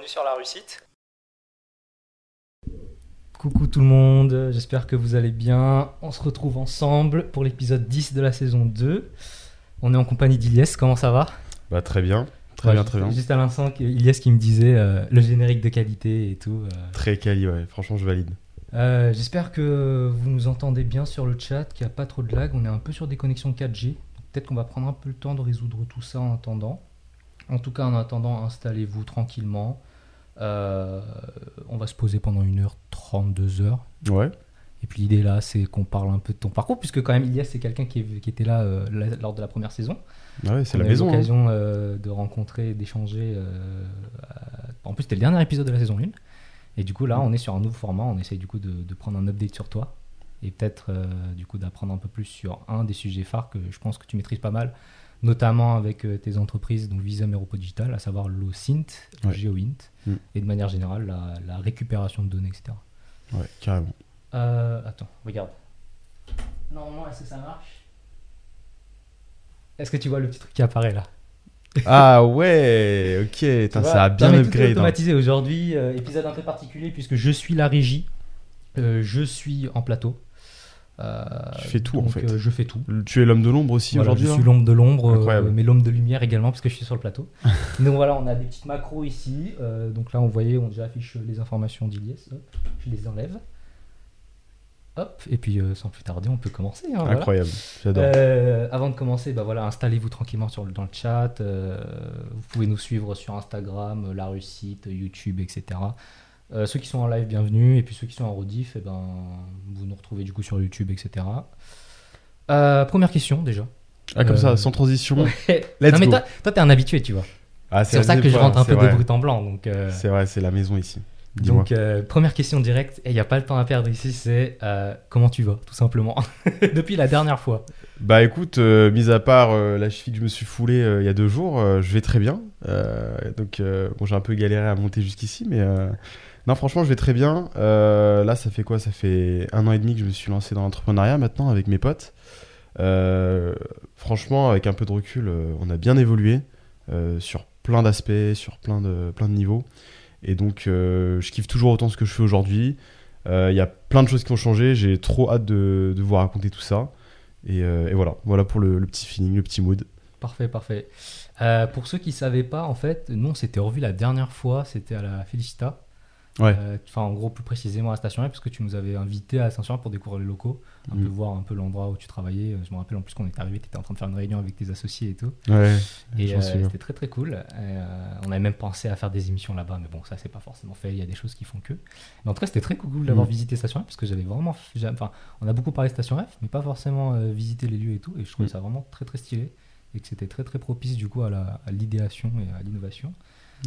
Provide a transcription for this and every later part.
bienvenue sur la réussite. Coucou tout le monde, j'espère que vous allez bien. On se retrouve ensemble pour l'épisode 10 de la saison 2. On est en compagnie d'Iliès, comment ça va? Bah très bien, très bien, très bien. Juste à l'instant, Iliès qui me disait euh, le générique de qualité et tout. euh. Très quali, ouais, franchement je valide. Euh, J'espère que vous nous entendez bien sur le chat, qu'il n'y a pas trop de lag. On est un peu sur des connexions 4G. Peut-être qu'on va prendre un peu le temps de résoudre tout ça en attendant. En tout cas, en attendant, installez-vous tranquillement. Euh, on va se poser pendant 1h30, 2h. Ouais, Et puis l'idée là, c'est qu'on parle un peu de ton parcours, puisque quand même, Ilias, c'est quelqu'un qui, était là euh, la- lors de la première saison. Ah ouais c'est On la a eu maison. hein. l'occasion euh, de rencontrer, d'échanger. En plus, c'était le dernier épisode de la saison 1. Et du coup, là, on est sur un nouveau format. On essaye du coup de, de prendre un update sur toi. Et peut-être du coup d'apprendre un peu plus sur un des sujets phares que je pense que tu maîtrises pas mal, notamment avec euh, tes entreprises, donc Visum et Digital, à savoir l'OSINT, Ouais. GeoInt, Mm. et de manière générale, la, la récupération de données, etc. Ouais, carrément. Euh, attends, regarde. Normalement, est-ce que ça marche? Est-ce que tu vois le petit truc qui apparaît là? Ah ouais, ok, vois ça a bien tout upgrade. hein. automatisé aujourd'hui, euh, épisode un peu particulier puisque je suis la régie, euh, je suis en plateau. Euh, Tu fais tout, en fait. euh, je fais tout. Tu es l'homme de l'ombre aussi Voilà, aujourd'hui je là suis l'ombre de l'ombre, euh, mais l'ombre de lumière également parce que je suis sur le plateau. donc voilà, on a des petites macros ici. donc là, on voyait, on déjà affiche les informations d'Iliès. Je les enlève. Hop, et puis sans plus tarder, on peut commencer. hein, voilà. Incroyable, j'adore. Avant de commencer, bah voilà, installez-vous tranquillement sur le, dans le chat. vous pouvez nous suivre sur Instagram, la réussite, YouTube, etc. Euh, ceux qui sont en live, bienvenue. Et puis ceux qui sont en rediff, eh ben, vous nous retrouvez du coup sur YouTube, etc. Euh, première question déjà. ah comme euh, ça, sans transition. Let's non, mais go. toi, toi, t'es un habitué, tu vois. Ah, C'est pour ça que je rentre un peu vrai. bruits en blanc. Donc, euh, C'est vrai, c'est la maison ici. Donc euh, première question directe. Et il n'y a pas le temps à perdre ici. C'est euh, comment tu vas, tout simplement, depuis la dernière fois. Bah écoute, euh, mis à part euh, la cheville que je me suis foulée euh, il y a deux jours, euh, je vais très bien. Euh, donc euh, bon, j'ai un peu galéré à monter jusqu'ici, mais euh, franchement, je vais très bien. Euh, là, ça fait quoi? Ça fait un an et demi que je me suis lancé dans l'entrepreneuriat maintenant avec mes potes. Euh, franchement, avec un peu de recul, euh, on a bien évolué sur plein d'aspects, sur plein de, niveaux. Et donc, je kiffe toujours autant ce que je fais aujourd'hui. Il y a plein de choses qui ont changé. J'ai trop hâte de, vous raconter tout ça. Et, voilà, voilà pour le, petit feeling, le petit mood. Parfait, parfait. Pour ceux qui ne savaient pas, en fait, nous, on s'était revus la dernière fois, c'était à la Félicita. Ouais. Euh, Enfin, en gros, plus précisément à Station F, parce que tu nous avais invité à Station F pour découvrir les locaux, un peu voir un peu l'endroit où tu travaillais. Je me rappelle en plus qu'on est arrivé, tu étais en train de faire une réunion avec tes associés et tout. Ouais, Et euh, c'était très très cool. Et, euh, on avait même pensé à faire des émissions là-bas, mais bon, ça c'est pas forcément fait. Il y a des choses qui font que. Mais en tout cas, c'était très cool d'avoir Mm. visité Station F parce que j'avais vraiment. Enfin, on a beaucoup parlé de Station F, mais pas forcément euh, visité les lieux et tout. Et je trouvais Mm. ça vraiment très très stylé et que c'était très très propice du coup à l'idéation et à l'innovation.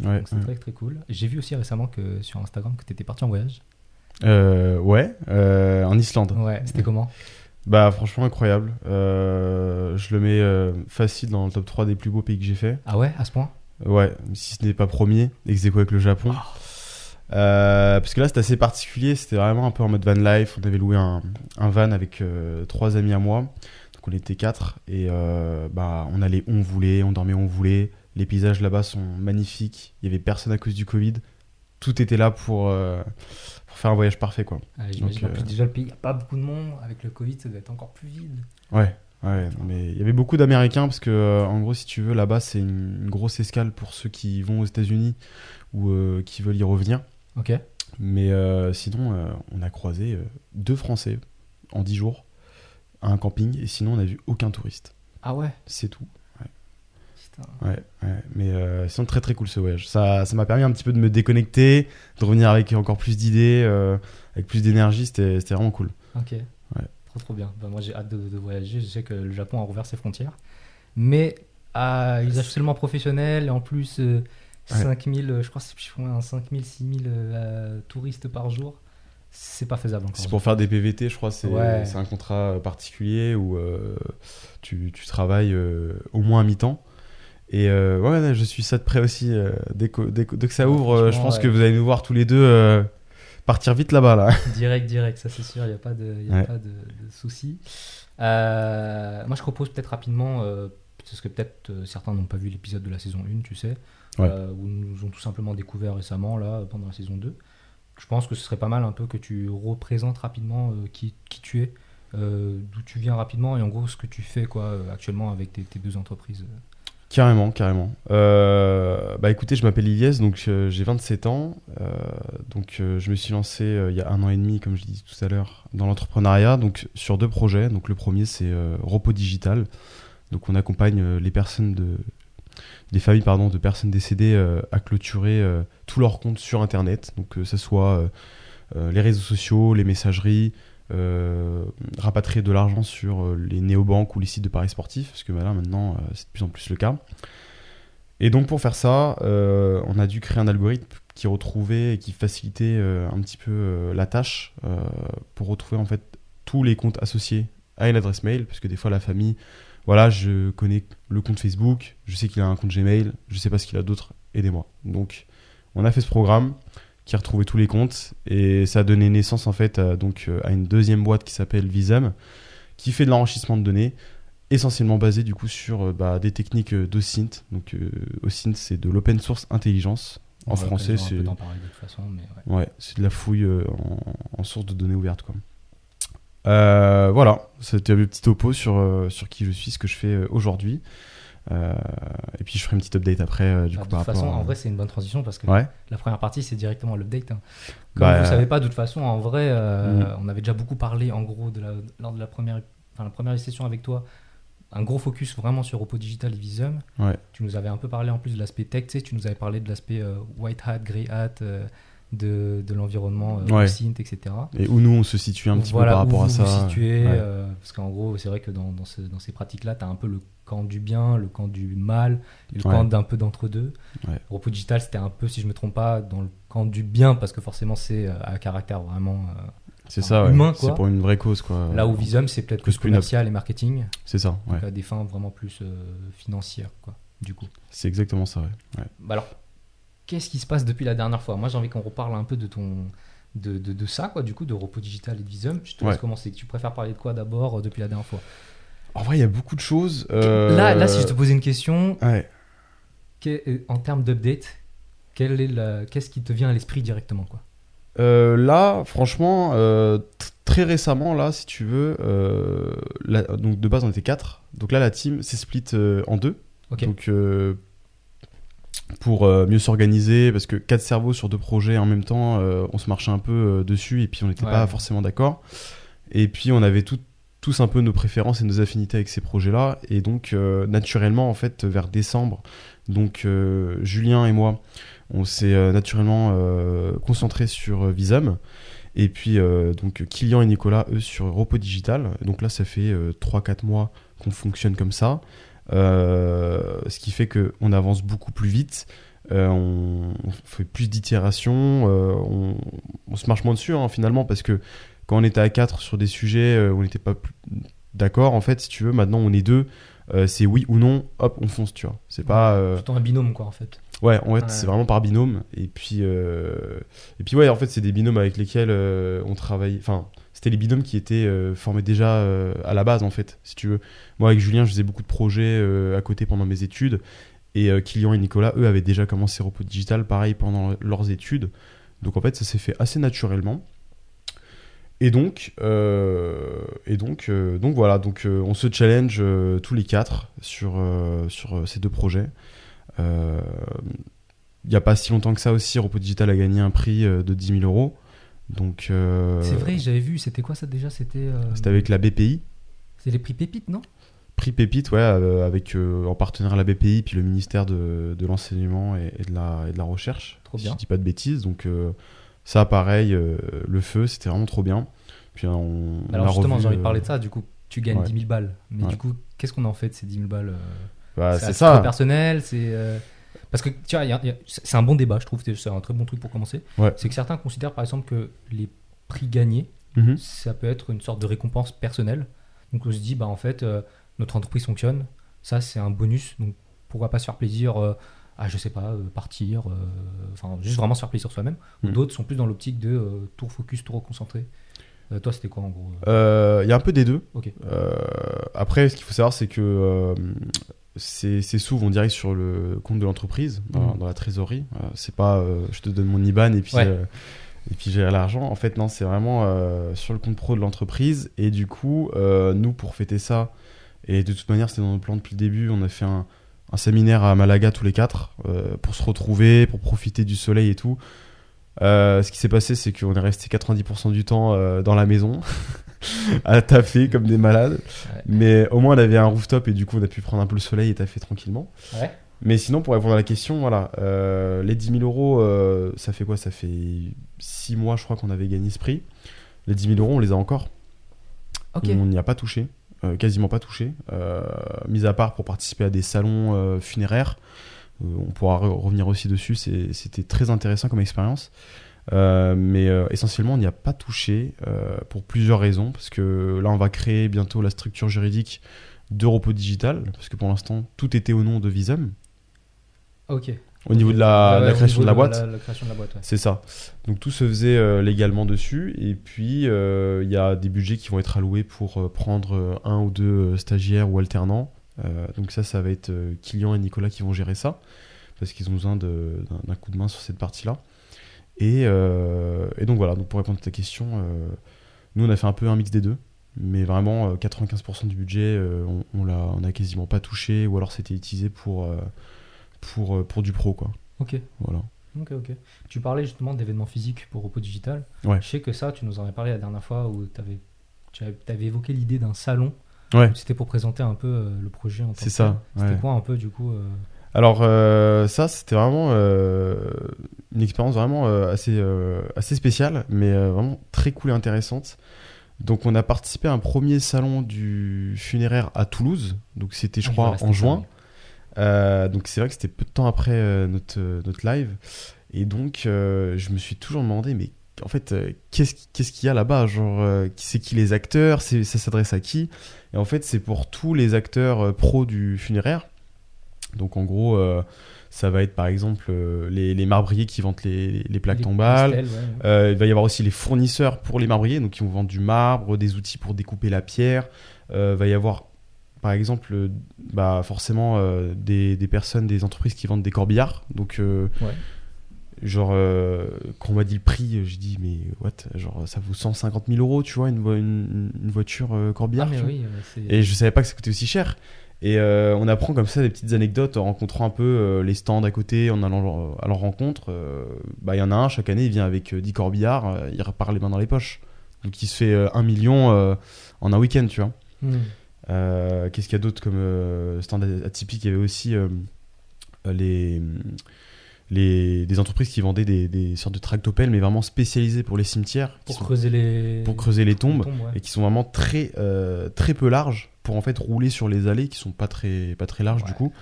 Ouais, c'était ouais. très très cool. J'ai vu aussi récemment que sur Instagram que tu étais parti en voyage. Euh, ouais, euh, en Islande. Ouais, c'était comment? Bah franchement incroyable. Euh, je le mets facile dans le top 3 des plus beaux pays que j'ai fait. Ah ouais, à ce point? Ouais, si ce n'est pas premier, ex avec le Japon. Euh, parce que là c'était assez particulier, c'était vraiment un peu en mode van life. On avait loué un, un van avec trois amis à moi, donc on était quatre et bah on allait où on voulait, on dormait où on voulait. Les paysages là-bas sont magnifiques. Il y avait personne à cause du Covid. Tout était là pour euh, pour faire un voyage parfait quoi. Ah, J'imagine. Donc, En plus, euh, déjà le pays, il n'y a pas beaucoup de monde. Avec le Covid, ça doit être encore plus vide. Ouais, mais il y avait beaucoup d'Américains parce que, euh, en gros, si tu veux, là-bas, c'est une, une grosse escale pour ceux qui vont aux États-Unis ou qui veulent y revenir. Ok. Mais euh, sinon, euh, on a croisé euh, deux Français en dix jours à un camping et sinon, on n'a vu aucun touriste. Ah ouais C'est tout. Ouais, ouais. Mais euh, sinon, très très cool ce voyage. Ça ça m'a permis un petit peu de me déconnecter, de revenir avec encore plus d'idées, euh, avec plus d'énergie. C'était c'était vraiment cool. Ok. Trop trop bien. Bah, moi j'ai hâte de, de voyager. Je sais que le Japon a rouvert ses frontières. Mais à usage seulement professionnel et en plus euh, Ouais. 5000, euh, je crois que c'est je crois, un 5000, 6000 euh, touristes par jour, c'est pas faisable encore. C'est pour faire des PVT, je crois. C'est Ouais. un contrat particulier où euh, tu, tu travailles euh, au moins à mi-temps. Et euh, ouais, je suis ça de près aussi. euh, dès, que, dès, que, dès que ça ouvre, euh, je pense ouais. que vous allez nous voir tous les deux partir vite là-bas. Là. Direct, direct, ça c'est sûr, il n'y a pas de, y a Ouais. pas de, de souci. Moi je propose peut-être rapidement, parce que peut-être certains n'ont pas vu l'épisode de la saison 1, tu sais, Ouais. euh, ou nous ont tout simplement découvert récemment, là, pendant la saison 2. Je pense que ce serait pas mal un peu que tu représentes rapidement qui, qui tu es, d'où tu viens rapidement, et en gros ce que tu fais quoi, actuellement avec tes, tes deux entreprises. Carrément, carrément. Euh, bah écoutez, je m'appelle Ilyes, donc euh, j'ai 27 ans. Euh, donc je me suis lancé il y a un an et demi, comme je disais tout à l'heure, dans l'entrepreneuriat, donc sur deux projets. Donc le premier c'est Repos Digital. Donc on accompagne les personnes de des familles pardon de personnes décédées à clôturer tous leurs comptes sur internet. Donc que ce soit les réseaux sociaux, les messageries, euh, rapatrier de l'argent sur euh, les néobanques ou les sites de paris sportifs, parce que bah, là maintenant euh, c'est de plus en plus le cas. Et donc pour faire ça, on a dû créer un algorithme qui retrouvait et qui facilitait un petit peu la tâche pour retrouver en fait tous les comptes associés à une adresse mail, parce que des fois la famille, voilà, je connais le compte Facebook, je sais qu'il a un compte Gmail, je sais pas ce qu'il a d'autre, aidez-moi. Donc on a fait ce programme qui a retrouvé tous les comptes et ça a donné naissance en fait à, donc euh, à une deuxième boîte qui s'appelle Visum qui fait de l'enrichissement de données essentiellement basé du coup sur euh, bah, des techniques euh, d'OSINT. Donc OSINT c'est de l'open source intelligence. En français c'est de ouais. ouais, la fouille en, en source de données ouvertes quoi. Euh, voilà, c'était le petit topo sur, sur qui je suis, ce que je fais aujourd'hui. Euh, et puis je ferai une petite update après euh, du Bah, coup de toute façon, à- en vrai, c'est une bonne transition parce que Ouais. la première partie, c'est directement l'update. hein. Comme Bah, vous ne savez pas, de toute façon, en vrai, euh, Mm. on avait déjà beaucoup parlé, en gros, de la, lors de la première, enfin, la première session avec toi. Un gros focus vraiment sur Oppo Digital et Visum. Ouais. Tu nous avais un peu parlé en plus de l'aspect tech, tu sais, tu nous avais parlé de l'aspect euh, white hat, grey hat, euh, de, de l'environnement, euh, Ouais. synth, etc. Et où nous on se situe un petit voilà, peu par rapport où à vous ça. vous situez, Ouais. euh, parce qu'en gros, c'est vrai que dans, dans, ce- dans ces pratiques-là, tu as un peu le camp du bien, le camp du mal, et le Ouais. camp d'un peu d'entre-deux. Repos Digital, c'était un peu, si je me trompe pas, dans le camp du bien, parce que forcément, c'est euh, à caractère vraiment. euh, C'est ça, humain, c'est pour une vraie cause quoi. là où Visum, c'est peut-être plus commercial et marketing, C'est ça, donc à des fins vraiment plus euh, financières, quoi, du coup. C'est exactement ça, ouais. Bah alors, qu'est-ce qui se passe depuis la dernière fois? Moi, j'ai envie qu'on reparle un peu de ton. De, de, de ça, quoi, du coup, de Repos Digital et de Visum. Je te laisse Ouais. commencer. Tu préfères parler de quoi d'abord euh, depuis la dernière fois? En vrai, il y a beaucoup de choses. euh, là, là, si je te posais une question, Ouais. euh, en termes d'update, qu'est-ce qui te vient à l'esprit directement quoi? Euh, là, franchement, euh, très récemment, là, si tu veux, euh, la- donc de base on était 4. Donc là, la team s'est split en deux. Ok. Donc pour euh, mieux s'organiser, parce que quatre cerveaux sur deux projets en même temps, euh, on se marchait un peu euh, dessus et puis on n'était Ouais. pas forcément d'accord. Et puis on avait tout- tous un peu nos préférences et nos affinités avec ces projets-là. Et donc naturellement, en fait, vers décembre, donc Julien et moi, on s'est naturellement concentré sur Visum. Et puis euh, donc Kylian et Nicolas, eux, sur Repos Digital. Donc là, ça fait 3-4 mois qu'on fonctionne comme ça. Euh, ce qui fait qu'on avance beaucoup plus vite. Euh, on, on fait plus d'itérations. euh, on, on se marche moins dessus hein, finalement parce que quand on était à 4 sur des sujets euh, où on n'était pas d'accord, en fait, si tu veux, maintenant on est deux. c'est oui ou non, hop, on fonce, tu vois. C'est pas. euh, Plutôt un binôme quoi en fait. Ouais, en fait, Ouais. c'est vraiment par binôme. Et puis, et puis ouais, en fait, c'est des binômes avec lesquels on travaille. Enfin, c'était les binômes qui étaient euh, formés déjà euh, à la base, en fait, si tu veux. Moi, avec Julien, je faisais beaucoup de projets euh, à côté pendant mes études. Et Kylian et Nicolas, eux, avaient déjà commencé Repos Digital, pareil, pendant leurs études. Donc, en fait, ça s'est fait assez naturellement. Et donc, et donc, donc voilà, donc on se challenge tous les quatre sur, sur ces deux projets. Il n'y a pas si longtemps que ça aussi, Repos Digital a gagné un prix de 10 000 euros. Donc, euh, C'est vrai, j'avais vu. C'était quoi ça déjà? C'était. euh, C'était avec la BPI. C'est les prix pépites non? Prix Pépite, ouais, euh, avec euh, en partenaire la BPI puis le ministère de, de l'enseignement et, et de la, et de la recherche. Trop si bien. je dis pas de bêtises. Donc euh, ça, pareil, le feu, c'était vraiment trop bien. Puis on, Alors a justement, j'ai envie de parler de ça. Du coup, tu gagnes ouais. 10 000 balles. Mais Ouais. du coup, qu'est-ce qu'on en fait de ces 10 000 balles bah, c'est ça. personnel, c'est. Parce que tu vois, c'est un bon débat, je trouve. C'est un très bon truc pour commencer. Ouais. C'est que certains considèrent par exemple que les prix gagnés, Mhm. ça peut être une sorte de récompense personnelle. Donc on se dit, bah en fait, euh, notre entreprise fonctionne, ça c'est un bonus, donc pourquoi pas se faire plaisir euh, à, je sais pas, euh, partir, euh, enfin juste vraiment se faire plaisir soi-même. Mhm. D'autres sont plus dans l'optique de tout focus, tout reconcentré. Euh, toi, c'était quoi en gros Euh, Il y a un peu des deux. Euh, après, ce qu'il faut savoir, c'est que ces, ces sous vont direct sur le compte de l'entreprise, dans, dans la trésorerie. Euh, c'est pas euh, je te donne mon IBAN et puis, Ouais. euh, et puis j'ai l'argent. En fait, non, c'est vraiment euh, sur le compte pro de l'entreprise. Et du coup, euh, nous, pour fêter ça, et de toute manière, c'était dans nos plans depuis le début, on a fait un, un séminaire à Malaga tous les quatre pour se retrouver, pour profiter du soleil et tout. Euh, ce qui s'est passé, c'est qu'on est resté 90% du temps euh, dans la maison, à taffer comme des malades. Ouais. Mais au moins, on avait un rooftop et du coup, on a pu prendre un peu le soleil et taffer tranquillement. Ouais. Mais sinon, pour répondre à la question, voilà, euh, les 10 000 euros, ça fait quoi? Ça fait 6 mois, je crois, qu'on avait gagné ce prix. Les 10 000 euros, on les a encore. Ok. On n'y a pas touché, quasiment pas touché. Mis à part pour participer à des salons funéraires. Euh, on pourra re- revenir aussi dessus, c'était très intéressant comme expérience. Euh, mais euh, essentiellement, on n'y a pas touché euh, pour plusieurs raisons. Parce que là, on va créer bientôt la structure juridique d'Europo Digital. Parce que pour l'instant, tout était au nom de Visum. Ok. Au niveau de la, Ouais, la au création de la boîte. La, la création de la boîte, ouais. C'est ça. Donc tout se faisait légalement dessus. Et puis, il y a des budgets qui vont être alloués pour prendre un ou deux stagiaires ou alternants. Euh, donc ça, ça va être euh, Kylian et Nicolas qui vont gérer ça. Parce qu'ils ont besoin d'un coup de main sur cette partie-là. Et, euh, et donc voilà, donc pour répondre à ta question, nous on a fait un peu un mix des deux. Mais vraiment, euh, 95% du budget, on, on l'a on a quasiment pas touché. Ou alors c'était utilisé pour, pour, pour du pro. Quoi. Ok. Voilà. Ok, ok. Tu parlais justement d'événements physiques pour Repo Digital. Ouais. Je sais que ça, tu nous en avais parlé la dernière fois où avais, tu avais, évoqué l'idée d'un salon. Ouais. C'était pour présenter un peu euh, le projet C'est ça. C'était ouais. quoi un peu du coup euh, Alors euh, ça, c'était vraiment une expérience vraiment assez, assez spéciale, mais vraiment très cool et intéressante. Donc on a participé à un premier salon du funéraire à Toulouse, donc c'était je ah, crois en juin. Euh, donc c'est vrai que c'était peu de temps après euh, notre, euh, notre live. Et donc je me suis toujours demandé, mais en fait, euh, qu'est-ce qui- qu'est-ce qu'il y a là-bas Genre, euh, c'est qui les acteurs Ça s'adresse à qui? Et en fait, c'est pour tous les acteurs euh, pros du funéraire. Donc en gros, ça va être par exemple les, les marbriers qui vendent les, les plaques Les tombales. pastels, ouais, ouais. Euh, il va y avoir aussi les fournisseurs pour les marbriers, donc qui vont vendre du marbre, des outils pour découper la pierre. Euh, va y avoir, par exemple, bah, forcément euh, des, des personnes, des entreprises qui vendent des corbillards. Donc, Ouais. Genre, euh, quand on m'a dit le prix, euh, j'ai dit, mais what Genre, ça vaut 150 000 euros, tu vois, une, vo- une, une voiture euh, Ah, tu vois. oui. Et je savais pas que ça coûtait aussi cher. Et euh, on apprend comme ça des petites anecdotes en rencontrant un peu les stands à côté, en allant à leur rencontre. Bah, il y en a un, chaque année, il vient avec euh, 10 corbillards, il repart les mains dans les poches. Donc il se fait euh, 1 million en un week-end, tu vois. Hmm. Qu'est-ce qu'il y a d'autre comme stand atypique? Il y avait aussi les, les, des entreprises qui vendaient des, des sortes de tractopelles, mais vraiment spécialisées pour les cimetières, Pour sont- creuser les. pour creuser les tombes ouais. et qui sont vraiment très euh, très peu larges pour en fait rouler sur les allées qui sont pas très pas très larges Ouais. du coup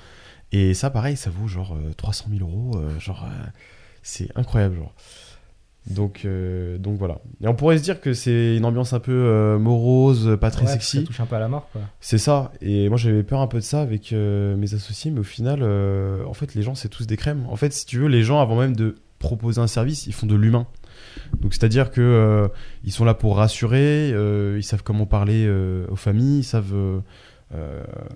et ça pareil ça vaut genre euh, 300 000 euros euh, genre euh, c'est incroyable genre donc euh, donc voilà et on pourrait se dire que c'est une ambiance un peu euh, morose pas très Ouais, sexy Ça touche un peu à la mort, quoi. c'est ça et moi j'avais peur un peu de ça avec euh, mes associés mais au final en fait les gens c'est tous des crèmes en fait si tu veux les gens avant même de proposer un service ils font de l'humain donc c'est-à-dire que ils sont là pour rassurer, ils savent comment parler aux familles, ils savent.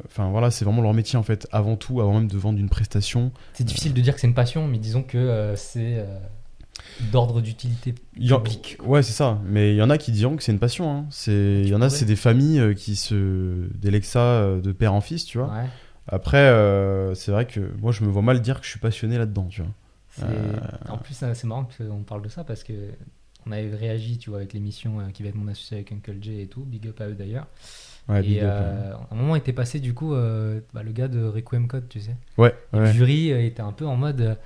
Enfin voilà, c'est vraiment leur métier en fait. Avant tout, avant même de vendre une prestation, C'est difficile de dire que c'est une passion, mais disons que c'est d'ordre d'utilité publique. Ouais, c'est ça. Mais il y en a qui diront que c'est une passion. hein. C'est, il y en a, c'est des familles euh, qui se ça euh, de père en fils, tu vois. Ouais. Après, euh, c'est vrai que moi, je me vois mal dire que je suis passionné là-dedans, tu vois. Euh. En plus, c'est marrant qu'on parle de ça parce que on avait réagi, tu vois, avec l'émission qui va être mon associé avec Uncle Jay et tout. Big up à eux d'ailleurs. Ouais, et euh, à un moment était passé du coup euh, bah, le gars de Requiem Code, tu sais. ouais. Le ouais. jury euh, était un peu en mode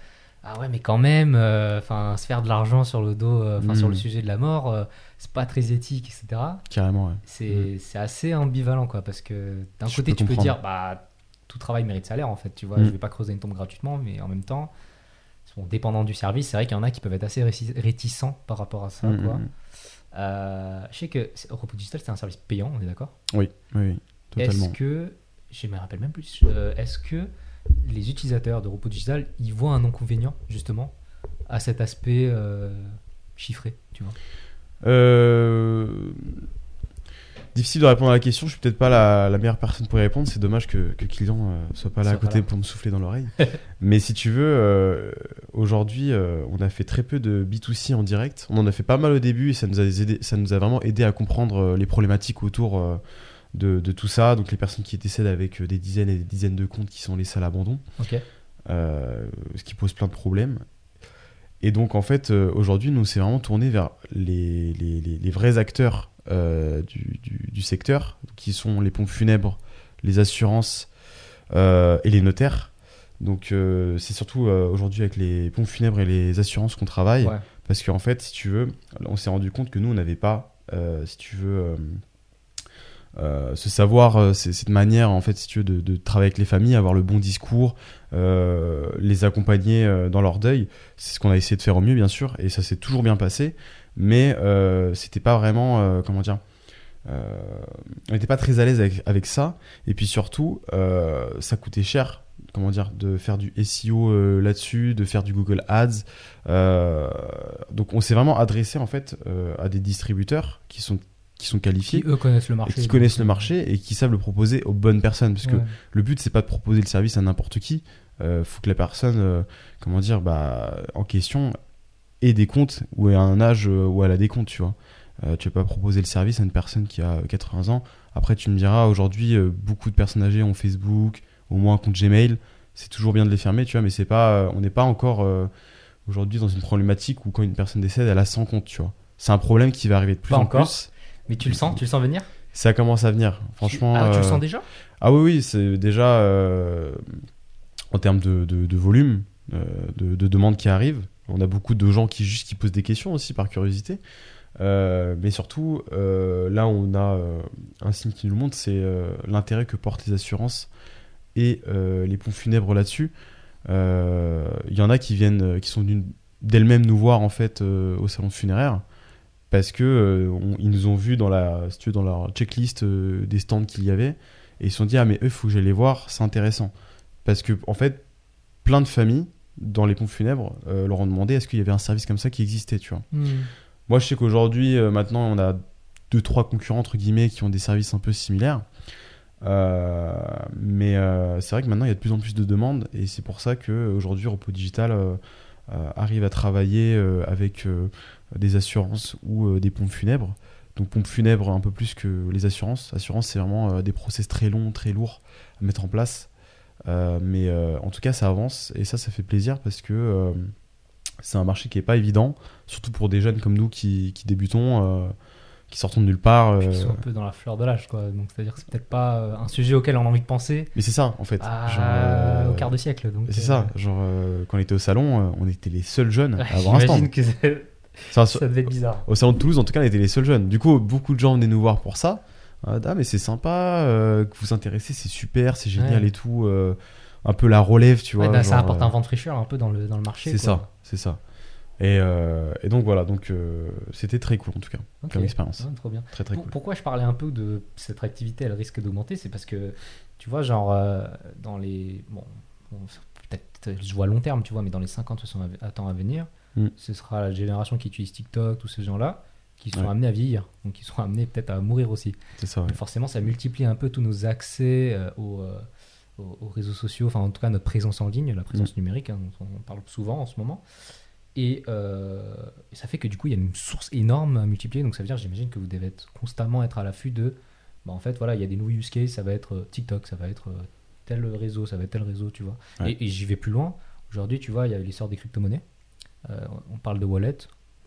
ah ouais mais quand même, euh, enfin se faire de l'argent sur le dos, euh, enfin sur le sujet de la mort, euh, c'est pas très éthique, etc. Carrément, ouais. C'est c'est assez ambivalent quoi parce que d'un côté peux tu peux dire bah tout travail mérite salaire en fait, tu vois, Mm. je vais pas creuser une tombe gratuitement, mais en même temps, bon, dépendant du service, c'est vrai qu'il y en a qui peuvent être assez réticents par rapport à ça Mm, quoi. mm, mm. Euh, je sais que c'est- Repos Digital c'est un service payant, on est d'accord? Oui, oui, oui, totalement. Est-ce que, je me rappelle même plus, est-ce que les utilisateurs de Repos Digital, ils voient un inconvénient justement à cet aspect euh, chiffré, tu vois Euh, Difficile de répondre à la question, je suis peut-être pas la, la meilleure personne pour y répondre. C'est dommage que, que client euh, soit pas là Soit à côté là. pour me souffler dans l'oreille. Mais si tu veux, aujourd'hui, on a fait très peu de B2C en direct. On en a fait pas mal au début et ça nous a, aidé, ça nous a vraiment aidé à comprendre les problématiques autour de, de tout ça. Donc les personnes qui décèdent avec euh, des dizaines et des dizaines de comptes qui sont laissés à l'abandon. Euh, ce qui pose plein de problèmes. Et donc, en fait, euh, aujourd'hui, nous, c'est vraiment tourné vers les, les, les- les vrais acteurs euh, du, du- du secteur, qui sont les pompes funèbres, les assurances et les notaires. Donc, c'est surtout aujourd'hui avec les pompes funèbres et les assurances qu'on travaille. Ouais. Parce qu'en fait, si tu veux, on s'est rendu compte que nous, on n'avait pas, si tu veux, euh, euh, ce savoir, euh, cette manière, en fait, de, travailler avec les familles, avoir le bon discours, euh, les accompagner dans leur deuil. C'est ce qu'on a essayé de faire au mieux, bien sûr, et ça s'est toujours bien passé. Mais euh, c'était pas vraiment, comment dire, on n'était pas très à l'aise avec, avec ça. Et puis surtout, ça coûtait cher comment dire, de faire du SEO là-dessus, de faire du Google Ads. Donc on s'est vraiment adressé en fait à des distributeurs qui sont qui sont qualifiés Qui eux connaissent le et marché. qui connaissent le marché et qui savent le proposer aux bonnes personnes parce que Ouais. le but c'est pas de proposer le service à n'importe qui euh, faut que la personne euh, comment dire bah en question ait des comptes ou ait un âge euh, où elle a des comptes tu vois Euh, tu vas pas proposer le service à une personne qui a 80 ans après tu me diras aujourd'hui euh, beaucoup de personnes âgées ont Facebook au moins un compte Gmail c'est toujours bien de les fermer tu vois mais c'est pas euh, on n'est pas encore euh, aujourd'hui dans une problématique où quand une personne décède elle a 100 comptes tu vois c'est un problème qui va arriver de plus Pas en encore. plus Mais tu le sens Tu le sens venir? Ça commence à venir franchement Ah, tu le euh, sens déjà? ah oui, oui, c'est déjà euh, en termes de, de- de volume, euh, de, de demandes qui arrivent. On a beaucoup de gens qui juste qui posent des questions aussi par curiosité. Euh, mais surtout, euh, là, on a euh, un signe qui nous montre, c'est l'intérêt que portent les assurances et les pompes funèbres là-dessus. Il y en a qui viennent, qui sont d'elles-mêmes nous voir en fait au salon funéraire parce que euh, on- ils nous ont vu dans la, si tu veux, dans leur checklist euh, des stands qu'il y avait et ils se sont dit ah mais eux faut que j'aille les voir c'est intéressant. Parce que en fait plein de familles dans les pompes funèbres euh, leur ont demandé est-ce qu'il y avait un service comme ça qui existait tu vois. Hmm. moi je sais qu'aujourd'hui maintenant on a deux trois concurrents entre guillemets qui ont des services un peu similaires. Mais c'est vrai que maintenant il y a de plus en plus de demandes et c'est pour ça que aujourd'hui Repos Digital euh, arrive à travailler euh, avec euh, des assurances ou des pompes funèbres. Donc pompes funèbres un peu plus que les assurances. Assurances c'est vraiment des process très longs très lourds à mettre en place. Mais en tout cas ça avance et ça ça fait plaisir parce que c'est un marché qui est pas évident surtout pour des jeunes comme nous qui, débutons qui sortons de nulle part euh, Ils sont un peu dans la fleur de l'âge, quoi. Donc, c'est-à-dire que c'est peut-être pas euh, un sujet auquel on a envie de penser mais c'est ça en fait à- Genre, euh, au quart de siècle. Donc, c'est euh, ça genre euh, quand on était au salon on était les seuls jeunes à avoir un J'imagine stand que Ça, ça devait être bizarre. Au salon de Toulouse, en tout cas, on était les seuls jeunes. Du coup, beaucoup de gens venaient nous voir pour ça. Ah, ah, mais c'est sympa, que vous vous intéressez, c'est super, c'est génial Ouais. et tout. un peu la relève, tu vois. Ouais, bah, ça genre, apporte un vent de fraîcheur un peu dans le, dans le marché. C'est ça, c'est ça. Et, euh, et donc voilà, donc euh, c'était très cool en tout cas, comme expérience. Ouais, trop bien. Très très Pour- cool. Pourquoi je parlais un peu de cette activité, elle risque d'augmenter, c'est parce que, tu vois, genre, euh, dans les. Bon, peut-être, je vois à long terme, tu vois, mais dans les 50 60 ans à venir, Mm. ce sera la génération qui utilise TikTok, tous ces gens-là, qui sont Ouais. amenés à vieillir, donc qui seront amenés peut-être à mourir aussi. C'est ça, ouais. Forcément, ça multiplie un peu tous nos accès aux, aux- aux réseaux sociaux, enfin, en tout cas, notre présence en ligne, la présence numérique, hein, dont on parle souvent en ce moment. Et, euh, et ça fait que du coup, il y a une source énorme à multiplier. Donc, ça veut dire, j'imagine que vous devez être, constamment être à l'affût de. Bah, en fait, voilà, il y a des nouveaux use cases. Ça va être euh, TikTok, ça va être euh, tel réseau, ça va être tel réseau, tu vois. Ouais. Et, et j'y vais plus loin. Aujourd'hui, tu vois, il y a l'essor des crypto-monnaies. Euh, on parle de wallets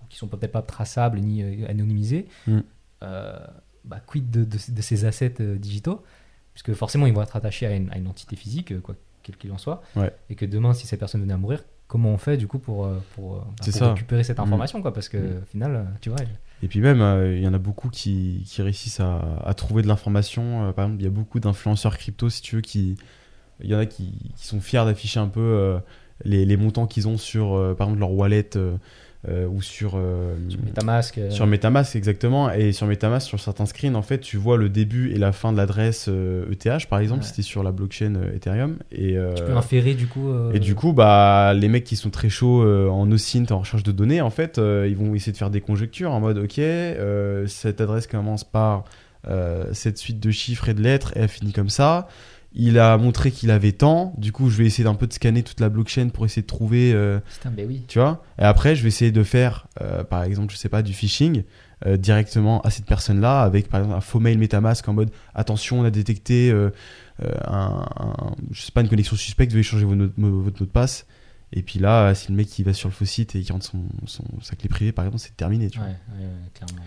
qui sont peut-être pas traçables ni euh, anonymisés. Mm. Bah, quid de, de- de ces assets digitaux? Puisque forcément, ils vont être attachés à une, à une entité physique, quoi quel qu'il en soit. Ouais. Et que demain, si cette personne venait à mourir, comment on fait du coup pour, euh, pour, euh, pour récupérer cette Mm. information quoi Parce que Mm. au final, euh, tu vois. Et puis même, euh, il y en a beaucoup qui, qui réussissent à, à trouver de l'information. Euh, par exemple, il y a beaucoup d'influenceurs crypto, si tu veux, qui... Il y en a qui, qui sont fiers d'afficher un peu euh, les, les montants qu'ils ont sur, par exemple, leur wallet euh, ou sur... euh, Sur Metamask. euh, Sur Metamask, exactement. Et sur Metamask, sur certains screens, en fait, tu vois le début et la fin de l'adresse ETH, par exemple, Ouais. c'était sur la blockchain Ethereum. Et, euh, tu peux inférer du coup. et du coup, bah, les mecs qui sont très chauds en OSINT, en recherche de données, en fait, ils vont essayer de faire des conjectures en mode, ok, cette adresse commence par cette suite de chiffres et de lettres et elle finit comme ça. Il a montré qu'il avait tant. Du coup, je vais essayer d'un peu de scanner toute la blockchain pour essayer de trouver. euh, Putain, mais oui. tu vois Et après, je vais essayer de faire, euh, par exemple, je sais pas, du phishing euh, directement à cette personne-là avec, par exemple, un faux mail MetaMask en mode attention, on a détecté euh, un, un- je sais pas, une connexion suspecte, veuillez changer vos notes- mo- votre mot de passe. Et puis là, si le mec qui va sur le faux site et qui rentre son, son- sa clé privée, par exemple, c'est terminé. Tu Ouais, vois. ouais, ouais, clairement.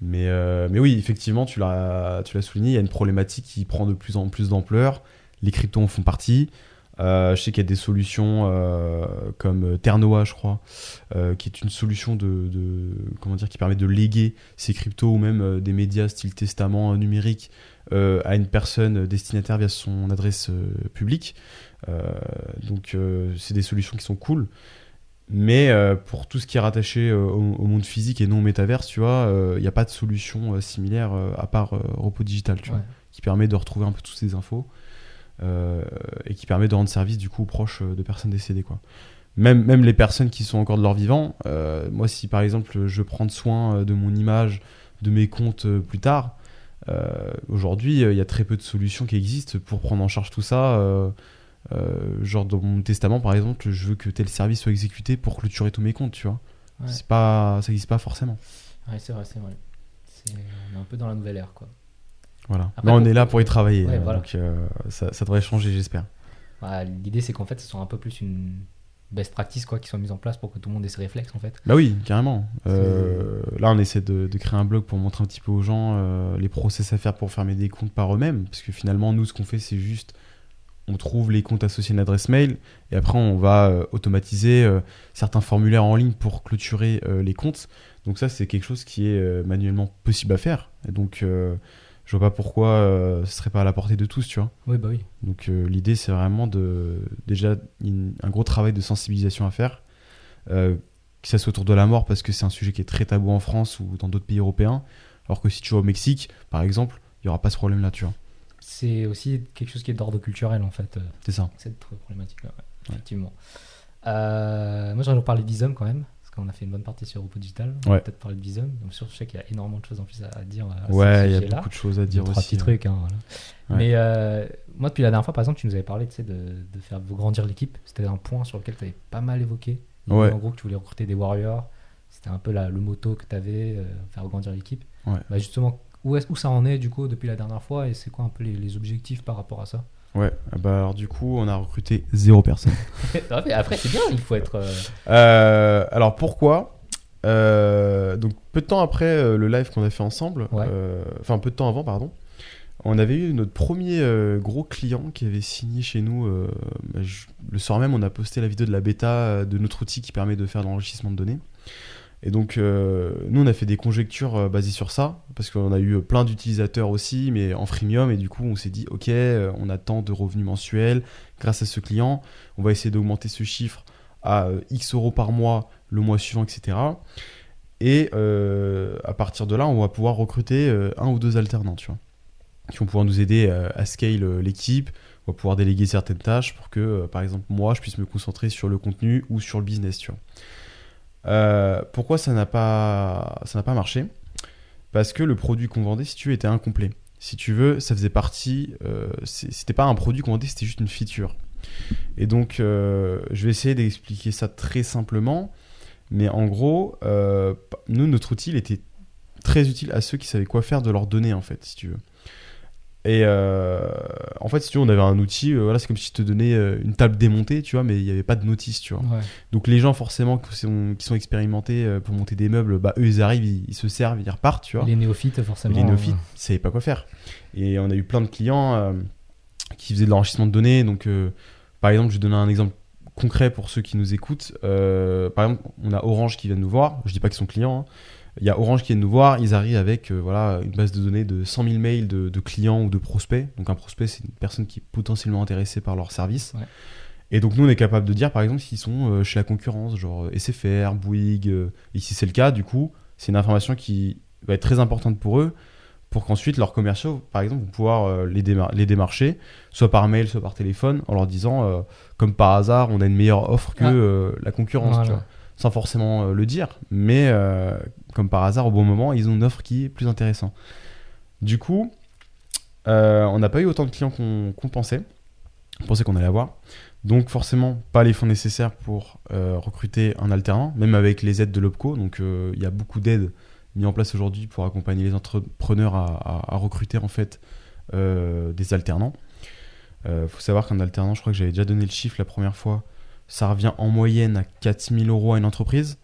Mais, euh, mais oui, effectivement, tu l'as souligné, il y a une problématique qui prend de plus en plus d'ampleur. Les cryptos en font partie. Euh, je sais qu'il y a des solutions euh, comme Ternoa, je crois, qui est une solution de, comment dire qui permet de léguer ces cryptos ou même des médias style testament numérique à une personne destinataire via son adresse publique. Donc c'est des solutions qui sont cool. Mais euh, pour tout ce qui est rattaché euh, au, au monde physique et non au métaverse, tu vois, il n'y a pas de solution euh, similaire euh, à part euh, Repos Digital, tu Ouais. vois, qui permet de retrouver un peu toutes ces infos euh, et qui permet de rendre service du coup aux proches euh, de personnes décédées, quoi. Même, même les personnes qui sont encore de leur vivant, euh, moi si par exemple je prendre soin euh, de mon image, de mes comptes euh, plus tard, euh, aujourd'hui euh, il y a très peu de solutions qui existent pour prendre en charge tout ça. Euh, genre dans mon testament par exemple, je veux que tel service soit exécuté pour clôturer tous mes comptes, tu vois. Ouais. C'est pas, ça n'existe pas forcément. Ouais, c'est vrai, c'est vrai. On est un peu dans la nouvelle ère, quoi. Voilà. Après, Mais on est là pour y travailler, Ouais, euh, voilà. donc euh, ça, ça devrait changer, j'espère. Ouais, L'idée, c'est qu'en fait, ce soit un peu plus une best practice, quoi, qui soit mise en place pour que tout le monde ait ses réflexes, en fait. Bah oui, carrément. Euh, là, on essaie de, de créer un blog pour montrer un petit peu aux gens les process à faire pour fermer des comptes par eux-mêmes. Parce que finalement, nous, ce qu'on fait, c'est juste on trouve les comptes associés à une adresse mail et après, on va euh, automatiser euh, certains formulaires en ligne pour clôturer euh, les comptes. Donc, ça, c'est quelque chose qui est manuellement possible à faire. Et donc, je vois pas pourquoi ce serait pas à la portée de tous, tu vois. Oui, bah oui. Donc l'idée c'est vraiment de déjà une- un gros travail de sensibilisation à faire, que ça soit autour de la mort parce que c'est un sujet qui est très tabou en France ou dans d'autres pays européens, alors que si tu vas au Mexique par exemple, il y aura pas ce problème là, tu vois. C'est aussi quelque chose qui est d'ordre culturel, en fait, euh, C'est ça. cette problématique-là, ouais, effectivement. Euh, moi, j'aurais parler de Visum, quand même, parce qu'on a fait une bonne partie sur Repos Digital. On va peut-être parler de Visum. Donc, sûr, je sais qu'il y a énormément de choses en plus à, à dire. à ce Ouais, il y a beaucoup de choses à dire trois aussi. petits trucs. hein, voilà. Mais euh, moi, depuis la dernière fois, par exemple, tu nous avais parlé de, de faire grandir l'équipe. C'était un point sur lequel tu avais pas mal évoqué. Ouais. En gros, que tu voulais recruter des warriors. C'était un peu la, le motto que tu avais, faire grandir l'équipe. Ouais. Bah, justement, où, est, où ça en est du coup depuis la dernière fois et c'est quoi un peu les, les objectifs par rapport à ça? Ouais, ah bah alors du coup on a recruté zéro personne. Ah, mais Après, c'est bien, il faut être. euh, Euh, alors pourquoi? Euh, Donc peu de temps après le live qu'on a fait ensemble, Ouais. enfin peu de temps avant pardon, on avait eu notre premier euh, gros client qui avait signé chez nous. euh, bah, je- le soir même, on a posté la vidéo de la bêta de notre outil qui permet de faire de l'enrichissement de données. Et donc euh, nous on a fait des conjectures euh, basées sur ça parce qu'on a eu plein d'utilisateurs aussi, mais en freemium et du coup on s'est dit ok, euh, on a tant de revenus mensuels grâce à ce client, on va essayer d'augmenter ce chiffre à euh, X euros par mois le mois suivant, etc. Et euh, à partir de là, on va pouvoir recruter euh, un ou deux alternants, tu vois, qui vont pouvoir nous aider euh, à scale euh, l'équipe. On va pouvoir déléguer certaines tâches pour que, euh, par exemple, moi, je puisse me concentrer sur le contenu ou sur le business, tu vois. Euh, pourquoi ça n'a pas, ça n'a pas marché? Parce que le produit qu'on vendait, si tu veux, était incomplet. Si tu veux, ça faisait partie. Euh, c'était pas un produit qu'on vendait, c'était juste une feature. Et donc, euh, je vais essayer d'expliquer ça très simplement. Mais en gros, nous, notre outil, il était très utile à ceux qui savaient quoi faire de leurs données, en fait, si tu veux. Et euh, en fait, si tu veux, on avait un outil, euh, voilà, c'est comme si je te donnais euh, une table démontée, tu vois, mais il n'y avait pas de notice, tu vois. ouais. Donc les gens, forcément, qui sont, qui sont expérimentés pour monter des meubles, bah, eux, ils arrivent, ils, ils se servent, ils repartent, tu vois. Les néophytes, forcément. Les néophytes, ils savaient pas quoi faire. Et on a eu plein de clients qui faisaient de l'enrichissement de données. Donc, par exemple, je vais donner un exemple concret pour ceux qui nous écoutent. Par exemple, on a Orange qui vient nous voir. Je dis pas qu'ils sont clients. hein. Il y a Orange qui vient nous voir. Ils arrivent avec euh, voilà, une base de données de 100 000 mails de, de clients ou de prospects. Donc, un prospect, c'est une personne qui est potentiellement intéressée par leur service. Ouais. Et donc, nous, on est capable de dire, par exemple, s'ils sont euh, chez la concurrence, genre euh, SFR, Bouygues. et si c'est le cas, du coup, c'est une information qui va être très importante pour eux pour qu'ensuite leurs commerciaux, par exemple, vont pouvoir les, démar- les démarcher, soit par mail, soit par téléphone, en leur disant, euh, comme par hasard, on a une meilleure offre que Ah. euh, la concurrence, Voilà. tu vois. sans forcément euh, le dire, mais comme par hasard, au bon moment, ils ont une offre qui est plus intéressante. Du coup, euh, on n'a pas eu autant de clients qu'on pensait. On pensait qu'on allait avoir. Donc forcément, pas les fonds nécessaires pour euh, recruter un alternant, même avec les aides de l'OPCO. Donc euh, il y a beaucoup d'aides mises en place aujourd'hui pour accompagner les entrepreneurs à, recruter en fait des alternants. Il faut savoir qu'un alternant, je crois que j'avais déjà donné le chiffre la première fois, ça revient en moyenne à 4000 euros à une entreprise.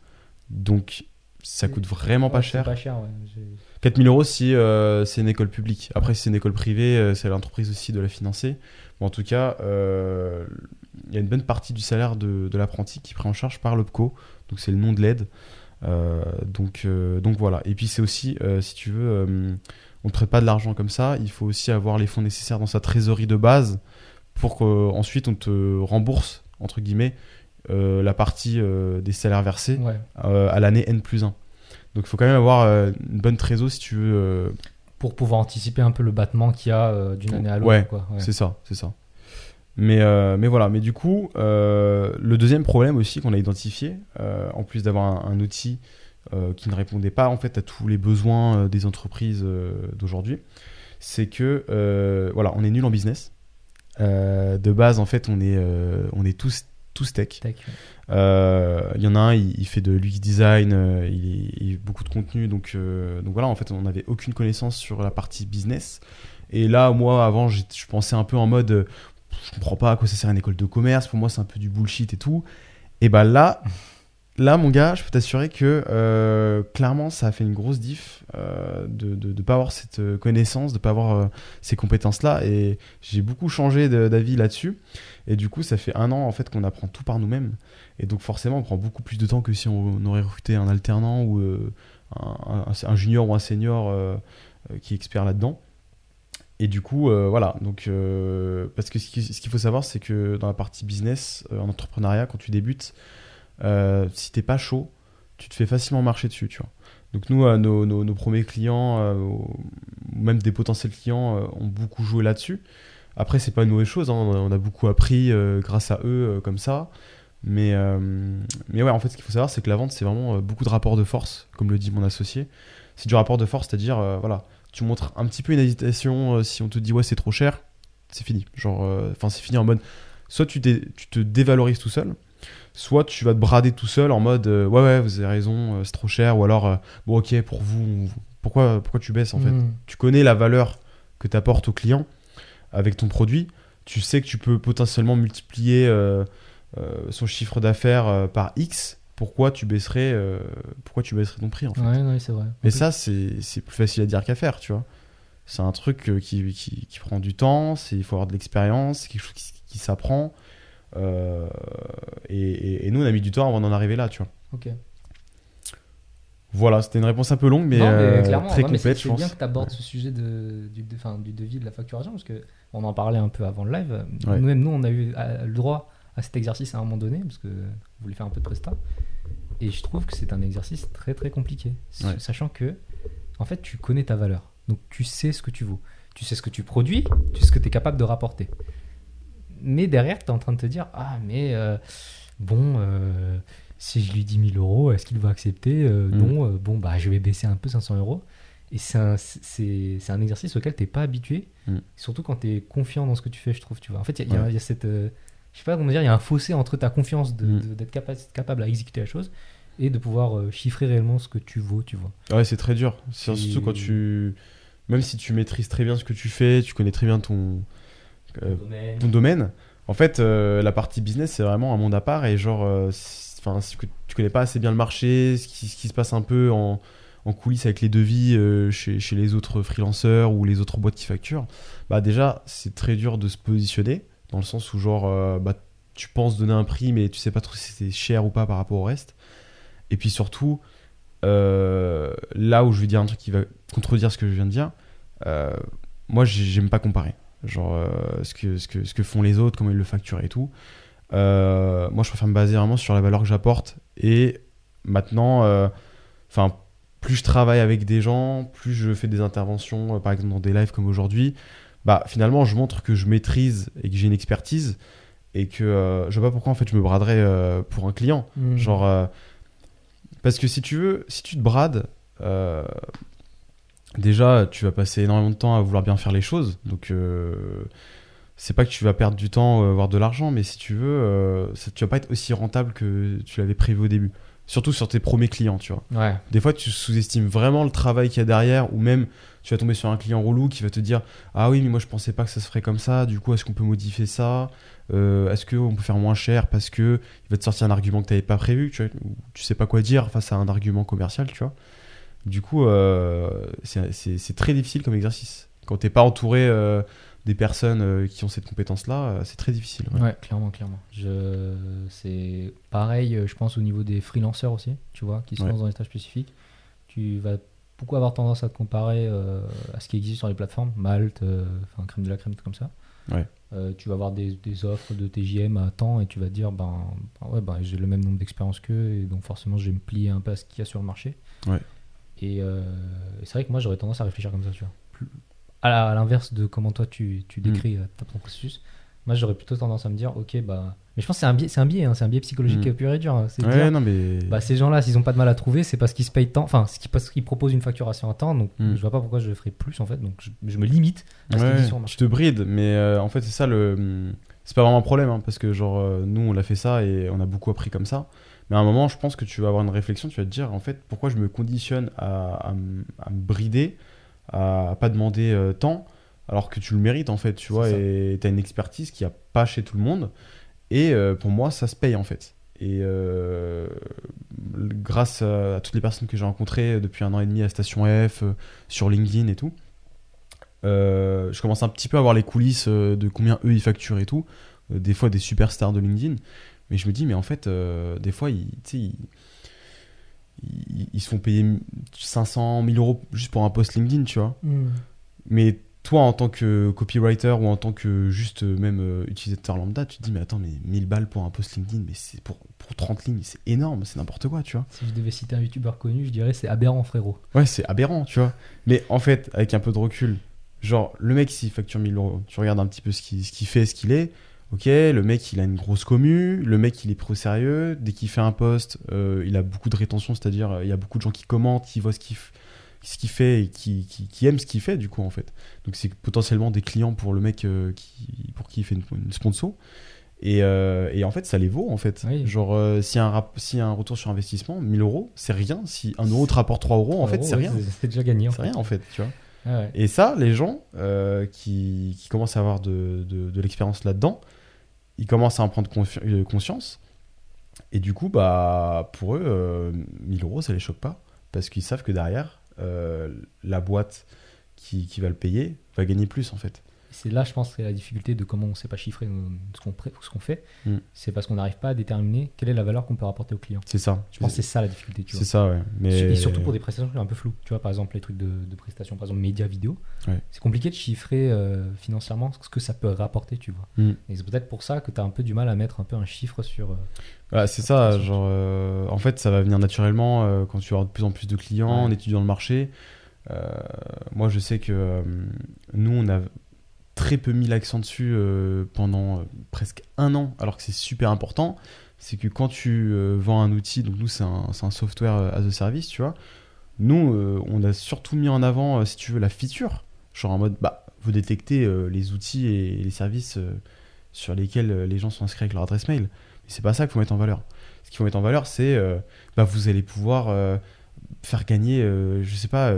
Donc ça coûte vraiment pas cher. Pas cher, ouais. J'ai- 4000 euros si euh, c'est une école publique. Après, si c'est une école privée, euh, c'est à l'entreprise aussi de la financer. Bon, en tout cas, euh, il y a une bonne partie du salaire de, de l'apprenti qui est pris en charge par l'OPCO. Donc, c'est le nom de l'aide. Donc, donc voilà. Et puis, c'est aussi, si tu veux, on ne prête pas de l'argent comme ça. Il faut aussi avoir les fonds nécessaires dans sa trésorerie de base pour qu'ensuite on te rembourse, entre guillemets, euh, la partie euh, des salaires versés Ouais. euh, à l'année N plus 1. Donc il faut quand même avoir une bonne trésor si tu veux. Pour pouvoir anticiper un peu le battement qu'il y a d'une année à l'autre. Ouais, quoi. Ouais. C'est ça, c'est ça. Mais, mais voilà, mais du coup, le deuxième problème aussi qu'on a identifié, en plus d'avoir un, un outil qui ne répondait pas en fait à tous les besoins des entreprises d'aujourd'hui, c'est que voilà, on est nul en business. De base, en fait, on est, on est tous, tous tech. Tech. Euh, Il y en a un, il, il fait de l'UX design, euh, il, il beaucoup de contenu, donc, euh, donc voilà, en fait, on n'avait aucune connaissance sur la partie business. Et là, moi, avant, je pensais un peu en mode, je comprends pas à quoi ça sert une école de commerce, pour moi, c'est un peu du bullshit et tout. Et bah là, là, mon gars, je peux t'assurer que euh, clairement, ça a fait une grosse diff euh, de ne pas avoir cette euh, connaissance, de pas avoir ces compétences-là. Et j'ai beaucoup changé d'avis là-dessus. Et du coup, ça fait un an en fait qu'on apprend tout par nous-mêmes. Et donc forcément, on prend beaucoup plus de temps que si on aurait recruté un alternant ou un, un- un junior ou un senior qui est expert là-dedans. Et du coup, voilà. Donc, parce que ce qui- ce qu'il faut savoir, c'est que dans la partie business, en entrepreneuriat, quand tu débutes, euh, si t'es pas chaud, tu te fais facilement marcher dessus, tu vois. Donc nous, euh, nos, premiers clients, euh, même des potentiels clients, euh, ont beaucoup joué là-dessus. Après, c'est pas une mauvaise chose. hein. On, a, beaucoup appris euh, grâce à eux, comme ça. Mais, mais ouais, en fait, ce qu'il faut savoir, c'est que la vente, c'est vraiment beaucoup de rapports de force, comme le dit mon associé. C'est du rapport de force, c'est-à-dire, voilà, tu montres un petit peu une hésitation si on te dit ouais, c'est trop cher, c'est fini. Genre, enfin, c'est fini en mode, soit tu te dévalorises tout seul, soit tu vas te brader tout seul en mode, euh, ouais, ouais, vous avez raison, euh, c'est trop cher, ou alors, euh, bon, ok, pour vous, pourquoi, pourquoi tu baisses en fait? Mhm. tu connais la valeur que tu apportes au client avec ton produit, tu sais que tu peux potentiellement multiplier son chiffre d'affaires par X. Pourquoi tu baisserais, pourquoi tu baisserais ton prix en fait? Ouais, ouais, c'est vrai. Mais ça, c'est c'est plus facile à dire qu'à faire, tu vois. C'est un truc qui, qui, qui prend du temps, c'est- il faut avoir de l'expérience, c'est quelque chose qui, qui s'apprend. Euh, et, et- et nous, on a mis du temps avant d'en arriver là, tu vois. Ok. Voilà, c'était une réponse un peu longue, mais, non, mais euh, clairement, très non, complète, c'est je c'est pense. bien que tu abordes ce sujet de, du, de- du devis de la facturation, parce que on en parlait un peu avant le live. Ouais. Nous-mêmes, nous, on a eu le droit à cet exercice à un moment donné, parce que vous voulez faire un peu de presta. Et je trouve que c'est un exercice très très compliqué, Ouais. sachant que, en fait, tu connais ta valeur. Donc, tu sais ce que tu vaux. Tu sais ce que tu produis, tu sais ce que tu es capable de rapporter. Mais derrière, tu es en train de te dire Ah, mais euh, bon, euh, si je lui dis 1000 euros, est-ce qu'il va accepter Euh, Mm. Non, euh, bon, bah, je vais baisser un peu 500 euros. Et c'est un, c'est, c'est un exercice auquel tu n'es pas habitué, Mm. surtout quand tu es confiant dans ce que tu fais, je trouve. Tu vois. En fait, il y, a- il y a- Ouais. il y a cette. euh, je sais pas comment dire, il y a un fossé entre ta confiance de- Mm. de- d'être capa- capable à exécuter la chose et de pouvoir euh, chiffrer réellement ce que tu vaux, tu vois. Ouais, c'est très dur. Et- Surtout quand tu. Même si tu maîtrises très bien ce que tu fais, tu connais très bien ton, euh, ton domaine. En fait, euh, la partie business, c'est vraiment un monde à part. Et genre, euh, si- enfin, si tu connais pas assez bien le marché, ce qui, ce qui se passe un peu en, en coulisses avec les devis euh, chez, chez les autres freelanceurs ou les autres boîtes qui facturent, bah déjà, c'est très dur de se positionner. Dans le sens où, genre, euh, bah, tu penses donner un prix, mais tu sais pas trop si c'est cher ou pas par rapport au reste. Et puis surtout, euh, là où je vais dire un truc qui va contredire ce que je viens de dire, moi j'ai- j'aime pas comparer. Genre euh, ce, que, ce, que, ce que font les autres, comment ils le facturent et tout. Euh, moi je préfère me baser vraiment sur la valeur que j'apporte. Et maintenant, euh, enfin, plus je travaille avec des gens, plus je fais des interventions, par exemple dans des lives comme aujourd'hui, bah finalement je montre que je maîtrise et que j'ai une expertise et que je vois pas pourquoi en fait je me braderais pour un client. Mm. Genre, parce que si tu veux, si tu te brades, déjà, tu vas passer énormément de temps à vouloir bien faire les choses. Donc, euh, c'est pas que tu vas perdre du temps, euh, avoir de l'argent, mais si tu veux, euh, ça- tu vas pas être aussi rentable que tu l'avais prévu au début. Surtout sur tes premiers clients, tu vois. Ouais. Des fois, tu sous-estimes vraiment le travail qu'il y a derrière, ou même tu vas tomber sur un client relou qui va te dire Ah oui, mais moi je pensais pas que ça se ferait comme ça, du coup, est-ce qu'on peut modifier ça? Euh, Est-ce qu'on peut faire moins cher Parce que il va te sortir un argument que tu n'avais pas prévu, tu, vois, ou tu sais pas quoi dire face à un argument commercial, tu vois. Du coup, euh, c'est- très difficile comme exercice. Quand t'es pas entouré euh, des personnes euh, qui ont cette compétence-là, c'est très difficile. ouais. Ouais, clairement, clairement. Je... C'est pareil, je pense, au niveau des freelanceurs aussi, tu vois, qui se Ouais. lancent dans des tâches spécifiques. Tu vas beaucoup avoir tendance à te comparer euh, à ce qui existe sur les plateformes, Malte, euh, enfin crème de la crème, tout comme ça. Ouais. Euh, tu vas avoir des, des offres de TJM à temps et tu vas te dire, ben, ben ouais, ben, j'ai le même nombre d'expériences qu'eux et donc forcément je vais me plier un peu à ce qu'il y a sur le marché. Ouais. Et euh, c'est vrai que moi j'aurais tendance à réfléchir comme ça, tu vois. Plus- À la- l'inverse de comment toi tu, tu décris ta- ton processus, moi j'aurais plutôt tendance à me dire, ok, bah. Mais je pense que c'est un biais, c'est un biais, hein, c'est un biais psychologique Mm. euh, pur et dur. hein. C'est de Ouais, dire, non, mais. bah, ces gens-là, s'ils ont pas de mal à trouver, c'est parce qu'ils se payent tant, enfin, c'est qu'ils- parce qu'ils proposent une facturation à temps, donc Mm. je vois pas pourquoi je ferais plus en fait, donc je, je me limite à ce qui Ouais, existe sur le marché. tu te brides, mais euh, en fait, c'est ça le. C'est pas vraiment un problème, hein, parce que, genre, nous, on a fait ça et on a beaucoup appris comme ça. Mais à un moment, je pense que tu vas avoir une réflexion, tu vas te dire, en fait, pourquoi je me conditionne à, à m- à me brider, à, à pas demander euh, tant, alors que tu le mérites, en fait, tu vois, ça. et tu as une expertise qui a pas chez tout le monde. Et euh, pour moi, ça se paye, en fait. Et euh, grâce à, à toutes les personnes que j'ai rencontrées depuis un an et demi à Station F, euh, sur LinkedIn et tout, euh, je commence un petit peu à voir les coulisses de combien eux ils facturent et tout. Des fois des superstars de LinkedIn. Mais je me dis, mais en fait, euh, des fois, ils, ils, ils- ils se font payer 500 000 euros juste pour un post LinkedIn, tu vois. Mm. Mais toi, en tant que copywriter ou en tant que juste euh, même euh, utilisateur lambda, tu te dis, mais attends, mais 1000 balles pour un post LinkedIn, mais c'est pour, pour 30 lignes, c'est énorme, c'est n'importe quoi, tu vois. Si je devais citer un youtubeur connu, je dirais c'est aberrant frérot. Ouais, c'est aberrant, tu vois. Mais en fait, avec un peu de recul, genre, le mec, s'il facture 1000 euros, tu regardes un petit peu ce qu'il ce qu'il fait, ce qu'il est. Ok, le mec, il a une grosse commu. Le mec, il est pro sérieux. Dès qu'il fait un post, euh, il a beaucoup de rétention, c'est-à-dire, euh, il y a beaucoup de gens qui commentent, qui voient ce qu'il ce qu'il fait et qui, qui, qui aiment ce qu'il fait, du coup, en fait. Donc, c'est potentiellement des clients pour le mec euh, qui, pour qui il fait une, une sponsor. Et, et en fait, ça les vaut, en fait. Oui. Genre, a un rap- a un retour sur investissement, 1000 euros, c'est rien. Si un euro te rapporte 3 euros, en fait, c'est ouais, rien. C'est déjà gagné. en C'est rien, en fait, tu vois. Ah ouais. Et ça, les gens qui, qui commencent à avoir de, de, de l'expérience là-dedans, ils commencent à en prendre euh, conscience. Et du coup, bah, pour eux, euh, 1000 euros, ça les choque pas. Parce qu'ils savent que derrière, euh, la boîte qui va le payer va gagner plus, en fait. C'est là, je pense, que la difficulté de comment on ne sait pas chiffrer ce qu'on fait. Mm. C'est parce qu'on n'arrive pas à déterminer quelle est la valeur qu'on peut rapporter au client. C'est ça. Je pense que c'est ça la difficulté. Tu C'est vois. ça, ouais. Mais... Et surtout pour des prestations un peu floues. Tu vois, par exemple, les trucs de, de prestations, par exemple, médias vidéo. Ouais. C'est compliqué de chiffrer euh, financièrement ce que ça peut rapporter, tu vois. Mm. Et c'est peut-être pour ça que tu as un peu du mal à mettre un peu un chiffre sur. euh, Ouais, c'est ça, genre, euh, en fait, ça va venir naturellement quand tu auras de plus en plus de clients, Ouais. en étudiant le marché. Moi, je sais que nous, on a très peu mis l'accent dessus euh, pendant euh, presque un an, alors que c'est super important. C'est que quand tu euh, vends un outil, donc nous, c'est un, un software as a service, tu vois. Nous, on a surtout mis en avant, si tu veux, la feature. Genre en mode, bah, vous détectez les outils et les services sur lesquels les gens sont inscrits avec leur adresse mail. Mais c'est pas ça qu'il faut mettre en valeur. Ce qu'il faut mettre en valeur, c'est bah, vous allez pouvoir faire gagner, je sais pas,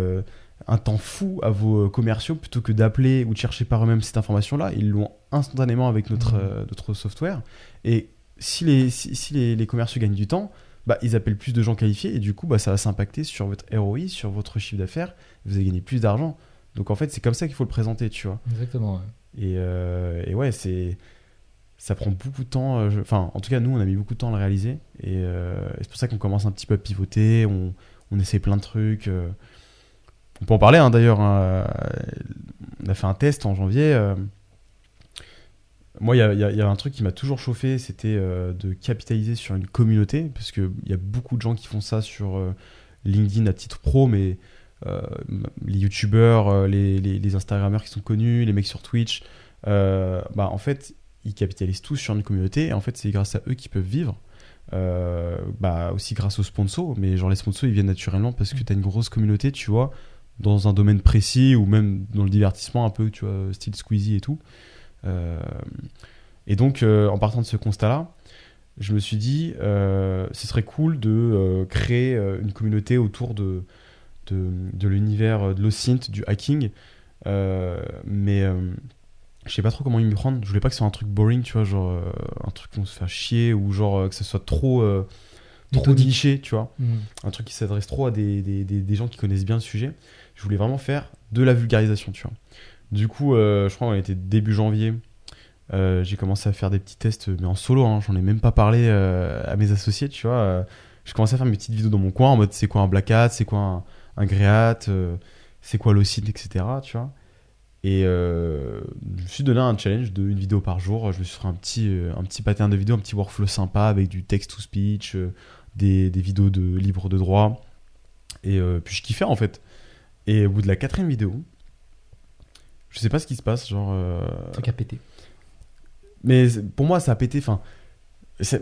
un temps fou à vos euh, commerciaux plutôt que d'appeler ou de chercher par eux-mêmes cette information-là. Ils l'ont instantanément avec notre, Mhm. euh, notre software. Et si les, si, si les, les commerciaux gagnent du temps, bah, ils appellent plus de gens qualifiés et du coup, bah, ça va s'impacter sur votre ROI, sur votre chiffre d'affaires. Vous allez gagner plus d'argent. Donc en fait, c'est comme ça qu'il faut le présenter, tu vois. Exactement. ouais. Et, euh, et ouais, c'est ça prend beaucoup de temps. je- Enfin, en tout cas, nous, on a mis beaucoup de temps à le réaliser. Et, euh, et c'est pour ça qu'on commence un petit peu à pivoter. On, on essaie plein de trucs. Euh. On peut en parler, hein, d'ailleurs. hein, On a fait un test en janvier. euh. Moi, il y y y a un truc qui m'a toujours chauffé, c'était euh, de capitaliser sur une communauté. Parce qu'il y a beaucoup de gens qui font ça sur euh, LinkedIn à titre pro, mais euh, les youtubeurs, euh, les, les, les instagrammeurs qui sont connus, les mecs sur Twitch, euh, bah, en fait, ils capitalisent tous sur une communauté. Et en fait, c'est grâce à eux qu'ils peuvent vivre. Euh, bah, aussi grâce aux sponsors. Mais genre, les sponsors, ils viennent naturellement parce que tu as une grosse communauté, tu vois, dans un domaine précis ou même dans le divertissement un peu, tu vois, style Squeezie et tout. Euh, et donc, euh, en partant de ce constat-là, je me suis dit, euh, ce serait cool de créer une communauté autour de, de, de l'univers de l'OSINT, du hacking. Mais je sais pas trop comment y me prendre. Je voulais pas que ce soit un truc boring, tu vois, genre un truc qu'on se fait chier ou genre que ce soit trop, trop niché, tu vois. Mhm. Un truc qui s'adresse trop à des, des, des, des gens qui connaissent bien le sujet. Je voulais vraiment faire de la vulgarisation, tu vois. Du coup, euh, je crois qu'on était début janvier. Euh, j'ai commencé à faire des petits tests, mais en solo, hein, j'en ai même pas parlé euh, à mes associés, tu vois. J'ai commencé à faire mes petites vidéos dans mon coin en mode c'est quoi un black hat, c'est quoi un, un grey hat, c'est quoi l'OSINT, etc. Tu vois. Et euh, je me suis donné un challenge de une vidéo par jour. Je me suis fait un petit, un petit pattern de vidéo, un petit workflow sympa avec du text-to-speech, des, des vidéos de libre de droit. Et euh, puis je kiffais en fait. Et au bout de la quatrième vidéo, je sais pas ce qui se passe, genre. euh, Truc à péter. mais pour moi, ça a pété. Enfin,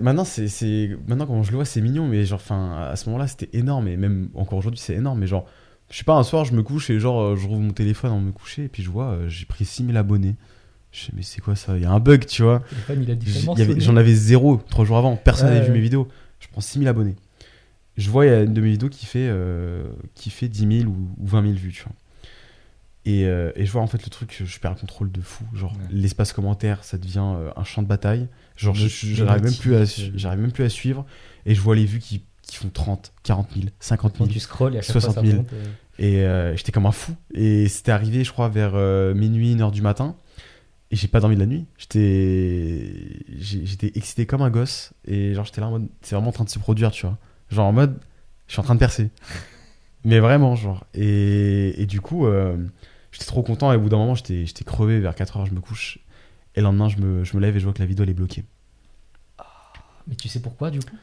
maintenant, c'est, maintenant quand je le vois, c'est mignon, mais genre, enfin, à ce moment-là, c'était énorme. Et même encore aujourd'hui, c'est énorme. Mais genre, je sais pas, un soir, je me couche et genre, euh, je rouvre mon téléphone en me coucher et puis je vois, j'ai pris 6000 abonnés. Je sais, mais c'est quoi ça? Il y a un bug, tu vois. A. J'en avais zéro trois jours avant. Personne Ouais, n'avait vu ouais. mes vidéos. Je prends 6000 abonnés. Je vois, il y a une de mes vidéos qui fait, euh, qui fait 10 000 ou, ou 20 000 vues, tu vois. Et, euh, et je vois en fait le truc, je perds le contrôle de fou. Genre, Ouais. l'espace commentaire, ça devient euh, un champ de bataille. Genre, j'arrive même, plus à euh. j'arrive même plus à suivre. Et je vois les vues qui, qui font 30, 40 000, 50 Quand 000. tu scrolls et à chaque 60 fois 000. ça monte. euh, Et euh, j'étais comme un fou. Et c'était arrivé, je crois, vers euh, minuit, une heure du matin. Et j'ai pas dormi de la nuit. J'étais excité comme un gosse. Et genre, j'étais là en mode, c'est vraiment en train de se produire, tu vois. Genre en mode, je suis en train de percer. Mais vraiment, genre. Et, et du coup, euh, j'étais trop content. Et au bout d'un moment, j'étais j'étais crevé. Vers 4 heures, je me couche. Et le lendemain, je me, je me lève et je vois que la vidéo, elle est bloquée. Mais tu sais pourquoi du coup?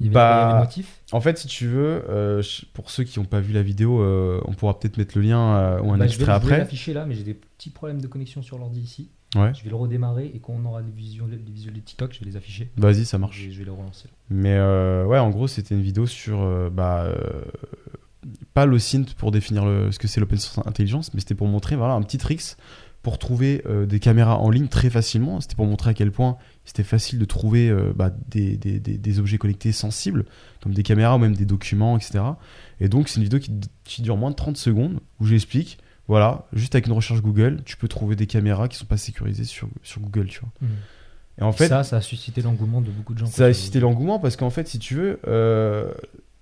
Il y avait, Bah, il y avait le motif En fait, si tu veux, euh, pour ceux qui n'ont pas vu la vidéo, euh, on pourra peut-être mettre le lien ou un Bah, je vais, extrait je vais après. l'afficher là, mais j'ai des petits problèmes de connexion sur l'ordi ici. Ouais. Je vais le redémarrer et quand on aura des visuels, des visuels de TikTok, je vais les afficher. Vas-y, ça marche. vais, je vais les relancer. Mais euh, ouais, en gros, c'était une vidéo sur euh, bah, euh, pas le synth pour définir le- ce que c'est l'open source intelligence, mais c'était pour montrer voilà un petit tricks pour trouver des caméras en ligne très facilement. C'était pour montrer à quel point c'était facile de trouver bah, des, des, des, des objets connectés sensibles, comme des caméras ou même des documents, etc. Et donc, c'est une vidéo qui, qui dure moins de 30 secondes où j'explique. Voilà, juste avec une recherche Google, tu peux trouver des caméras qui sont pas sécurisées sur, sur Google, tu vois. Et en fait, ça, ça a suscité l'engouement de beaucoup de gens. ça a suscité l'engouement parce qu'en fait, si tu veux, euh,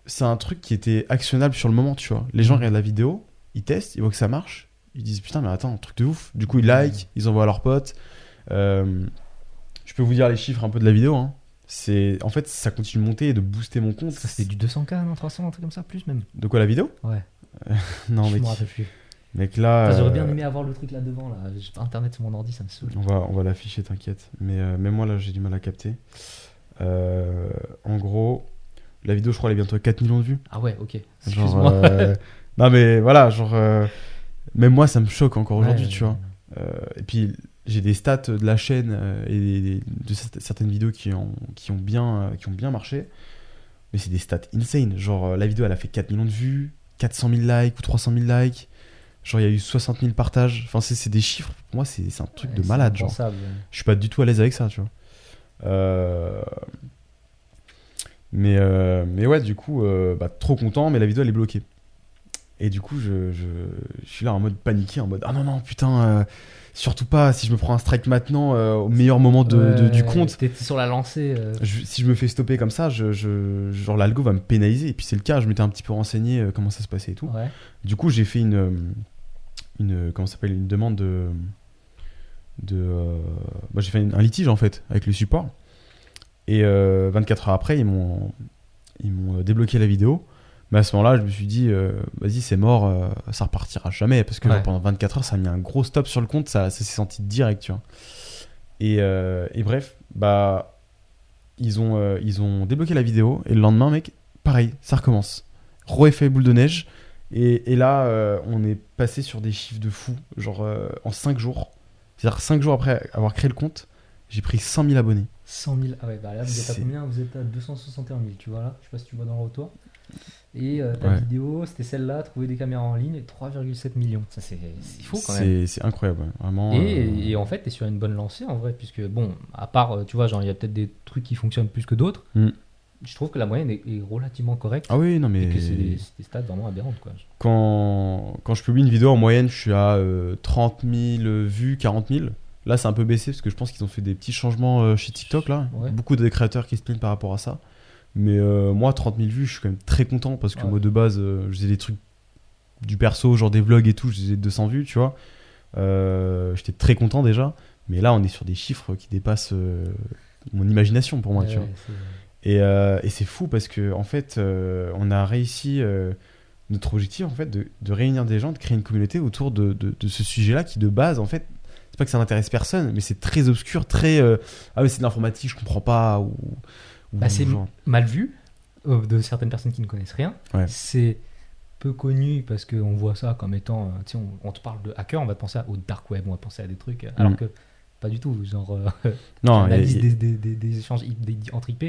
c'est un truc qui était actionnable sur le moment, tu vois. Les gens Mhm. regardent la vidéo, ils testent, ils voient que ça marche, ils disent putain, mais attends, un truc de ouf. Du coup, ils like, ils envoient à leurs potes. Euh, je peux vous dire les chiffres un peu de la vidéo. Hein. C'est en fait, ça continue de monter et de booster mon compte. Ça, c'était du 200K, non 300, un truc comme ça, plus même. De quoi la vidéo? Ouais. Non, je mec, me rappelle plus. Mec là. Enfin, J'aurais euh, bien aimé avoir le truc là devant. Là. J'ai pas Internet sur mon ordi, ça me saoule. On va, on va l'afficher, t'inquiète. Mais euh, même moi, là, j'ai du mal à capter. Euh, en gros, la vidéo, je crois, elle est bientôt à 4 millions de vues. Ah ouais, ok. Excuse-moi. euh, non, mais voilà, genre. euh, même moi, ça me choque encore aujourd'hui, Ouais, tu vois. Euh, et puis, j'ai des stats de la chaîne euh, et des- de cer- certaines vidéos qui ont, qui ont, bien, euh, qui ont bien marché. Mais c'est des stats insane. Genre, euh, la vidéo, elle a fait 4 millions de vues, 400 000 likes ou 300 000 likes. Genre, il y a eu 60 000 partages. Enfin, c'est c'est des chiffres. Pour moi, c'est c'est un truc Ouais, de malade, genre. Je suis pas du tout à l'aise avec ça, tu vois. Euh, Mais, euh, mais ouais, du coup, euh, bah, trop content, mais la vidéo elle est bloquée. Et du coup, je, je, je suis là en mode paniqué, en mode ah non, non, putain, surtout pas si je me prends un strike maintenant au meilleur moment de, de- du compte. T'étais sur la lancée. Je- si je me fais stopper comme ça, je, genre l'algo va me pénaliser. Et puis c'est le cas, je m'étais un petit peu renseigné comment ça se passait et tout. Ouais. Du coup, j'ai fait une, une comment s'appelle, une demande de, de, euh, bah, j'ai fait un litige en fait avec le support. Et euh, 24 heures après, ils m'ont, ils m'ont euh, débloqué la vidéo. Mais à ce moment-là, je me suis dit, euh, vas-y, c'est mort, euh, ça repartira jamais. Parce que Ouais. pendant 24 heures, ça a mis un gros stop sur le compte, ça, ça s'est senti direct, tu vois. Et, euh, et bref, bah, ils ont, euh, ils ont débloqué la vidéo. Et le lendemain, mec, pareil, ça recommence. Re-effet boule de neige. Et, et là, euh, on est passé sur des chiffres de fou, genre euh, en 5 jours. C'est-à-dire 5 jours après avoir créé le compte, j'ai pris 100 000 abonnés. 100 000. Ah ouais, bah là, vous êtes à combien? Vous êtes à 261 000, tu vois là Je sais pas si tu vois dans le retour. Et euh, ta Ouais. vidéo, c'était celle-là, trouver des caméras en ligne, 3,7 millions. Ça, c'est fou quand même. C'est incroyable, ouais. vraiment. Et, euh, et en fait, tu es sur une bonne lancée en vrai, puisque bon, à part, tu vois, genre, il y a peut-être des trucs qui fonctionnent plus que d'autres. Mm. Je trouve que la moyenne est, est relativement correcte. Ah oui, non, Et mais que c'est des, des stats vraiment aberrantes, quoi. quand, quand je publie une vidéo, en moyenne, je suis à euh, 30 000 vues, 40 000. Là, c'est un peu baissé parce que je pense qu'ils ont fait des petits changements euh, chez TikTok. Là. Ouais. Beaucoup de créateurs qui se plaignent par rapport à ça. Mais euh, moi, 30 000 vues, je suis quand même très content parce que Ouais. moi, de base, euh, je faisais des trucs du perso, genre des vlogs et tout, je faisais 200 vues, tu vois. Euh, J'étais très content déjà. Mais là, on est sur des chiffres qui dépassent euh, mon imagination pour moi, Ouais, tu vois. Et, euh, et c'est fou parce que en fait, euh, on a réussi euh, notre objectif en fait de, de réunir des gens, de créer une communauté autour de, de- de ce sujet-là qui de base en fait, c'est pas que ça n'intéresse personne, mais c'est très obscur, très euh, ah mais c'est de l'informatique, je comprends pas ou, ou Bah, c'est mal vu euh, de certaines personnes qui ne connaissent rien. Ouais. C'est peu connu parce qu'on voit ça comme étant. euh, tu sais, on, on te parle de hacker, on va penser au dark web, on va penser à des trucs. Alors Mm. que pas du tout. Genre, non, il y, a- l'analyse il y a- des, des, des, des échanges entre IP,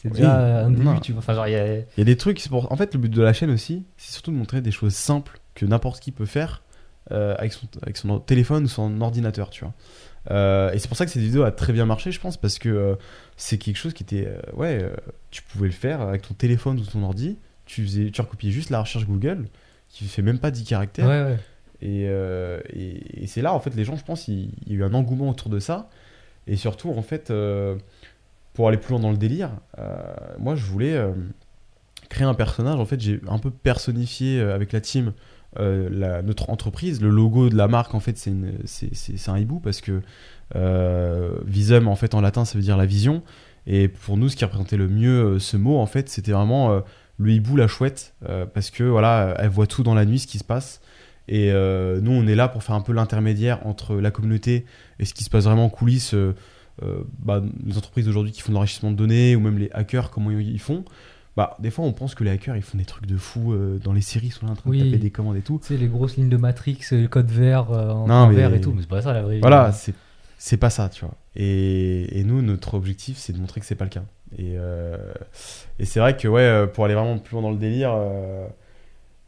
c'est déjà un début, non. tu vois. Enfin, genre, il y a. il y a des trucs. c'est Pour... En fait, le but de la chaîne aussi, c'est surtout de montrer des choses simples que n'importe qui peut faire euh, avec, son, avec son téléphone ou son ordinateur, tu vois. Euh, et c'est pour ça que cette vidéo a très bien marché, je pense, parce que euh, c'est quelque chose qui était. ouais, tu pouvais le faire avec ton téléphone ou ton ordi. Tu, faisais, tu recopiais juste la recherche Google, qui fait même pas 10 caractères. Ouais, ouais. Et, et, et c'est là, en fait, les gens, je pense, il, il y a eu un engouement autour de ça. Et surtout, en fait, pour aller plus loin dans le délire, euh, moi, je voulais euh, créer un personnage. En fait, j'ai un peu personnifié euh, avec la team notre entreprise. Le logo de la marque, en fait, c'est un hibou parce que visum, en fait, en latin, ça veut dire la vision. Et pour nous, ce qui représentait le mieux ce mot, en fait, c'était vraiment le hibou, la chouette, parce que voilà, elle voit tout dans la nuit, ce qui se passe. Et nous, on est là pour faire un peu l'intermédiaire entre la communauté et ce qui se passe vraiment en coulisses. Euh, bah, les entreprises aujourd'hui qui font de l'enrichissement de données ou même les hackers, comment ils font. Bah, des fois, on pense que les hackers ils font des trucs de fou euh, dans les séries, ils sont là en train Oui. de taper des commandes et tout. Sais, les grosses lignes de Matrix, euh, le code vert euh, en Non, mais- vert et tout, mais c'est pas ça la vraie. Voilà, c'est c'est pas ça, tu vois. Et, et nous, notre objectif, c'est de montrer que c'est pas le cas. Et, euh, et c'est vrai que, ouais, pour aller vraiment plus loin dans le délire,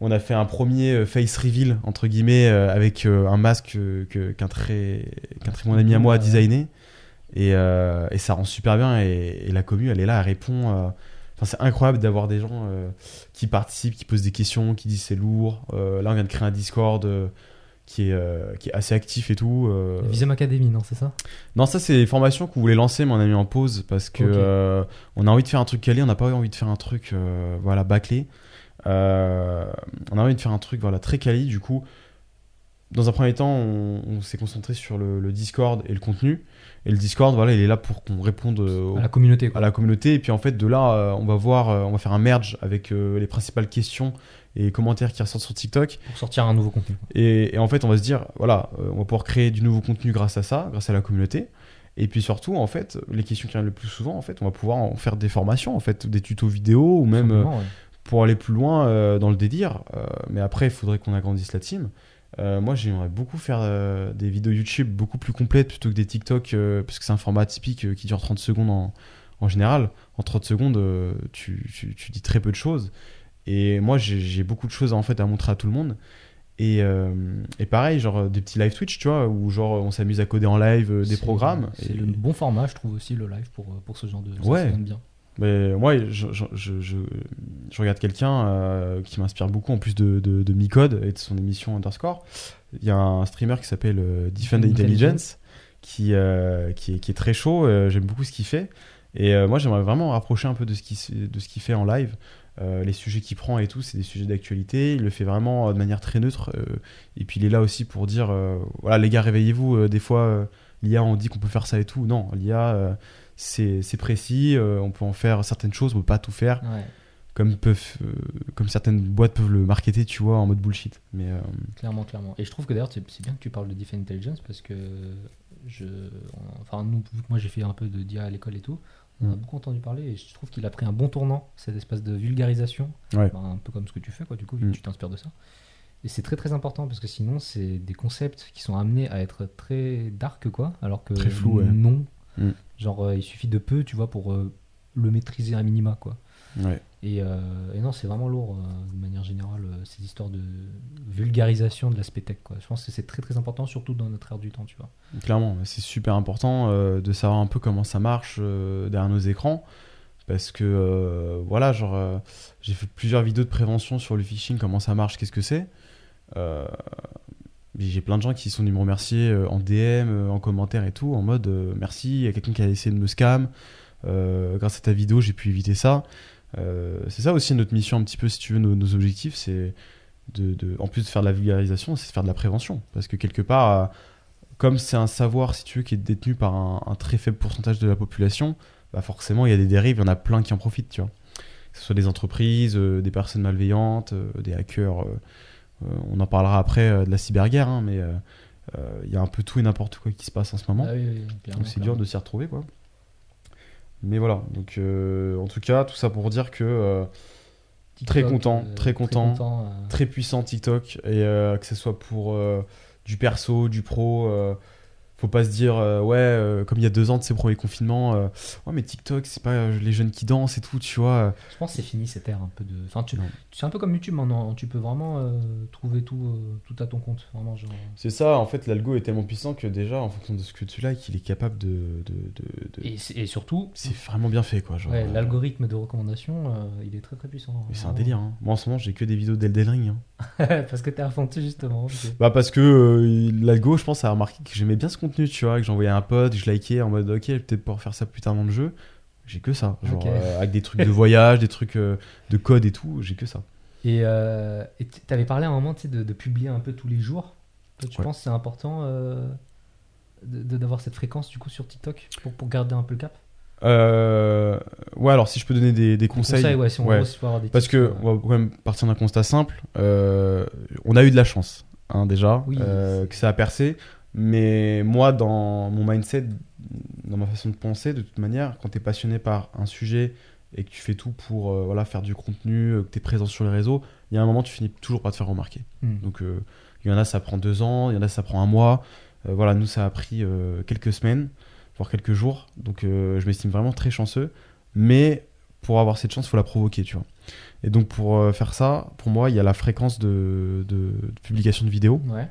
on a fait un premier face reveal, entre guillemets, avec un masque que- qu'un très, qu'un très bon ami à moi a designé. Et, euh, et ça rend super bien. Et, et la commu, elle est là, elle répond. euh, Enfin, c'est incroyable d'avoir des gens euh, qui participent, qui posent des questions, qui disent c'est lourd. Là, on vient de créer un Discord qui, est, qui est assez actif et tout. Visum Academy, non, c'est ça? Non, ça c'est les formations qu'on voulait lancer, mais on a mis en pause parce que on a envie de faire un truc calé, on n'a pas envie de faire un truc voilà bâclé. On a envie de faire un truc voilà très quali. Du coup, dans un premier temps, on, on s'est concentré sur le, le Discord et le contenu. Et le Discord, voilà, il est là pour qu'on réponde euh, au- À la communauté, à la communauté. Et puis en fait, de là, euh, on va voir, euh, on va faire un merge avec euh, les principales questions et commentaires qui ressortent sur TikTok. Pour sortir un nouveau contenu. Et, et en fait, on va se dire, voilà, on va pouvoir créer du nouveau contenu grâce à ça, grâce à la communauté. Et puis surtout, en fait, les questions qui reviennent le plus souvent, en fait, on va pouvoir en faire des formations, en fait, des tutos vidéo ou même ouais. pour aller plus loin dans le délire. Mais après, il faudrait qu'on agrandisse la team. Euh, moi, j'aimerais beaucoup faire euh, des vidéos YouTube beaucoup plus complètes plutôt que des TikTok, euh, parce que c'est un format typique euh, qui dure 30 secondes en, en général. En 30 secondes, tu, tu- tu dis très peu de choses. Et moi, j'ai beaucoup de choses en fait à montrer à tout le monde. Et, et pareil, genre des petits live Twitch, tu vois, où genre on s'amuse à coder en live des programmes. C'est Et- le bon format, je trouve aussi, le live, pour, pour ce genre de. Ouais. ça bien. Mais moi, je, je, je, regarde quelqu'un euh, qui m'inspire beaucoup, en plus de, de, de Micode et de son émission Underscore. Il y a un streamer qui s'appelle euh, Defend Intelligence, qui, euh, qui, est, qui est très chaud. euh, J'aime beaucoup ce qu'il fait. Et moi, j'aimerais vraiment me rapprocher un peu de ce qu'il fait en live. Les sujets qu'il prend et tout, c'est des sujets d'actualité. Il le fait vraiment de manière très neutre. et puis, il est là aussi pour dire voilà, les gars, réveillez-vous. des fois, l'IA, on dit qu'on peut faire ça et tout. Non, l'IA, c'est précis. euh, on peut en faire certaines choses, on peut pas tout faire. Ouais, Comme, peuvent, euh, comme certaines boîtes peuvent le marketer, tu vois, en mode bullshit. Mais euh, clairement, clairement. Et je trouve que d'ailleurs, c'est bien que tu parles de Defend Intelligence parce que je. Enfin, nous, moi j'ai fait un peu de DIA à l'école et tout, on a Mm. beaucoup entendu parler et je trouve qu'il a pris un bon tournant, cette espèce de vulgarisation. Ouais. Bah, un peu comme ce que tu fais, quoi, du coup, vu que tu t'inspires de ça. Et c'est très très important parce que sinon, c'est des concepts qui sont amenés à être très dark, quoi. Alors que Très flou, ouais. non. Genre, euh, il suffit de peu, tu vois, pour euh, le maîtriser à minima, quoi. Ouais. Et, euh, et non, c'est vraiment lourd euh, de manière générale, euh, ces histoires de vulgarisation de l'aspect tech. Quoi. Je pense que c'est très très important, surtout dans notre ère du temps, tu vois. Clairement, c'est super important de savoir un peu comment ça marche derrière nos écrans. Parce que, voilà, genre, j'ai fait plusieurs vidéos de prévention sur le phishing, comment ça marche, qu'est-ce que c'est. J'ai plein de gens qui sont venus me remercier euh, en DM, euh, en commentaire et tout, en mode euh, merci, il y a quelqu'un qui a essayé de me scam. Grâce à ta vidéo, j'ai pu éviter ça. C'est ça aussi notre mission, un petit peu, si tu veux, nos, objectifs, c'est de, en plus de faire de la vulgarisation, c'est de faire de la prévention. Parce que quelque part, comme c'est un savoir, si tu veux, qui est détenu par un, très faible pourcentage de la population, bah forcément, il y a des dérives, il y en a plein qui en profitent, tu vois. Que ce soit des entreprises, des personnes malveillantes, des hackers. On en parlera après euh, de la cyberguerre, hein, mais euh, euh, il y a un peu tout et n'importe quoi qui se passe en ce moment. Ah oui, oui, clairement, Donc c'est dur de s'y retrouver, quoi. Mais voilà, donc euh, en tout cas, tout ça pour dire que euh, très content, euh, très content. euh, très puissant TikTok et euh, que ce soit pour euh, du perso, du pro. Faut pas se dire euh, ouais euh, comme il y a deux ans de ces premiers confinements euh, ouais mais TikTok c'est pas les jeunes qui dansent et tout tu vois Je pense que c'est fini cette ère un peu de. Enfin, tu... C'est un peu comme YouTube maintenant. Tu peux vraiment trouver tout, tout à ton compte. Vraiment, genre. c'est ça en fait l'algo est tellement puissant que déjà en fonction de ce que tu likes il est capable de, de, de- de- Et, surtout, c'est vraiment bien fait quoi genre ouais, l'algorithme de recommandation, il est très très puissant. c'est un délire hein. moi en ce moment j'ai que des vidéos d'Elden Ring hein. Parce que t'es dessus, justement. Bah parce que l'algo, je pense, a remarqué que j'aimais bien ce contenu, tu vois, que j'envoyais à un pote, que je likais en mode ok, peut-être pouvoir faire ça plus tard dans le jeu. J'ai que ça, genre euh, avec des trucs de voyage, des trucs euh, de code et tout, j'ai que ça. Et euh, et t- t'avais parlé à un moment tu de, de publier un peu tous les jours. Toi, tu Ouais. penses que c'est important euh, d'avoir cette fréquence du coup sur TikTok pour, pour garder un peu le cap? Euh, ouais, alors si je peux donner des, des conseils, Conseil, ouais, si on ouais. avoir des parce tips, que on va quand même partir d'un constat simple. euh, on a eu de la chance, hein, déjà, Oui. euh, que ça a percé. Mais moi, dans mon mindset, dans ma façon de penser, de toute manière, quand tu es passionné par un sujet et que tu fais tout pour euh, voilà, faire du contenu, euh, que tu es présent sur les réseaux, il y a un moment, tu finis toujours par te faire remarquer. hmm. Donc, euh, il y en a, ça prend deux ans, il y en a, ça prend un mois. Voilà, nous, ça a pris quelques semaines, voire quelques jours. Donc, je m'estime vraiment très chanceux. Mais pour avoir cette chance, il faut la provoquer, tu vois. Et donc, pour faire ça, pour moi, il y a la fréquence de, de- de publication de vidéos. Ouais.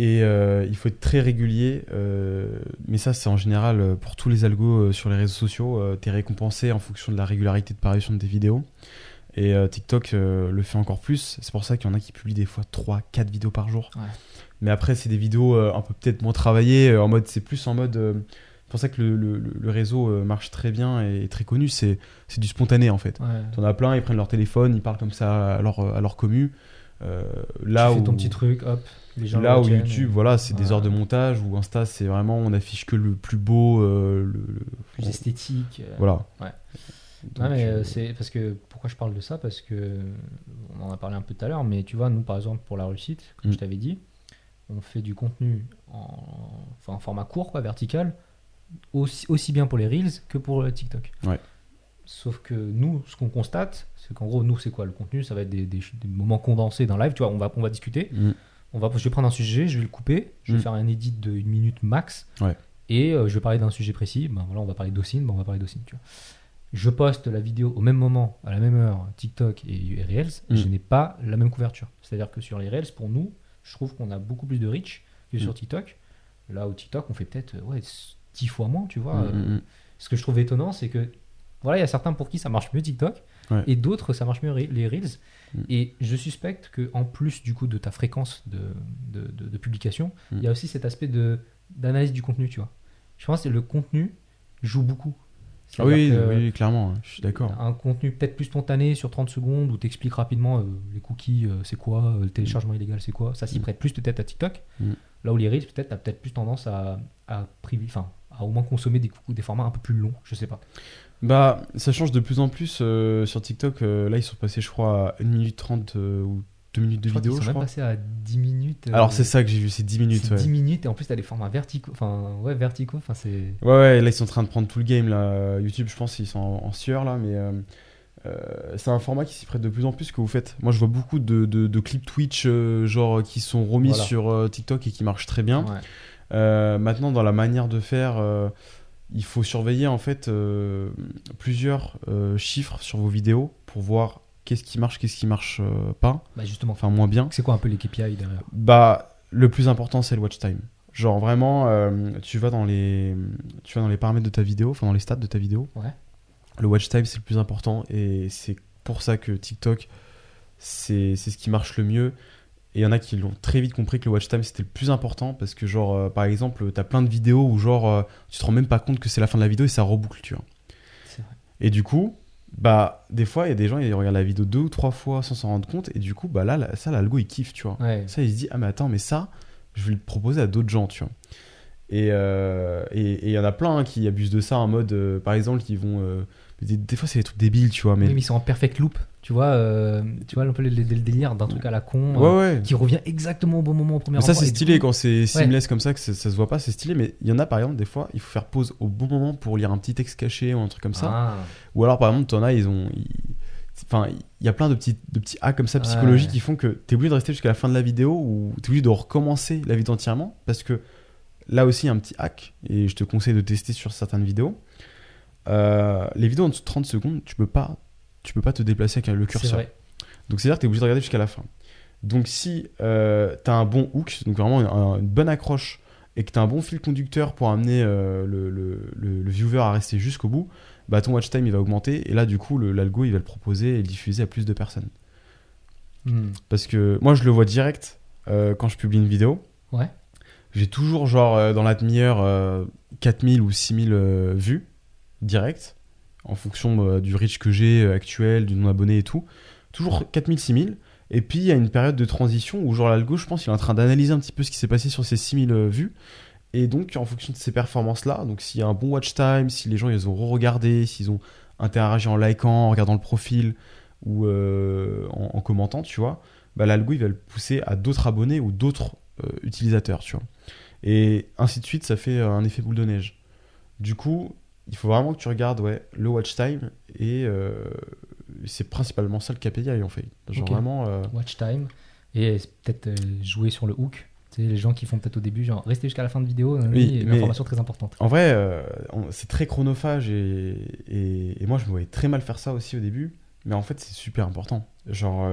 Et euh, il faut être très régulier. euh, mais ça, c'est en général euh, pour tous les algos sur les réseaux sociaux. tu es récompensé en fonction de la régularité de parution de tes vidéos. Et TikTok le fait encore plus. C'est pour ça qu'il y en a qui publient des fois 3, 4 vidéos par jour. Ouais. Mais après, c'est des vidéos un peu peut-être moins travaillées. en mode, c'est plus en mode. c'est pour ça que le, le- le réseau marche très bien et est très connu. C'est c'est du spontané en fait. Ouais. T'en as plein, ils prennent leur téléphone, ils parlent comme ça à leur, à leur commu. Euh, là tu fais où, ton petit truc, hop, là où YouTube, et- voilà, c'est des heures de montage. Ou Insta, c'est vraiment, on affiche que le plus beau. euh, le, le- plus esthétique. euh. Voilà. Ouais. Donc, Non, mais euh, c'est parce que pourquoi je parle de ça? Parce que on en a parlé un peu tout à l'heure, mais tu vois, nous par exemple pour la réussite, comme Mm. je t'avais dit, on fait du contenu en, enfin, en format court, quoi, vertical, aussi, aussi bien pour les reels que pour le TikTok. Ouais. Sauf que nous, ce qu'on constate, c'est qu'en gros, nous, c'est quoi le contenu? Ça va être des, des- des moments condensés d'un live. Tu vois, on va, on va discuter. Mm. On va, je vais prendre un sujet, je vais le couper, je vais Mm. faire un edit de une minute max. Ouais. Et euh, je vais parler d'un sujet précis. Ben voilà, on va parler d'Ocine, ben on va parler d'Ocine, tu vois. Je poste la vidéo au même moment, à la même heure, TikTok et, et Reels, Mm. je n'ai pas la même couverture. C'est-à-dire que sur les Reels, pour nous, je trouve qu'on a beaucoup plus de reach que sur Mm. TikTok. Là, au TikTok, on fait peut-être ouais, 10 fois moins, tu vois. Mm, Euh. Ce que je trouve étonnant, c'est que voilà, il y a certains pour qui ça marche mieux TikTok Ouais. et d'autres ça marche mieux les Reels. Mm. Et je suspecte que en plus du coup de ta fréquence de, de, de- de publication, Mm. il y a aussi cet aspect de d'analyse du contenu, tu vois. Je pense que le contenu joue beaucoup. Ah oui, que oui, clairement, je suis d'accord. Un contenu peut-être plus spontané sur 30 secondes où tu expliques rapidement euh, les cookies, euh, c'est quoi, euh, le téléchargement illégal, c'est quoi. Ça s'y Mm. prête plus peut-être à TikTok. Mm. Là où les Reels, peut-être, tu as peut-être plus tendance à, à, privi- enfin, à au moins consommer des, des formats un peu plus longs, je sais pas. Bah, ça change de plus en plus euh, sur TikTok. euh, là, ils sont passés, je crois, à 1 minute 30 euh, ou 2 minutes de je crois vidéo, qu'ils sont je même crois. passés à 10 minutes. Alors, c'est ça que j'ai vu, c'est 10 minutes. Ouais. 10 minutes et en plus, tu as des formats verticaux. Enfin, ouais, verticaux. Enfin, c'est. Ouais, ouais, là ils sont en train de prendre tout le game. Là. YouTube, je pense qu'ils sont en, en sueur là, mais c'est un format qui s'y prête de plus en plus que vous faites. Moi, je vois beaucoup de, de- de clips Twitch, genre qui sont remis Voilà. sur TikTok et qui marchent très bien. Ouais. Euh, maintenant, dans la manière de faire, euh, il faut surveiller en fait euh, plusieurs chiffres sur vos vidéos pour voir qu'est-ce qui marche, qu'est-ce qui marche pas, Bah justement, enfin moins bien. c'est quoi un peu les KPI derrière? Bah, le plus important, c'est le watch time. Genre vraiment, euh, tu vas dans les, tu vas dans les paramètres de ta vidéo, enfin dans les stats de ta vidéo. Ouais. Le watch time, c'est le plus important et c'est pour ça que TikTok, c'est c'est ce qui marche le mieux. Et il y en a qui l'ont très vite compris que le watch time c'était le plus important parce que genre euh, par exemple, t'as plein de vidéos où genre euh, tu te rends même pas compte que c'est la fin de la vidéo et ça reboucle, tu vois. Vrai. Et du coup, bah des fois il y a des gens ils regardent la vidéo deux ou trois fois sans s'en rendre compte et du coup bah là ça l'algo il kiffe, tu vois. Ouais. Ça, il se dit, ah mais attends, mais ça, je vais le proposer à d'autres gens, tu vois. Et euh, et- et il y en a plein hein, qui abusent de ça en mode, euh, par exemple, qui vont... des, des fois, c'est des trucs débiles, tu vois, mais... Mais ils sont en perfect loop, tu vois, euh, tu vois un peu le, le- le délire d'un truc à la con euh, ouais, qui revient exactement au bon moment au premier Mais ça, c'est stylé coup- quand c'est seamless comme ça, que ça, ça se voit pas, c'est stylé. Mais il y en a, par exemple, des fois, il faut faire pause au bon moment pour lire un petit texte caché ou un truc comme ça. Ah, Ou alors, par exemple, t'en as, ils ont... ils- Enfin, il y a plein de petits, de petits hacks comme ça psychologiques qui font que t'es obligé de rester jusqu'à la fin de la vidéo ou t'es obligé de recommencer la vidéo entièrement parce que là aussi, il y a un petit hack et je te conseille de tester sur certaines vidéos. Euh, les vidéos en dessous de 30 secondes, tu peux pas, tu peux pas te déplacer avec le curseur. vrai. Donc c'est-à-dire que tu es obligé de regarder jusqu'à la fin. Donc si euh, tu as un bon hook, donc vraiment un- une bonne accroche, et que tu as un bon fil conducteur pour amener euh, le, le- le- le viewer à rester jusqu'au bout, bah ton watch time il va augmenter, et là du coup le- l'algo il va le proposer et le diffuser à plus de personnes. Hmm. Parce que moi je le vois direct euh, quand je publie une vidéo. Ouais. J'ai toujours genre euh, dans la demi-heure euh, 4000 ou 6000 euh, vues direct en fonction euh, du reach que j'ai euh, actuel, du nombre d'abonnés et tout. Toujours 4000 6000 et puis il y a une période de transition où genre l'algo je pense il est en train d'analyser un petit peu ce qui s'est passé sur ces 6000 euh, vues et donc en fonction de ces performances là, donc s'il y a un bon watch time, si les gens ils ont re-regardé, s'ils ont interagi en likant, en regardant le profil ou en, en commentant, tu vois, bah, l'algo il va le pousser à d'autres abonnés ou d'autres utilisateurs, tu vois. Et ainsi de suite, ça fait un effet boule de neige. Du coup, il faut vraiment que tu regardes ouais, le watch time et euh, c'est principalement ça le KPI en fait. Genre vraiment. euh, Watch time et peut-être euh, jouer sur le hook. Tu sais, les gens qui font peut-être au début, genre rester jusqu'à la fin de vidéo, euh, Oui, et mais- l'information très importante. En vrai, euh, c'est très chronophage et, et, et moi je me voyais très mal faire ça aussi au début, mais en fait c'est super important. Genre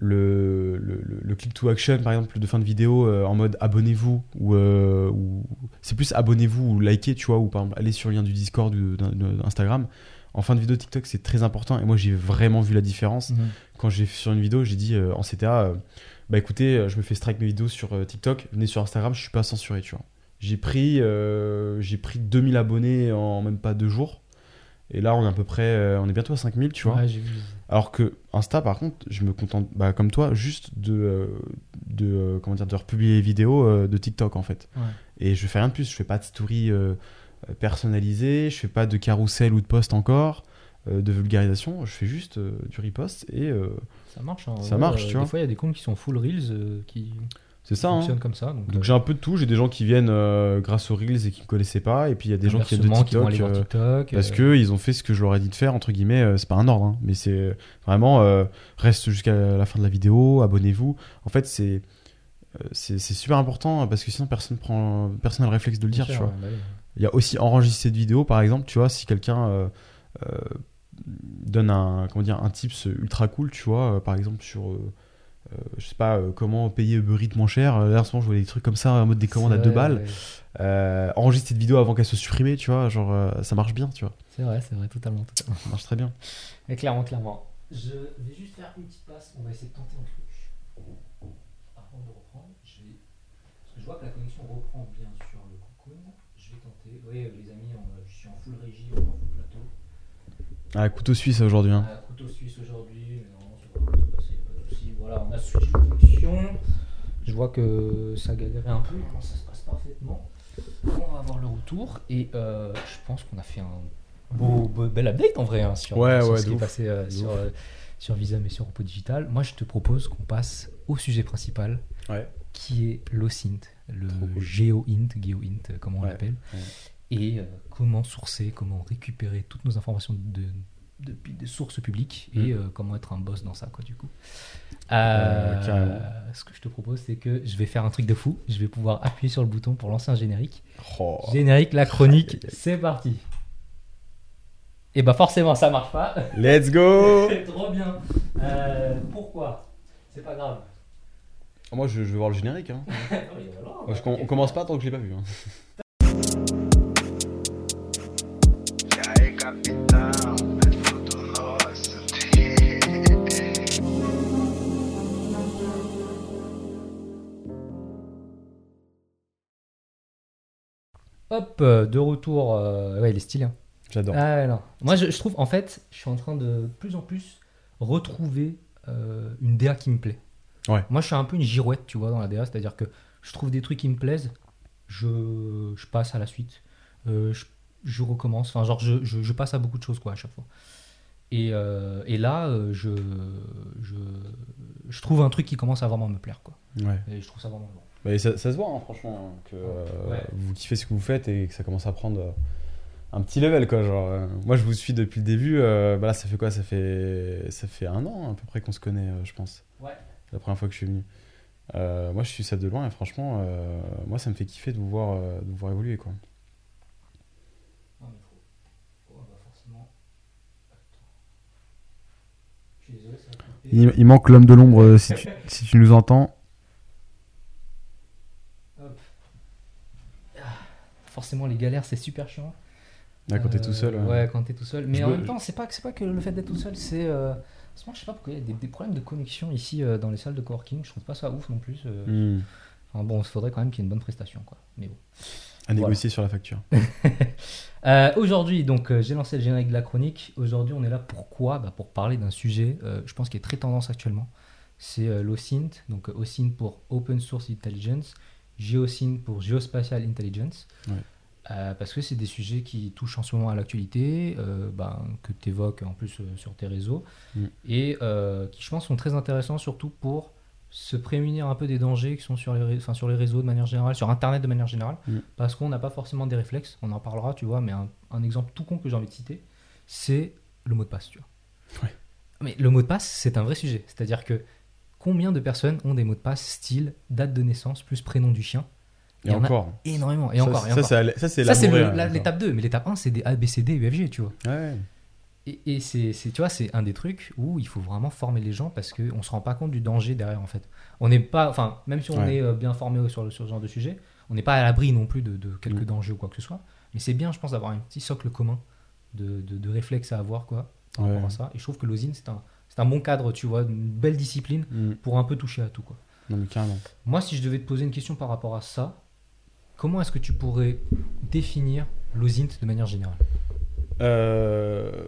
le, le, click to action par exemple de fin de vidéo euh, en mode abonnez-vous ou, euh, ou- c'est plus abonnez-vous ou likez, tu vois, ou par exemple allez sur le lien du Discord ou d'Instagram. En fin de vidéo TikTok c'est très important et moi j'ai vraiment vu la différence Mhm. quand j'ai sur une vidéo, j'ai dit euh, en CTA, bah écoutez, je me fais strike mes vidéos sur TikTok, venez sur Instagram, je suis pas censuré, tu vois. J'ai pris, j'ai pris 2000 abonnés en même pas deux jours. Et là, on est à peu près, euh, on est bientôt à 5000, tu vois. Ouais, j'ai vu. Alors que Insta, par contre, je me contente, bah, comme toi, juste de, euh, de, euh, comment dire, de republier les vidéos de TikTok, en fait. Ouais. Et je fais rien de plus, je fais pas de story euh, personnalisée, je fais pas de carrousel ou de post encore, euh, de vulgarisation, je fais juste euh, du repost et Ça marche. hein. Ça marche, tu Des vois. fois, il y a des comptes qui sont full reels qui c'est ça. hein. fonctionnent comme ça. Donc, Donc euh, j'ai un peu de tout, j'ai des gens qui viennent euh, grâce aux Reels et qui me connaissaient pas, et puis il y a des gens qui viennent de qui TikTok. euh. Parce que ils ont fait ce que je leur ai dit de faire, entre guillemets, c'est pas un ordre, hein, mais c'est vraiment reste jusqu'à la fin de la vidéo, abonnez-vous. En fait, c'est c'est super important parce que sinon personne prend personne n'a le réflexe de le dire, sûr, tu vois. bah oui. Il y a aussi enregistrer cette vidéo, par exemple, tu vois, si quelqu'un euh, euh, donne un comment dire un tips ultra cool, tu vois, par exemple sur euh, euh, je sais pas euh, comment payer Uber Eats moins cher. Euh, Là, en ce moment, je vois des trucs comme ça en mode des commandes à C'est deux vrai, balles. ouais. Euh, enregistrer cette vidéo avant qu'elle soit supprimée, tu vois, genre ça marche bien, tu vois, C'est vrai, c'est vrai, totalement, totalement. ça marche très bien. Mais clairement, clairement. Je vais juste faire une petite passe. On va essayer de tenter un truc. Avant de reprendre, je vais. Parce que je vois que la connexion reprend bien sur le cocoon. Je vais tenter. Oui, les amis, on- je suis en full régie, on est en full plateau. Ah, couteau suisse aujourd'hui. Hein. Euh, couteau suisse aujourd'hui, mais non, ça va se passer, pas de soucis. Voilà, on a switch connexion. Je vois que ça galérait un peu, non, ça se passe parfaitement. On va avoir le retour et euh, je pense qu'on a fait un beau, beau- bel update en vrai hein, sur, Ouais, sur ouais, ce qui est ouf. passé euh, sur, euh, sur Visum et sur Repo Digital. Moi, je te propose qu'on passe au sujet principal Ouais. qui est l'OSINT, le. GeoInt, GeoInt, comme on Ouais, l'appelle, et euh, comment sourcer, comment récupérer toutes nos informations de sources publiques Mm. et euh, comment être un boss dans ça, quoi, du coup. Euh, Euh, carrément. ce que je te propose, c'est que je vais faire un truc de fou. Je vais pouvoir appuyer sur le bouton pour lancer un générique. Oh. Générique, la chronique, c'est parti. Et bah forcément, ça marche pas. Let's go Trop bien. Euh, pourquoi? C'est pas grave. Moi, je, je veux voir le générique. Hein. Moi, je- on, on commence pas tant que je l'ai pas vu. hein. Hop, de retour. euh, Ouais, il est stylé. hein. J'adore. Ah non. Moi, je, je trouve, en fait, je suis en train de plus en plus retrouver euh, une DA qui me plaît. Ouais. Moi, je suis un peu une girouette, tu vois, dans la DA, c'est-à-dire que je trouve des trucs qui me plaisent, je, je passe à la suite, euh, je, je recommence, enfin, genre, je, je, je passe à beaucoup de choses, quoi, à chaque fois. Et, euh, et là, euh, je, je, je trouve un truc qui commence à vraiment me plaire, quoi. Ouais. Et je trouve ça vraiment bon. Bah, ça, ça se voit, hein, franchement, que euh, Ouais. vous kiffez ce que vous faites et que ça commence à prendre euh, un petit level, quoi. Genre, euh, moi, je vous suis depuis le début. euh, bah là, ça fait quoi? Ça fait ça fait un an à peu près qu'on se connaît, euh, je pense. Ouais. La première fois que je suis venu. Euh, moi, je suis ça de loin et franchement, euh, moi, ça me fait kiffer de vous voir, euh, de vous voir évoluer, quoi. Non, mais faut- faut- bah, forcément. Attends. Je suis désolé, ça va couper. Il, manque l'homme de l'ombre si, tu, si tu nous entends. Hop. Ah, Forcément, les galères, c'est super chiant. Là, quand t'es Euh, tout seul. euh, Ouais, quand t'es tout seul. Mais Je en me- même temps, c'est pas, c'est pas que le fait d'être tout seul, c'est. Euh... Moi, je sais pas pourquoi il y a des, des problèmes de connexion ici euh, dans les salles de coworking. Je trouve pas ça ouf non plus. euh. hmm, Enfin, bon, il faudrait quand même qu'il y ait une bonne prestation, quoi. Mais bon. à négocier sur la facture. Euh, Aujourd'hui, donc, euh, j'ai lancé le générique de la chronique. Aujourd'hui, on est là pourquoi? Bah, Pour parler d'un sujet, euh, je pense, qui est très tendance actuellement. C'est euh, l'OSINT, donc euh, OSINT pour Open Source Intelligence, GeoSINT pour Geospatial Intelligence. Ouais. Euh, parce que c'est des sujets qui touchent en ce moment à l'actualité, euh, ben, que tu évoques en plus euh, sur tes réseaux, Mm. et qui, je pense, sont très intéressants surtout pour se prémunir un peu des dangers qui sont sur les, enfin, sur les réseaux de manière générale, sur Internet de manière générale, Mm. parce qu'on n'a pas forcément des réflexes, on en parlera, tu vois, mais un, un exemple tout con que j'ai envie de citer, c'est le mot de passe, tu vois. Ouais. Mais le mot de passe, c'est un vrai sujet, c'est-à-dire que combien de personnes ont des mots de passe style date de naissance plus prénom du chien? Et Il y en a encore. Énormément, et Ça, encore, et ça, c'est hein, l'étape 2, mais l'étape 1, c'est des A, B, C, D, UFG, tu vois. Ouais. Et, et c'est, tu vois, c'est un des trucs où il faut vraiment former les gens parce qu'on se rend pas compte du danger derrière, en fait. On n'est pas, enfin, même si on Ouais. est euh, bien formé sur, le- sur ce genre de sujet, on n'est pas à l'abri non plus de, de quelques Mm. dangers ou quoi que ce soit. Mais c'est bien, je pense, d'avoir un petit socle commun de, de, de réflexes à avoir, quoi, par Ouais. rapport à ça. Et je trouve que l'osine, c'est un, c'est un bon cadre, tu vois, une belle discipline Hmm. pour un peu toucher à tout, quoi. Non, mais carrément. Moi, si je devais te poser une question par rapport à ça, comment est-ce que tu pourrais définir l'OSINT de manière générale? Euh,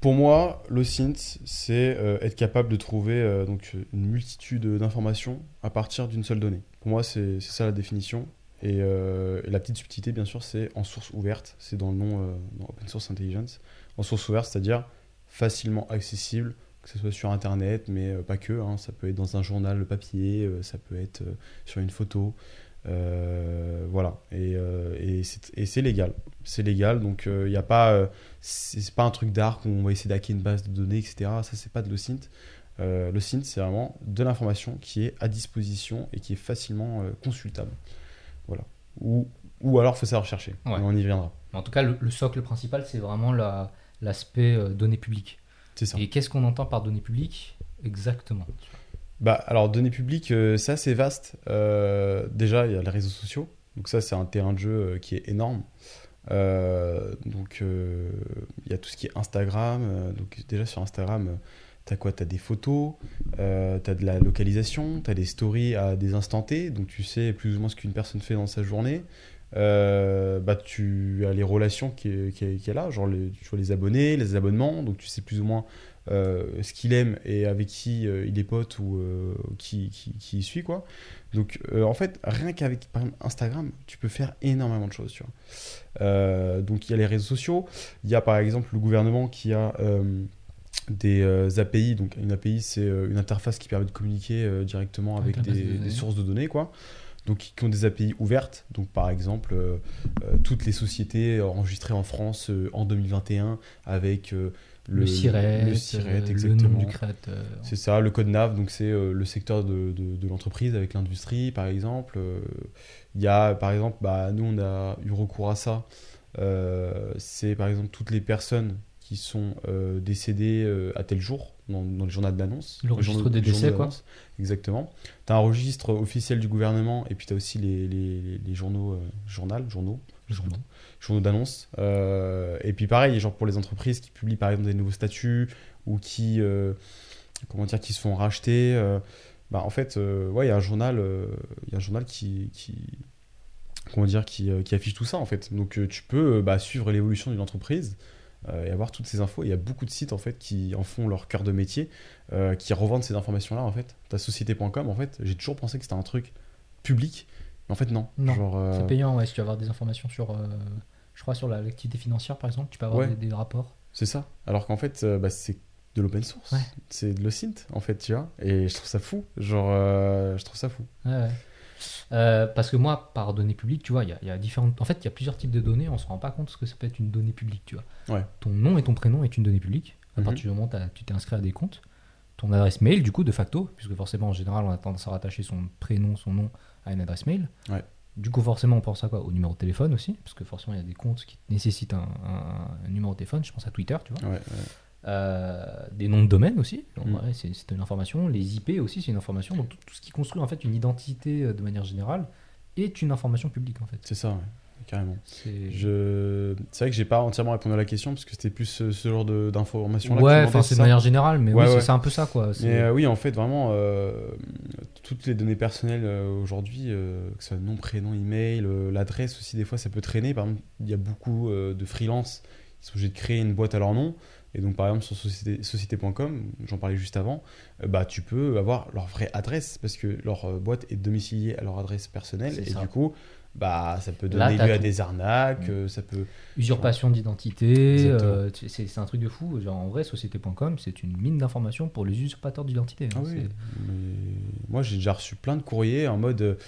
pour moi, l'OSINT, c'est euh, être capable de trouver euh, donc, une multitude d'informations à partir d'une seule donnée. Pour moi, c'est c'est ça la définition. Et, et la petite subtilité, bien sûr, c'est en source ouverte. C'est dans le nom dans Open Source Intelligence. En source ouverte, c'est-à-dire facilement accessible, que ce soit sur Internet, mais euh, pas que. hein. Ça peut être dans un journal papier, euh, ça peut être euh, sur une photo. Euh, voilà. Et, euh, et c'est légal. C'est légal, donc il n'y a pas. euh, c'est pas un truc d'art qu'on va essayer d'hacker une base de données, etc. Ça, c'est pas de l'OSINT. Euh, l'OSINT, c'est vraiment de l'information qui est à disposition et qui est facilement euh, consultable. Voilà. Ou, ou alors, faut savoir chercher. Ouais. On y viendra. En tout cas, le, le socle principal, c'est vraiment la- l'aspect euh, données publiques. Ça. Et qu'est-ce qu'on entend par données publiques exactement? Bah, alors, données publiques, euh, c'est assez vaste. Euh, déjà, il y a les réseaux sociaux. Donc, ça, c'est un terrain de jeu euh, qui est énorme. Euh, donc, il y a tout ce qui est Instagram. Donc, déjà, sur Instagram, euh, t'as quoi? T'as des photos, euh, t'as de la localisation, t'as des stories à des instants T. Donc, tu sais plus ou moins ce qu'une personne fait dans sa journée. Euh, bah, tu as les relations qui est, qui est- qui est là, genre les, tu vois les abonnés, les abonnements. Donc, tu sais plus ou moins euh, ce qu'il aime et avec qui euh, il est pote ou qui, qui, suit quoi. Donc en fait rien qu'avec Instagram tu peux faire énormément de choses tu vois. Donc il y a les réseaux sociaux, il y a par exemple le gouvernement qui a des euh, API, donc une API c'est euh, une interface qui permet de communiquer euh, directement avec, des, de des sources de données quoi. Donc qui ont des API ouvertes, donc par exemple euh, euh, toutes les sociétés enregistrées en France euh, en 2021 avec euh, Le, siret, le siret, le exactement. nom du créateur. C'est ça, le code NAV, donc c'est euh, le secteur de, de- de l'entreprise avec l'industrie, par exemple. Euh, Il y a, par exemple, bah, nous, on a eu recours à ça. Euh, c'est, par exemple, toutes les personnes qui sont décédées à tel jour dans, dans le journal d'annonce. Le Les registre journaux- des les journaux décès, quoi. Exactement. Tu as un registre officiel du gouvernement et puis tu as aussi les, les- les- les journaux, euh, journal, journaux, Journaux. journaux d'annonce. Euh, et puis pareil, genre pour les entreprises qui publient par exemple des nouveaux statuts ou qui, euh, comment dire, qui se font racheter. bah, en fait, ouais, il y a un journal, il y a un journal qui, qui, comment dire, qui, qui affiche tout ça en fait. Donc tu peux bah, suivre l'évolution d'une entreprise et avoir toutes ces infos. Il y a beaucoup de sites en fait qui en font leur cœur de métier, euh, qui revendent ces informations-là en fait. Ta société.com en fait, j'ai toujours pensé que c'était un truc public, mais en fait non. Non, Genre, euh, C'est payant, ouais, si tu veux avoir des informations sur, euh, je crois, sur la- l'activité financière, par exemple, tu peux avoir Ouais. des, des rapports. C'est ça. Alors qu'en fait, euh, bah, c'est de l'open source. Ouais. C'est de l'OSINT, en fait, tu vois. Et je trouve ça fou. Genre, euh, je trouve ça fou. Ouais, ouais. Euh, parce que moi, par données publiques, tu vois, il y a, il y a différentes. En fait, il y a plusieurs types de données. On se rend pas compte ce que ça peut être une donnée publique, tu vois. Ouais. Ton nom et ton prénom est une donnée publique. À Mhm. partir du moment où tu t'es inscrit à des comptes. Ton adresse mail, du coup, de facto, puisque forcément, en général, on a tendance à rattacher son prénom, son nom à une adresse mail. Ouais. Du coup, forcément, on pense à quoi? Au numéro de téléphone aussi, parce que forcément, il y a des comptes qui nécessitent un, un- un numéro de téléphone. Je pense à Twitter, tu vois. Ouais. Euh, des noms de domaine aussi, Mm. c'est une information. Les IP aussi, c'est une information. Donc tout, tout ce qui construit en fait une identité euh, de manière générale est une information publique en fait. C'est ça, ouais. carrément. C'est Je... Vrai que j'ai pas entièrement répondu à la question parce que c'était plus ce, ce genre que ouais, enfin c'est de manière générale, mais Ouais, oui, c'est- ouais. c'est un peu ça quoi. Mais euh, oui, en fait, vraiment, euh, toutes les données personnelles euh, aujourd'hui, euh, que ce soit nom, prénom, email, euh, l'adresse aussi, des fois, ça peut traîner. Par exemple, il y a beaucoup euh, de freelance qui sont obligés de créer une boîte à leur nom. Et donc, par exemple, sur société- société.com, j'en parlais juste avant, euh, bah, tu peux avoir leur vraie adresse parce que leur euh, boîte est domiciliée à leur adresse personnelle. Et ça. du coup, bah, ça peut donner lieu à des arnaques, euh, ça peut. Usurpation d'identité, euh, c'est un truc de fou. Genre, en vrai, société.com, c'est une mine d'informations pour les usurpateurs d'identité. hein. Ah oui, mais moi j'ai déjà reçu plein de courriers en mode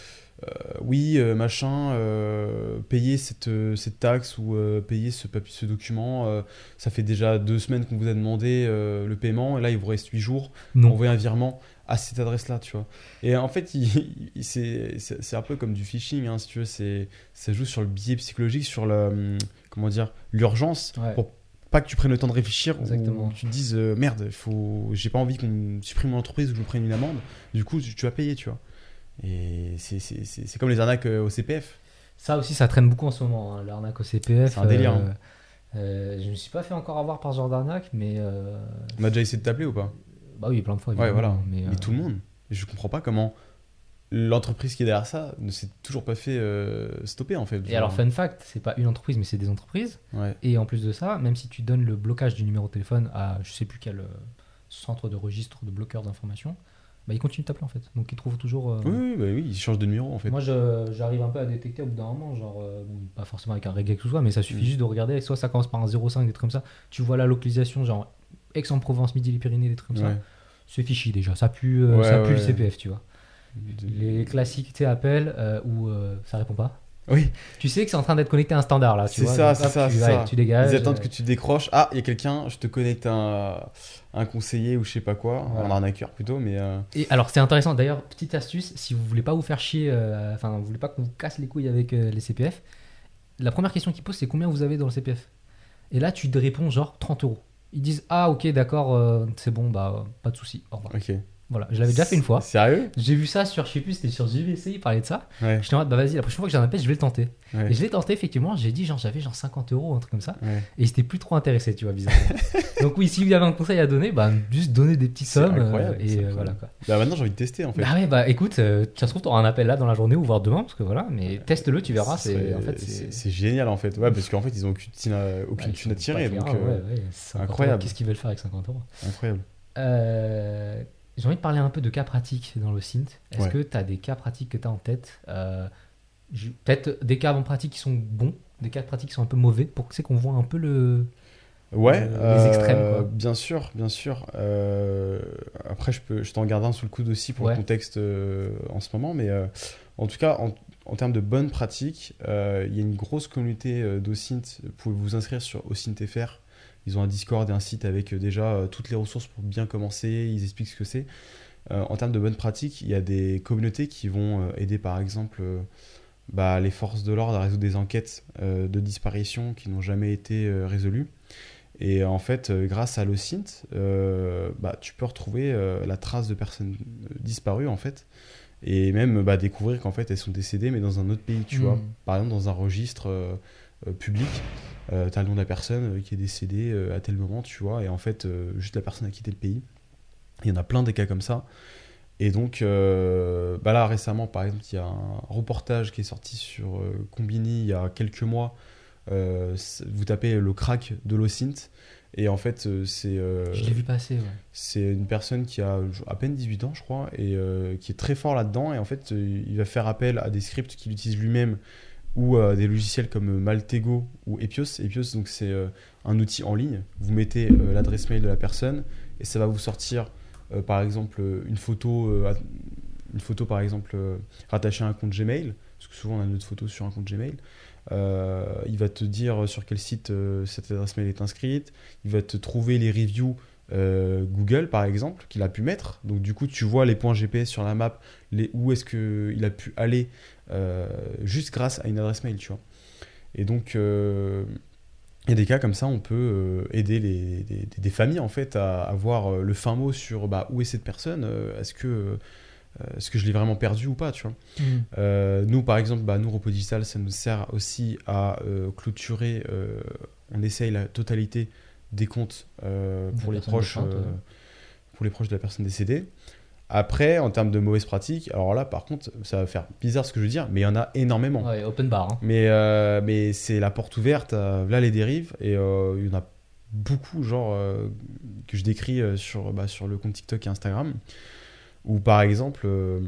euh, oui, euh, machin, euh, payer cette, cette taxe ou payer ce, papier, ce document, ça fait déjà deux semaines qu'on vous a demandé le paiement et là il vous reste huit jours, Non. envoyer un virement à cette adresse-là, tu vois. Et en fait, il- il- c'est un peu comme du phishing, hein, si tu veux, c'est- ça joue sur le biais psychologique, sur le, comment dire, l'urgence Ouais. pour pas que tu prennes le temps de réfléchir Exactement. ou que tu te dises euh, merde faut j'ai pas envie qu'on supprime mon entreprise ou que je me prenne une amende du coup tu, tu vas payer tu vois et c'est- c'est c'est- c'est comme les arnaques euh, au CPF Ça aussi, ça traîne beaucoup en ce moment, hein, l'arnaque au CPF. C'est un délire, euh, hein. euh, je ne me suis pas fait encore avoir par ce genre d'arnaque, mais. on a déjà essayé de t'appeler ou pas? Bah oui, plein de fois. ouais voilà Mais, mais, euh, tout le monde et je comprends pas comment l'entreprise qui est derrière ça ne s'est toujours pas fait euh, stopper en fait Et alors, fun fact, c'est pas une entreprise, mais c'est des entreprises. ouais Et en plus de ça, même si tu donnes le blocage du numéro de téléphone à je sais plus quel euh, centre de registre de bloqueur d'informations, bah, ils continuent de t'appeler en fait. Donc ils trouvent toujours. euh, oui oui, bah oui ils changent de numéro en fait Moi, j'arrive un peu à détecter au bout d'un moment, genre, euh, bon, pas forcément avec un reggae que ce soit, mais ça suffit Mm. juste de regarder. Soit ça commence par un 05, des trucs comme ça. Tu vois la localisation, genre Aix-en-Provence, Midi-les-Pyrénées, des trucs comme ça. C'est fichi déjà. Ça pue, euh, Ouais, ça pue le. CPF, tu vois. Les classiques, tu appels euh, où euh, ça répond pas. oui Tu sais que c'est en train d'être connecté à un standard là. C'est ça, c'est ça, tu, c'est ouais, ça. tu dégages. Ils attendent euh, que tu décroches. Ah, il y a quelqu'un, je te connecte un, un conseiller ou je sais pas quoi, Voilà. un arnaqueur plutôt, mais euh, Et alors c'est intéressant d'ailleurs, petite astuce, si vous voulez pas vous faire chier, euh, enfin vous voulez pas qu'on vous casse les couilles avec euh, les CPF, la première question qu'ils posent c'est combien vous avez dans le CPF Et là tu te réponds genre 30 euros. Ils disent ah ok d'accord euh, c'est bon bah pas de souci au revoir. Voilà je l'avais déjà fait une fois. Sérieux? J'ai vu ça sur je sais plus c'était sur JVC ils parlaient de ça. Ouais, J'étais en mode bah vas-y la prochaine fois que j'ai un appel je vais le tenter. ouais, Et je l'ai tenté effectivement j'ai dit genre j'avais genre 50 euros un truc comme ça ouais. et j'étais plus trop intéressé tu vois bizarrement. Donc oui s'il y avait un conseil à donner bah juste donner des petites C'est sommes euh, incroyable, c'est et euh, voilà quoi. Bah maintenant j'ai envie de tester en fait. Bah ouais, bah écoute, euh, ça se trouve, t'auras un appel là dans la journée ou voire demain, parce que voilà, mais teste-le, tu verras. Ce C'est serait- en fait, c'est c'est c'est génial en fait. Ouais, parce qu'en fait ils ont aucune thune à, tirer, faire, euh, ouais, ouais, 50 incroyable. Qu'est-ce qu'ils veulent faire avec 50 euros? Incroyable. Euh, J'ai envie de parler un peu de cas pratiques dans le Sint. Est-ce Ouais. que tu as des cas pratiques que tu as en tête Euh, Peut-être des cas en pratique qui sont bons, des cas pratiques qui sont un peu mauvais, pour que c'est qu'on voit un peu le. Ouais, Euh, les extrêmes, quoi. Bien sûr, bien sûr. Euh, après, je, peux, je t'en garde un sous le coude aussi pour Ouais. le contexte euh, en ce moment, mais euh, en tout cas, en, en termes de bonnes pratiques, euh, il y a une grosse communauté euh, d'OSINT. Vous pouvez vous inscrire sur OSINT.fr, Ils ont un Discord et un site avec euh, déjà euh, toutes les ressources pour bien commencer. Ils expliquent ce que c'est. Euh, en termes de bonnes pratiques, il y a des communautés qui vont aider par exemple bah, les forces de l'ordre à résoudre des enquêtes de disparition qui n'ont jamais été résolues. Et en fait, grâce à l'OSINT, euh, bah, tu peux retrouver euh, la trace de personnes disparues en fait. Et même bah, découvrir qu'en fait elles sont décédées mais dans un autre pays, tu Mm. vois. Par exemple, dans un registre euh, euh, public, euh, tu as le nom de la personne euh, qui est décédée à tel moment, tu vois. Et en fait, juste la personne a quitté le pays. Il y en a plein des cas comme ça. Et donc, euh, bah là récemment, par exemple, il y a un reportage qui est sorti sur euh, Combini il y a quelques mois. Euh, vous tapez le crack de l'OSINT. Et en fait, c'est Je l'ai vu passer, ouais. c'est une personne qui a à peine 18 ans, je crois, et qui est très fort là-dedans. Et en fait, il va faire appel à des scripts qu'il utilise lui-même ou à des logiciels comme Maltego ou Epios. Epios, donc c'est euh, un outil en ligne. Vous mettez euh, l'adresse mail de la personne et ça va vous sortir, euh, par exemple, une photo, euh, une photo par exemple euh, rattachée à un compte Gmail, parce que souvent on a notre photo sur un compte Gmail. Euh, il va te dire sur quel site euh, cette adresse mail est inscrite. Il va te trouver les reviews euh, Google par exemple qu'il a pu mettre. Donc du coup tu vois les points GPS sur la map, où est-ce qu'il a pu aller euh, juste grâce à une adresse mail, tu vois. Et donc euh, il y a des cas comme ça, on peut euh, aider les, des, familles en fait à avoir euh, le fin mot sur bah, où est cette personne, euh, est-ce que, euh, est-ce que je l'ai vraiment perdu ou pas, tu vois. Euh, nous, par exemple, bah, nous, Repos Digital, ça nous sert aussi à euh, clôturer, euh, on essaye la totalité des comptes euh, les proches, euh, pour les proches de la personne décédée. Après, en termes de mauvaises pratiques, alors là, par contre, ça va faire bizarre ce que je veux dire, mais il y en a énormément. Ouais, open bar. hein. Mais, euh, mais c'est la porte ouverte, à, là les dérives, et euh, il y en a beaucoup, genre, euh, que je décris euh, sur, bah, sur le compte TikTok et Instagram, où par exemple, euh,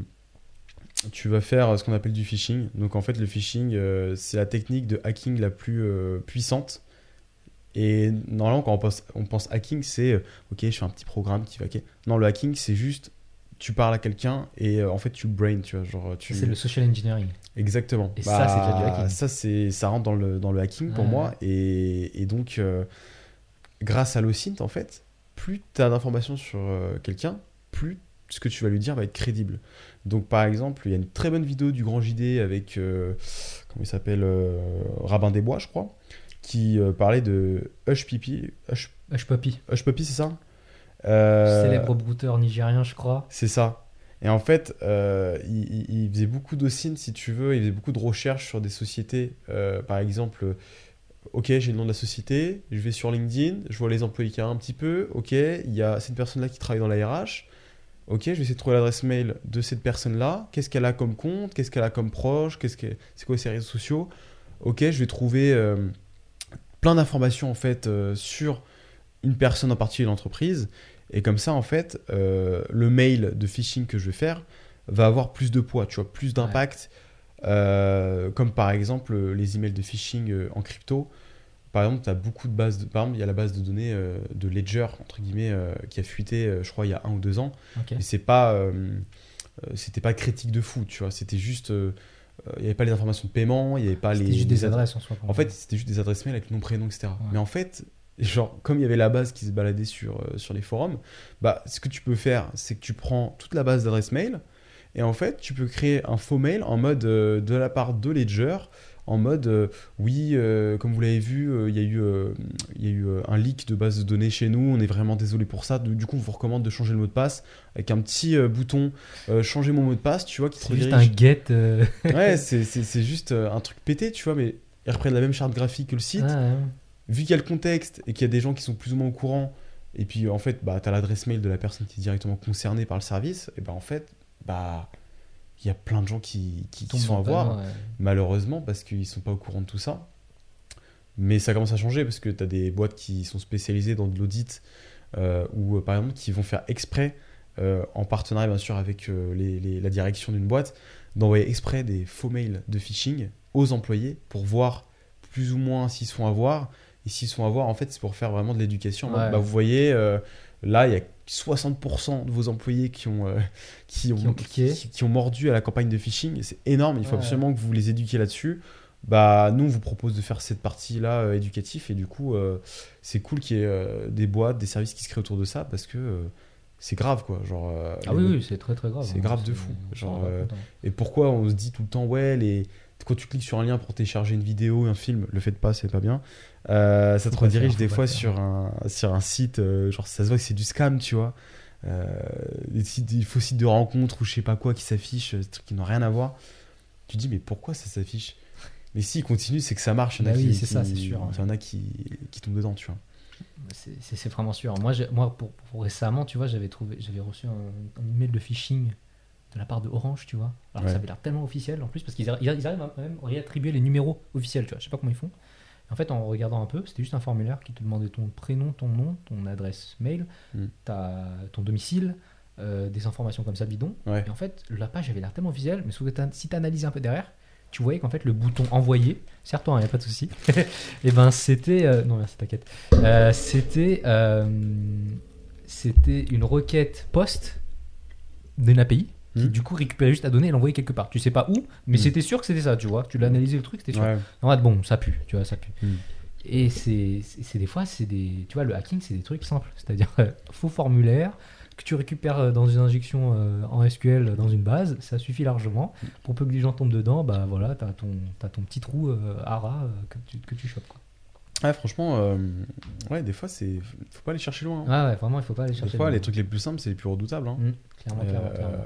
tu vas faire ce qu'on appelle du phishing. Donc en fait, le phishing, euh, c'est la technique de hacking la plus euh, puissante. Et normalement, quand on pense, on pense hacking, c'est euh, ok, je fais un petit programme qui va hacker. Non, le hacking, c'est juste tu parles à quelqu'un et euh, en fait tu brain, tu vois, genre tu. C'est le social engineering. Exactement. Bah, Et ça, c'est déjà du hacking. Ça, c'est, ça rentre dans le, dans le hacking pour Ouais. moi. Et, et donc, euh, grâce à l'OSINT, en fait, plus tu as d'informations sur euh, quelqu'un, plus ce que tu vas lui dire va être crédible. Donc, par exemple, il y a une très bonne vidéo du Grand JD avec, comment il s'appelle, Rabin des Bois, je crois, qui parlait de Hush Pipi. Hush, Hush Puppy, Hush Puppy, c'est ça? Célèbre brouteur nigérien, je crois. c'est ça. Et en fait, euh, il, faisait beaucoup d'OSINT, si tu veux, il faisait beaucoup de recherches sur des sociétés. Euh, par exemple, euh, ok, j'ai le nom de la société, je vais sur LinkedIn, je vois les employés qu'il y a un petit peu, ok, il y a cette personne-là qui travaille dans la RH, ok, je vais essayer de trouver l'adresse mail de cette personne-là, qu'est-ce qu'elle a comme compte, qu'est-ce qu'elle a comme proche, qu'est-ce que, c'est quoi ses réseaux sociaux, ok, je vais trouver euh, plein d'informations en fait euh, sur une personne en particulier l'entreprise. Et comme ça, en fait, euh, le mail de phishing que je vais faire va avoir plus de poids, tu vois, plus d'impact. Euh, comme par exemple euh, les emails de phishing en crypto. Par exemple, tu as beaucoup de bases. De... Par exemple, il y a la base de données de Ledger, entre guillemets, qui a fuité, je crois, il y a un ou deux ans. Ok. Mais c'est pas. c'était pas critique de fou, tu vois. C'était juste. Il n'y avait pas les informations de paiement, il n'y avait pas les. C'était juste des adresses en soi. en fait, c'était juste des adresses mail avec le nom, prénom, etc. Ouais. Mais en fait, genre, comme il y avait la base qui se baladait sur, euh, sur les forums, bah, ce que tu peux faire, c'est que tu prends toute la base d'adresses mail et en fait, tu peux créer un faux mail en mode euh, de la part de Ledger, en mode euh, oui, comme vous l'avez vu, il y a eu, y a eu un leak de base de données chez nous, on est vraiment désolé pour ça. Du coup, on vous recommande de changer le mot de passe avec un petit bouton changer mon mot de passe, tu vois, qui te c'est juste un get. Ouais, c'est- juste un truc pété, tu vois, mais ils reprennent la même charte graphique que le site. ah, ouais. Vu qu'il y a le contexte et qu'il y a des gens qui sont plus ou moins au courant, et puis en fait, bah, tu as l'adresse mail de la personne qui est directement concernée par le service, et bah en fait, bah il y a plein de gens qui, qui, avoir, panneau, ouais. malheureusement, parce qu'ils sont pas au courant de tout ça. Mais ça commence à changer parce que tu as des boîtes qui sont spécialisées dans de l'audit euh, ou euh, par exemple qui vont faire exprès, euh, en partenariat bien sûr avec euh, les- les- la direction d'une boîte, d'envoyer exprès des faux mails de phishing aux employés pour voir plus ou moins s'ils se font avoir. Et s'ils se font avoir, en fait, c'est pour faire vraiment de l'éducation. Ouais. bah, vous voyez, euh, là, il y a 60% de vos employés qui ont, euh, qui ont, Qui ont cliqué. qui- qui ont mordu à la campagne de phishing. C'est énorme. Il faut Ouais. absolument que vous les éduquiez là-dessus. bah nous on vous propose de faire cette partie là éducative et du coup euh, c'est cool qu'il y ait euh, des boîtes, des services qui se créent autour de ça parce que euh, c'est grave quoi. Genre, euh, Ah oui, oui, c'est très très grave. c'est hein, grave de fou. Genre, euh, hein. Et pourquoi on se dit tout le temps, ouais, les... quand tu cliques sur un lien pour télécharger une vidéo, un film, le faites pas, c'est pas bien. Euh, ça te redirige des fois sur un, sur un site, euh, genre ça se voit que c'est du scam, tu vois. Euh, des, sites, des faux sites de rencontres ou je sais pas quoi qui s'affichent, des trucs qui n'ont rien à voir. Tu te dis, mais pourquoi ça s'affiche? Mais s'il continue, c'est que ça marche. Il y en a Bah oui, qui- ça, sûr, ouais. Il y en a qui, qui tombent dedans, tu vois. C'est- C'est vraiment sûr. Moi, moi pour, pour récemment, tu vois, j'avais trouvé, j'avais reçu un, un email de phishing de la part de Orange, tu vois. Alors Ouais. ça avait l'air tellement officiel en plus parce qu'ils arri- ils arrivent à même réattribuer les numéros officiels, tu vois. Je sais pas comment ils font. En fait, en regardant un peu, c'était juste un formulaire qui te demandait ton prénom, ton nom, ton adresse mail, Mm. ta- ton domicile, euh, des informations comme ça bidon. Ouais. Et en fait, la page avait l'air tellement officielle, mais si tu analyses un peu derrière, tu voyais qu'en fait le bouton envoyer, serre-toi, il n'y a pas de souci, et ben c'était. euh, non, merci, t'inquiète. Euh, c'était. c'était une requête post d'une API qui Hmm. du coup récupérait juste la donnée et l'envoyait quelque part. Tu sais pas où, mais Hmm. c'était sûr que c'était ça, tu vois. Tu l'as analysé le truc, c'était sûr. Ouais. En fait, bon, ça pue, tu vois, ça pue. Hmm. Et c'est des fois, c'est des. Tu vois, le hacking, c'est des trucs simples. C'est-à-dire, euh, faux formulaire que tu récupères euh, dans une injection euh, en SQL dans une base, ça suffit largement. Pour peu que les gens tombent dedans, bah voilà, t'as ton, as ton petit trou euh, ARA que, tu, que tu chopes. Quoi. Ouais, franchement, euh, ouais, des fois, c'est faut pas aller chercher loin. hein. Ah ouais, vraiment, il faut pas aller des chercher. fois, le- les trucs les plus simples, c'est les plus redoutables. hein. Hmm, clairement, clairement, Euh, clairement.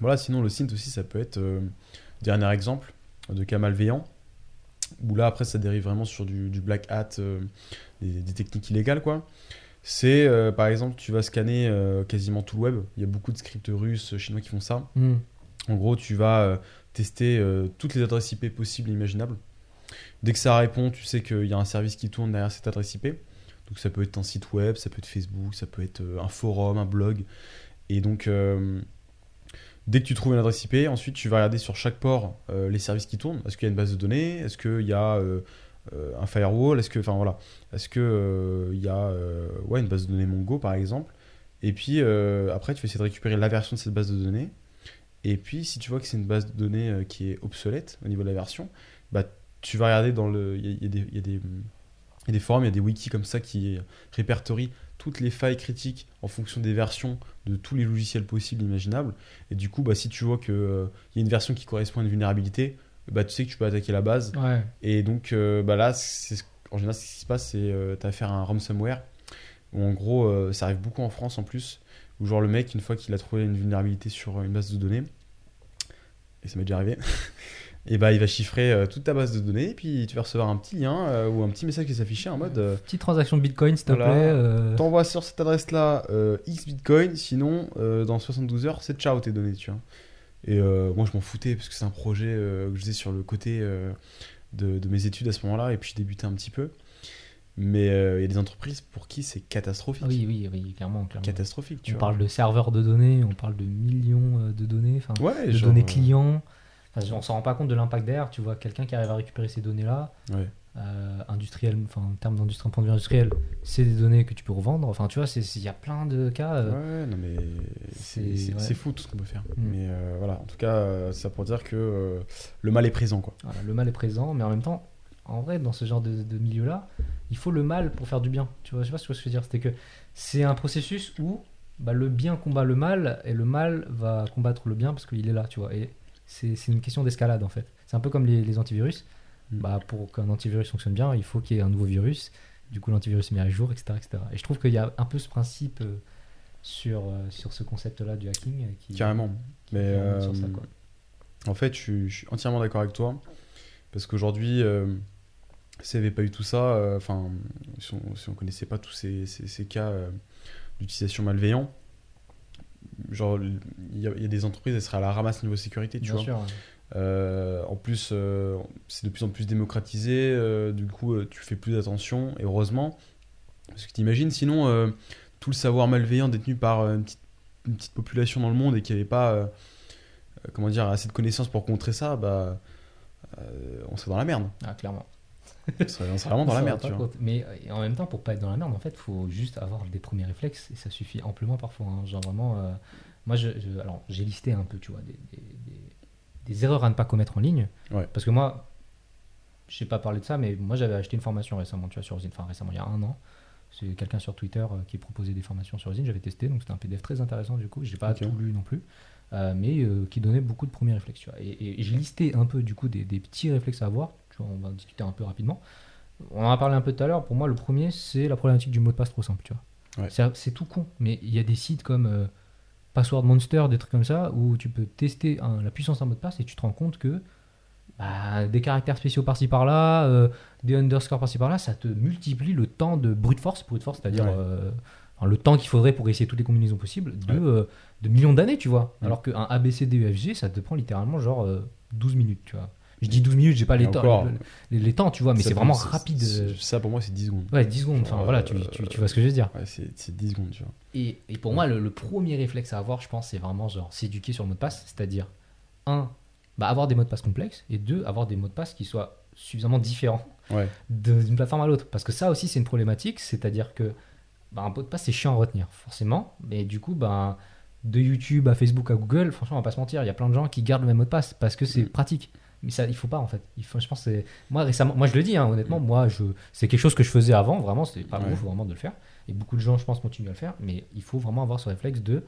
Voilà, sinon le synth aussi, ça peut être euh, dernier exemple de cas malveillants. Où là, après, ça dérive vraiment sur du, du black hat, euh, des, des techniques illégales, quoi. C'est, euh, par exemple, tu vas scanner euh, quasiment tout le web. Il y a beaucoup de scripts russes, chinois qui font ça. Hmm. En gros, tu vas euh, tester euh, toutes les adresses IP possibles et imaginables. Dès que ça répond, tu sais qu'il y a un service qui tourne derrière cette adresse IP. Donc ça peut être un site web, ça peut être Facebook, ça peut être euh, un forum, un blog. Et donc, euh, dès que tu trouves une adresse IP, ensuite tu vas regarder sur chaque port euh, les services qui tournent. Est-ce qu'il y a une base de données? Est-ce qu'il y a un firewall? Est-ce que, y a ouais, une base de données Mongo par exemple? Et puis après, tu vas essayer de récupérer la version de cette base de données. Et puis, si tu vois que c'est une base de données qui est obsolète au niveau de la version, bah, tu vas regarder dans le. Il y, a- y des- y y a forums, il y a des wikis comme ça qui répertorient toutes les failles critiques en fonction des versions de tous les logiciels possibles, imaginables. Et du coup, bah, si tu vois qu'il y a une version qui correspond à une vulnérabilité, bah, tu sais que tu peux attaquer la base. Ouais. Et donc euh, bah là, c'est ce- en général, ce qui se passe, c'est euh, tu as affaire à un ransomware. Où en gros, euh, ça arrive beaucoup en France en plus. Où genre le mec, une fois qu'il a trouvé une vulnérabilité sur une base de données, et ça m'est déjà arrivé, et bah il va chiffrer euh, toute ta base de données. Et puis tu vas recevoir un petit lien euh, ou un petit message qui s'affichait en mode euh, Petite transaction Bitcoin, s'il te Voilà. plaît. T'envoies sur cette adresse-là X Bitcoin, sinon dans 72 heures, c'est ciao tes données, tu vois. Et moi, je m'en foutais parce que c'est un projet que je faisais sur le côté de, de mes études à ce moment-là, et puis je débutais un petit peu. Mais il y a des entreprises pour qui c'est catastrophique. oui, oui, oui, clairement. clairement. Catastrophique, tu On vois. parle de serveurs de données, on parle de millions de données, enfin, ouais, de genre, données clients. Enfin, on s'en rend pas compte de l'impact derrière. Tu vois, quelqu'un qui arrive à récupérer ces données-là, Ouais. euh, industriel, enfin, en termes d'industrie, en point de vue industriel, c'est des données que tu peux revendre. Enfin, tu vois, il y a plein de cas. euh, Ouais, non mais c'est ouais. fou tout ce qu'on peut faire. Mm. Mais euh, voilà, en tout cas, ça pour dire que le mal est présent, quoi. Voilà, le mal est présent, mais en même temps, en vrai, dans ce genre de, de milieu-là, il faut le mal pour faire du bien. Tu vois, je sais pas ce que je veux dire. C'était que c'est un processus où bah, le bien combat le mal et le mal va combattre le bien parce qu'il est là, tu vois. Et c'est une question d'escalade en fait. C'est un peu comme les, les antivirus. Mm. Bah, pour qu'un antivirus fonctionne bien, il faut qu'il y ait un nouveau virus. Du coup, l'antivirus est mis à jour, etc., etc. Et je trouve qu'il y a un peu ce principe euh, sur, euh, sur ce concept-là du hacking euh, qui, Carrément. qui Mais remonte sur ça, quoi. En fait, je suis, je suis entièrement d'accord avec toi. Parce qu'aujourd'hui, s'il n'y avait pas eu tout ça, enfin, si, on, si on connaissait pas tous ces, ces- ces cas d'utilisation malveillant, genre, il y, a- il y a des entreprises, elles seraient à la ramasse niveau sécurité, tu Bien vois. sûr. Euh, en plus, euh, c'est de plus en plus démocratisé, euh, du coup, tu fais plus attention, et heureusement. Parce que t'imagines, sinon, tout le savoir malveillant détenu par une petite, une petite population dans le monde et qui n'avait pas, comment dire, assez de connaissances pour contrer ça, bah, on serait dans la merde. Ah, clairement. On serait, on serait vraiment dans la merde, tu vois. Mais euh, en même temps, pour pas être dans la merde, en fait, faut juste avoir des premiers réflexes et ça suffit amplement parfois. hein. Genre vraiment, euh, moi, je, je- alors j'ai listé un peu, tu vois, des, des- des- des erreurs à ne pas commettre en ligne. Ouais. Parce que moi, je sais pas parler de ça, mais moi j'avais acheté une formation récemment, tu vois, sur Ozine, enfin récemment, il y a un an. C'est quelqu'un sur Twitter euh, qui proposait des formations sur Ozine, j'avais testé, donc c'était un PDF très intéressant du coup, j'ai pas tout lu non plus, euh, mais euh, qui donnait beaucoup de premiers réflexes, tu vois. Et, et j'ai listé un peu du coup des, des petits réflexes à avoir, tu vois, on va en discuter un peu rapidement. On en a parlé un peu tout à l'heure, pour moi le premier c'est la problématique du mot de passe trop simple, tu vois. Ouais. C'est- tout con, mais il y a des sites comme euh, Password Monster, des trucs comme ça, où tu peux tester un- la puissance d'un mot de passe et tu te rends compte que bah, des caractères spéciaux par-ci par-là, euh, des underscores par-ci par-là, ça te multiplie le temps de brute force, brute force, c'est-à-dire Ouais. euh, enfin, le temps qu'il faudrait pour essayer toutes les combinaisons possibles de, Ouais. euh, de millions d'années, tu vois. Ouais. Alors qu'un ABCDEFG, ça te prend littéralement genre euh, 12 minutes, tu vois. Je dis 12 minutes, j'ai pas les, temps, les, les temps, tu vois, mais c'est vraiment rapide. Ça, pour moi, c'est 10 secondes. Ouais, 10 secondes, enfin voilà, tu, tu- tu vois ce que je veux dire. Ouais, c'est c'est 10 secondes, tu vois. Et, et pour moi, le, le premier réflexe à avoir, je pense, c'est vraiment genre s'éduquer sur le mot de passe, c'est-à-dire, un, bah, avoir des mots de passe complexes, et deux, avoir des mots de passe qui soient suffisamment différents Ouais. d'une plateforme à l'autre. Parce que ça aussi, c'est une problématique, c'est-à-dire que bah, un mot de passe, c'est chiant à retenir, forcément, mais du coup, bah, de YouTube à Facebook à Google, franchement, on va pas se mentir, il y a plein de gens qui gardent le même mot de passe parce que c'est Mm. pratique. Mais ça, il faut pas en fait. Il faut, je pense, c'est moi récemment, moi je le dis hein, honnêtement, moi je, c'est quelque chose que je faisais avant, vraiment, c'était pas Ouais. ouf vraiment de le faire. Et beaucoup de gens, je pense, continuent à le faire, mais il faut vraiment avoir ce réflexe de,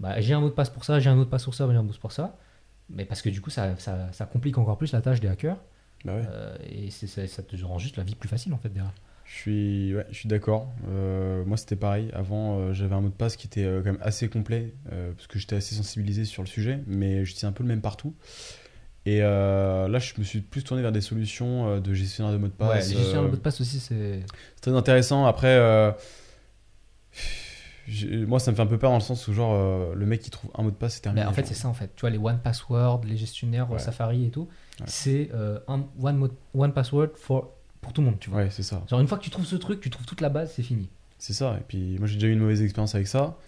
bah, j'ai un mot de passe pour ça, j'ai un mot de passe pour ça, j'ai un mot de passe pour ça, mais parce que du coup, ça, ça, ça complique encore plus la tâche des hackers Bah ouais. euh, et ça, ça te rend juste la vie plus facile en fait derrière. Je suis, ouais, je suis d'accord. Euh, moi, c'était pareil. Avant, euh, j'avais un mot de passe qui était quand même assez complet, parce que j'étais assez sensibilisé sur le sujet, mais j'utilisais un peu le même partout. Et euh, là, je me suis plus tourné vers des solutions euh, de gestionnaire de mots de ouais, passe. les gestionnaires de euh, mots de passe aussi, c'est. c'est très intéressant. Après, euh, moi, ça me fait un peu peur dans le sens où, genre, euh, le mec qui trouve un mot de passe, c'est terminé. Mais en fait, c'est ça en fait. Tu vois, les One Password, les gestionnaires Ouais. Safari et tout, Ouais. c'est un one, one Password for, pour tout le monde, tu vois. Ouais, c'est ça. Genre, une fois que tu trouves ce truc, tu trouves toute la base, c'est fini. C'est ça. Et puis moi j'ai déjà eu une mauvaise expérience avec ça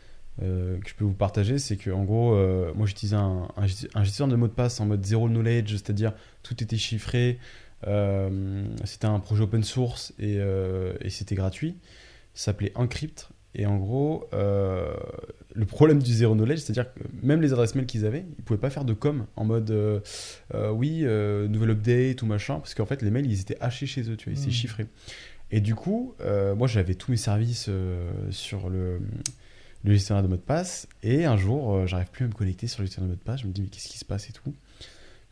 euh, que je peux vous partager. C'est que en gros, euh, moi j'utilisais un, un, gesti- un gestionnaire de mots de passe en mode zero knowledge, c'est-à-dire tout était chiffré. Euh, c'était un projet open source et, et c'était gratuit. Ça s'appelait Encrypt. Et en gros, le problème du zero knowledge, c'est-à-dire que même les adresses mail qu'ils avaient, ils pouvaient pas faire de com en mode oui, nouvelle update ou machin, parce qu'en fait les mails ils étaient hachés chez eux, tu vois, ils étaient Mm. chiffrés. Et du coup, moi j'avais tous mes services sur le, le gestionnaire de mot de passe, et un jour euh, j'arrive plus à me connecter sur le gestionnaire de mot de passe, je me dis mais qu'est-ce qui se passe et tout.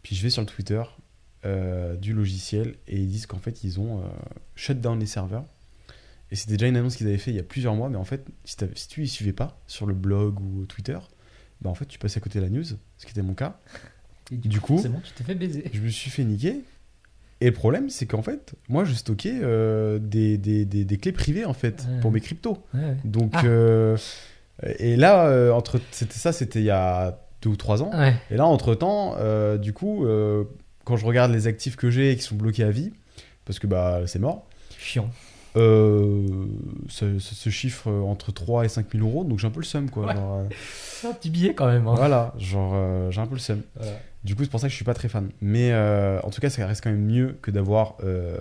Puis je vais sur le Twitter euh, du logiciel et ils disent qu'en fait ils ont euh, shut down les serveurs. Et c'était déjà une annonce qu'ils avaient fait il y a plusieurs mois, mais en fait, si, si tu y suivais pas sur le blog ou Twitter, bah en fait, tu passais à côté de la news, ce qui était mon cas. Et Du coup, c'est bon, tu t'es fait baiser. je me suis fait niquer. Et le problème, c'est qu'en fait, moi, je stockais euh, des, des, des, des clés privées, en fait, Ouais. pour mes cryptos. Ouais, ouais. Donc, Ah. euh, et là, euh, entre, c'était ça, c'était il y a deux ou trois ans. Ouais. Et là, entre temps, du coup, euh, quand je regarde les actifs que j'ai et qui sont bloqués à vie, parce que bah, c'est mort, Chiant. euh, ça, ça se chiffre entre 3 et 5 000 euros, donc j'ai un peu le seum, quoi. Ouais. Genre, euh, C'est un petit billet quand même. hein. voilà, genre, euh, j'ai un peu le seum. Voilà. Du coup, c'est pour ça que je suis pas très fan. Mais euh, en tout cas, ça reste quand même mieux que d'avoir euh,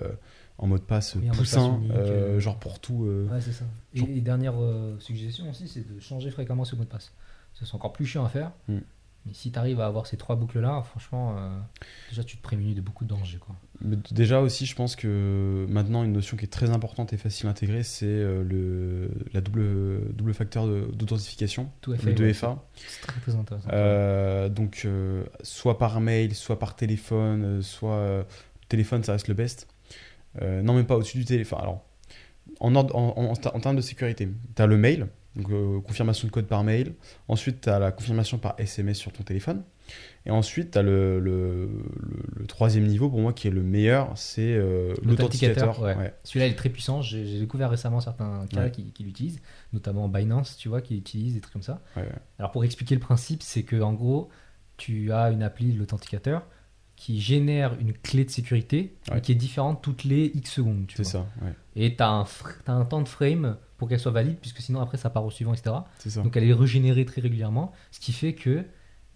en mot de passe Oui, de passe poussin, unique, euh, euh. genre pour tout. euh. Ouais, c'est ça. Et, Genre- et dernière suggestion aussi, c'est de changer fréquemment ce mot de passe. Ça, C'est encore plus chiant à faire. Mm. Mais si tu arrives à avoir ces trois boucles-là, franchement, déjà tu te prémunis de beaucoup de dangers. Quoi. Mais déjà aussi, je pense que maintenant, une notion qui est très importante et facile à intégrer, c'est le la double double facteur d'authentification, le FA, ouais, 2FA. C'est très très intéressant. Donc, soit par mail, soit par téléphone, soit téléphone, ça reste le best. Euh, non, même pas au-dessus du téléphone. Alors, en, ordre- en, en- en termes de sécurité, tu as le mail, donc euh, confirmation de code par mail. Ensuite, tu as la confirmation par SMS sur ton téléphone. Et ensuite, tu as le, le, le- le troisième niveau, pour moi, qui est le meilleur, c'est euh, ouais. Ouais. Celui-là il est très puissant. J'ai découvert récemment certains cas Ouais. qui, qui l'utilisent, notamment Binance, tu vois, qui utilise des trucs comme ça. Alors pour expliquer le principe, c'est que en gros, tu as une appli, l'authenticateur, qui génère une clé de sécurité Ouais. qui est différente toutes les X secondes. C'est ça, ouais. Et tu as, un temps de frame pour qu'elle soit valide, puisque sinon après ça part au suivant, etc. Ça. Donc elle est régénérée très régulièrement, ce qui fait que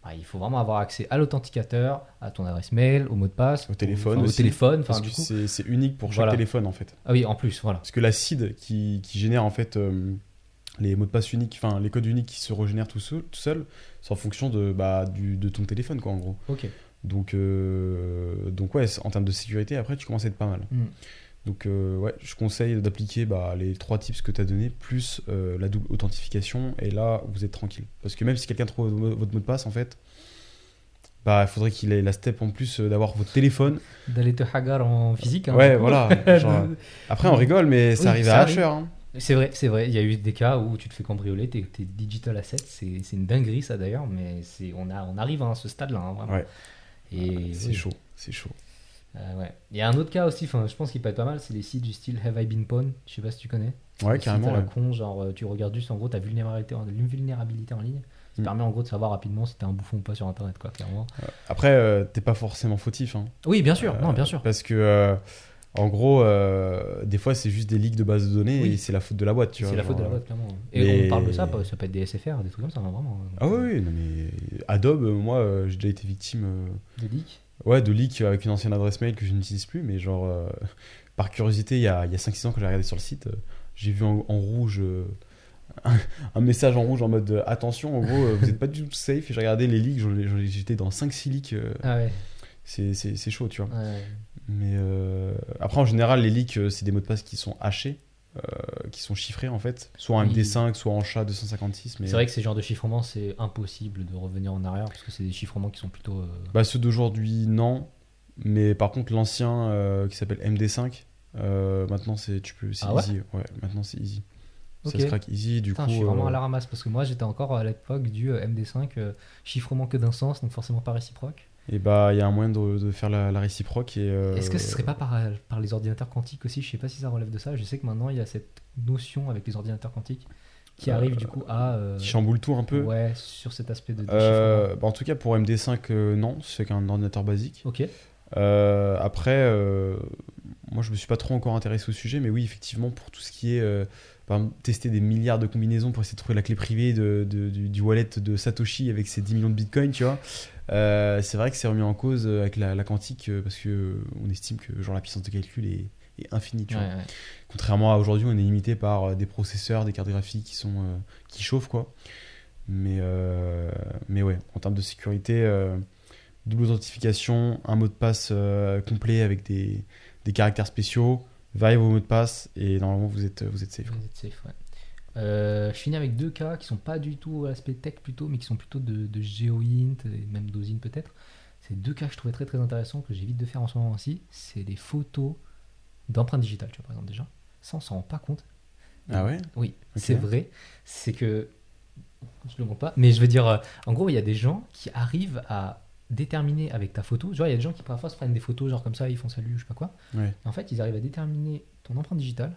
bah, il faut vraiment avoir accès à l'authenticateur, à ton adresse mail, au mot de passe, Au téléphone au aussi, téléphone. Enfin, Parce du que coup, c'est c'est unique pour chaque Voilà. téléphone, en fait. ah oui, en plus, voilà. Parce que la CID qui, qui génère en fait euh, les mots de passe uniques, enfin les codes uniques qui se régénèrent tout seul, tout seul c'est en fonction de, bah, du, de ton téléphone quoi en gros. Ok. Donc, euh, donc ouais, en termes de sécurité, après, tu commences à être pas mal. Mm. Donc, euh, ouais, je conseille d'appliquer bah, les trois tips que tu as donnés, plus euh, la double authentification, et là, vous êtes tranquille. Parce que même si quelqu'un trouve votre mot de passe, en fait, bah, il faudrait qu'il ait la step en plus d'avoir votre téléphone. D'aller te hagar en physique. hein, ouais, voilà. genre, après, on rigole, mais ça Oui, arrive ça à. Asher. hein. C'est vrai, c'est vrai. Il y a eu des cas où tu te fais cambrioler, tes, digital assets, c'est une dinguerie ça d'ailleurs, mais on, a, on arrive à ce stade-là, hein, vraiment. Ouais. Et C'est oui. chaud, c'est chaud. Euh, ouais. Il y a un autre cas aussi, je pense qu'il peut être pas mal, c'est les sites du style Have I Been Pwned Je sais pas si tu connais. Ouais, Les carrément. sites à la ouais. con, genre euh, tu regardes juste en gros ta vulnérabilité, en- vulnérabilité en ligne. Ça Mm. permet en gros de savoir rapidement si t'es un bouffon ou pas sur internet, quoi, clairement. Après, euh, t'es pas forcément fautif. Hein. Oui, bien sûr, non, bien sûr. Parce que, en gros, euh, des fois, c'est juste des leaks de bases de données Oui. et c'est la faute de la boîte. tu C'est la faute de la boîte, clairement. Et mais- on parle de ça, ça peut être des SFR, des trucs comme ça, hein, vraiment. Ah oui, non, mais Adobe, euh, moi, euh, j'ai déjà été victime euh, Des leaks. ouais, de leaks avec une ancienne adresse mail que je n'utilise plus, mais genre, euh, par curiosité, il y a, il y a 5-6 ans, quand j'ai regardé sur le site, euh, j'ai vu en, en rouge euh, un, un message en rouge en mode euh, attention, en gros, euh, vous n'êtes pas du tout safe. Et j'ai regardé les leaks, j'étais dans 5-6 leaks, euh, Ah ouais. c'est chaud, tu vois. ouais. Mais euh, après, en général, les leaks, euh, c'est des mots de passe qui sont hachés, euh, qui sont chiffrés en fait, soit en Oui. MD5, soit en SHA-256. Mais C'est vrai que ces genres de chiffrements, c'est impossible de revenir en arrière parce que c'est des chiffrements qui sont plutôt. euh, Bah, ceux d'aujourd'hui, non. Mais par contre, l'ancien euh, qui s'appelle MD5, euh, maintenant c'est tu peux c'est Ah ouais easy. Ouais, maintenant c'est easy. Ok. Ça se craque easy. Du Putain, coup, je suis vraiment à la ramasse parce que moi j'étais encore à l'époque du euh, MD5, euh, chiffrement que d'un sens, donc forcément pas réciproque. Et bah il y a un moyen de, de faire la, la réciproque et. euh, Est-ce que ce serait pas par, par les ordinateurs quantiques aussi? Je sais pas si ça relève de ça. Je sais que maintenant il y a cette notion avec les ordinateurs quantiques qui Euh, arrive du coup à. euh, qui chamboule tout un peu. Ouais, sur cet aspect de, bah, en tout cas, pour MD5, euh, non, c'est qu'un ordinateur basique. Ok. Après, moi je me suis pas trop encore intéressé au sujet, mais oui, effectivement, pour tout ce qui est tester des milliards de combinaisons pour essayer de trouver la clé privée de, de- du, du wallet de Satoshi avec ses 10 millions de bitcoins, tu vois, euh, c'est vrai que c'est remis en cause euh, avec la, la quantique euh, parce que on estime que genre la puissance de calcul est, est infinie, tu Ouais, vois. ouais. Contrairement à aujourd'hui, on est limité par des processeurs, des cartes graphiques qui sont euh, qui chauffent quoi. Mais euh, mais ouais, en termes de sécurité, double authentification, un mot de passe complet avec des, des caractères spéciaux, variez vos mots de passe et normalement vous êtes vous êtes safe. Vous êtes safe, ouais. Euh, je finis avec deux cas qui sont pas du tout à l'aspect tech plutôt, mais qui sont plutôt de, de GeoInt et même d'OSINT peut-être. C'est deux cas que je trouvais très très intéressants que j'évite de faire en ce moment aussi. C'est les photos d'empreintes digitales, tu vois par exemple déjà. Ça on s'en rend pas compte. Ah ouais? Oui, c'est vrai. C'est que je le montre pas, mais je veux dire, euh, en gros, il y a des gens qui arrivent à déterminer avec ta photo. Genre, il y a des gens qui parfois se prennent des photos, genre comme ça, ils font salut, je sais pas quoi. Ouais. Et en fait, ils arrivent à déterminer ton empreinte digitale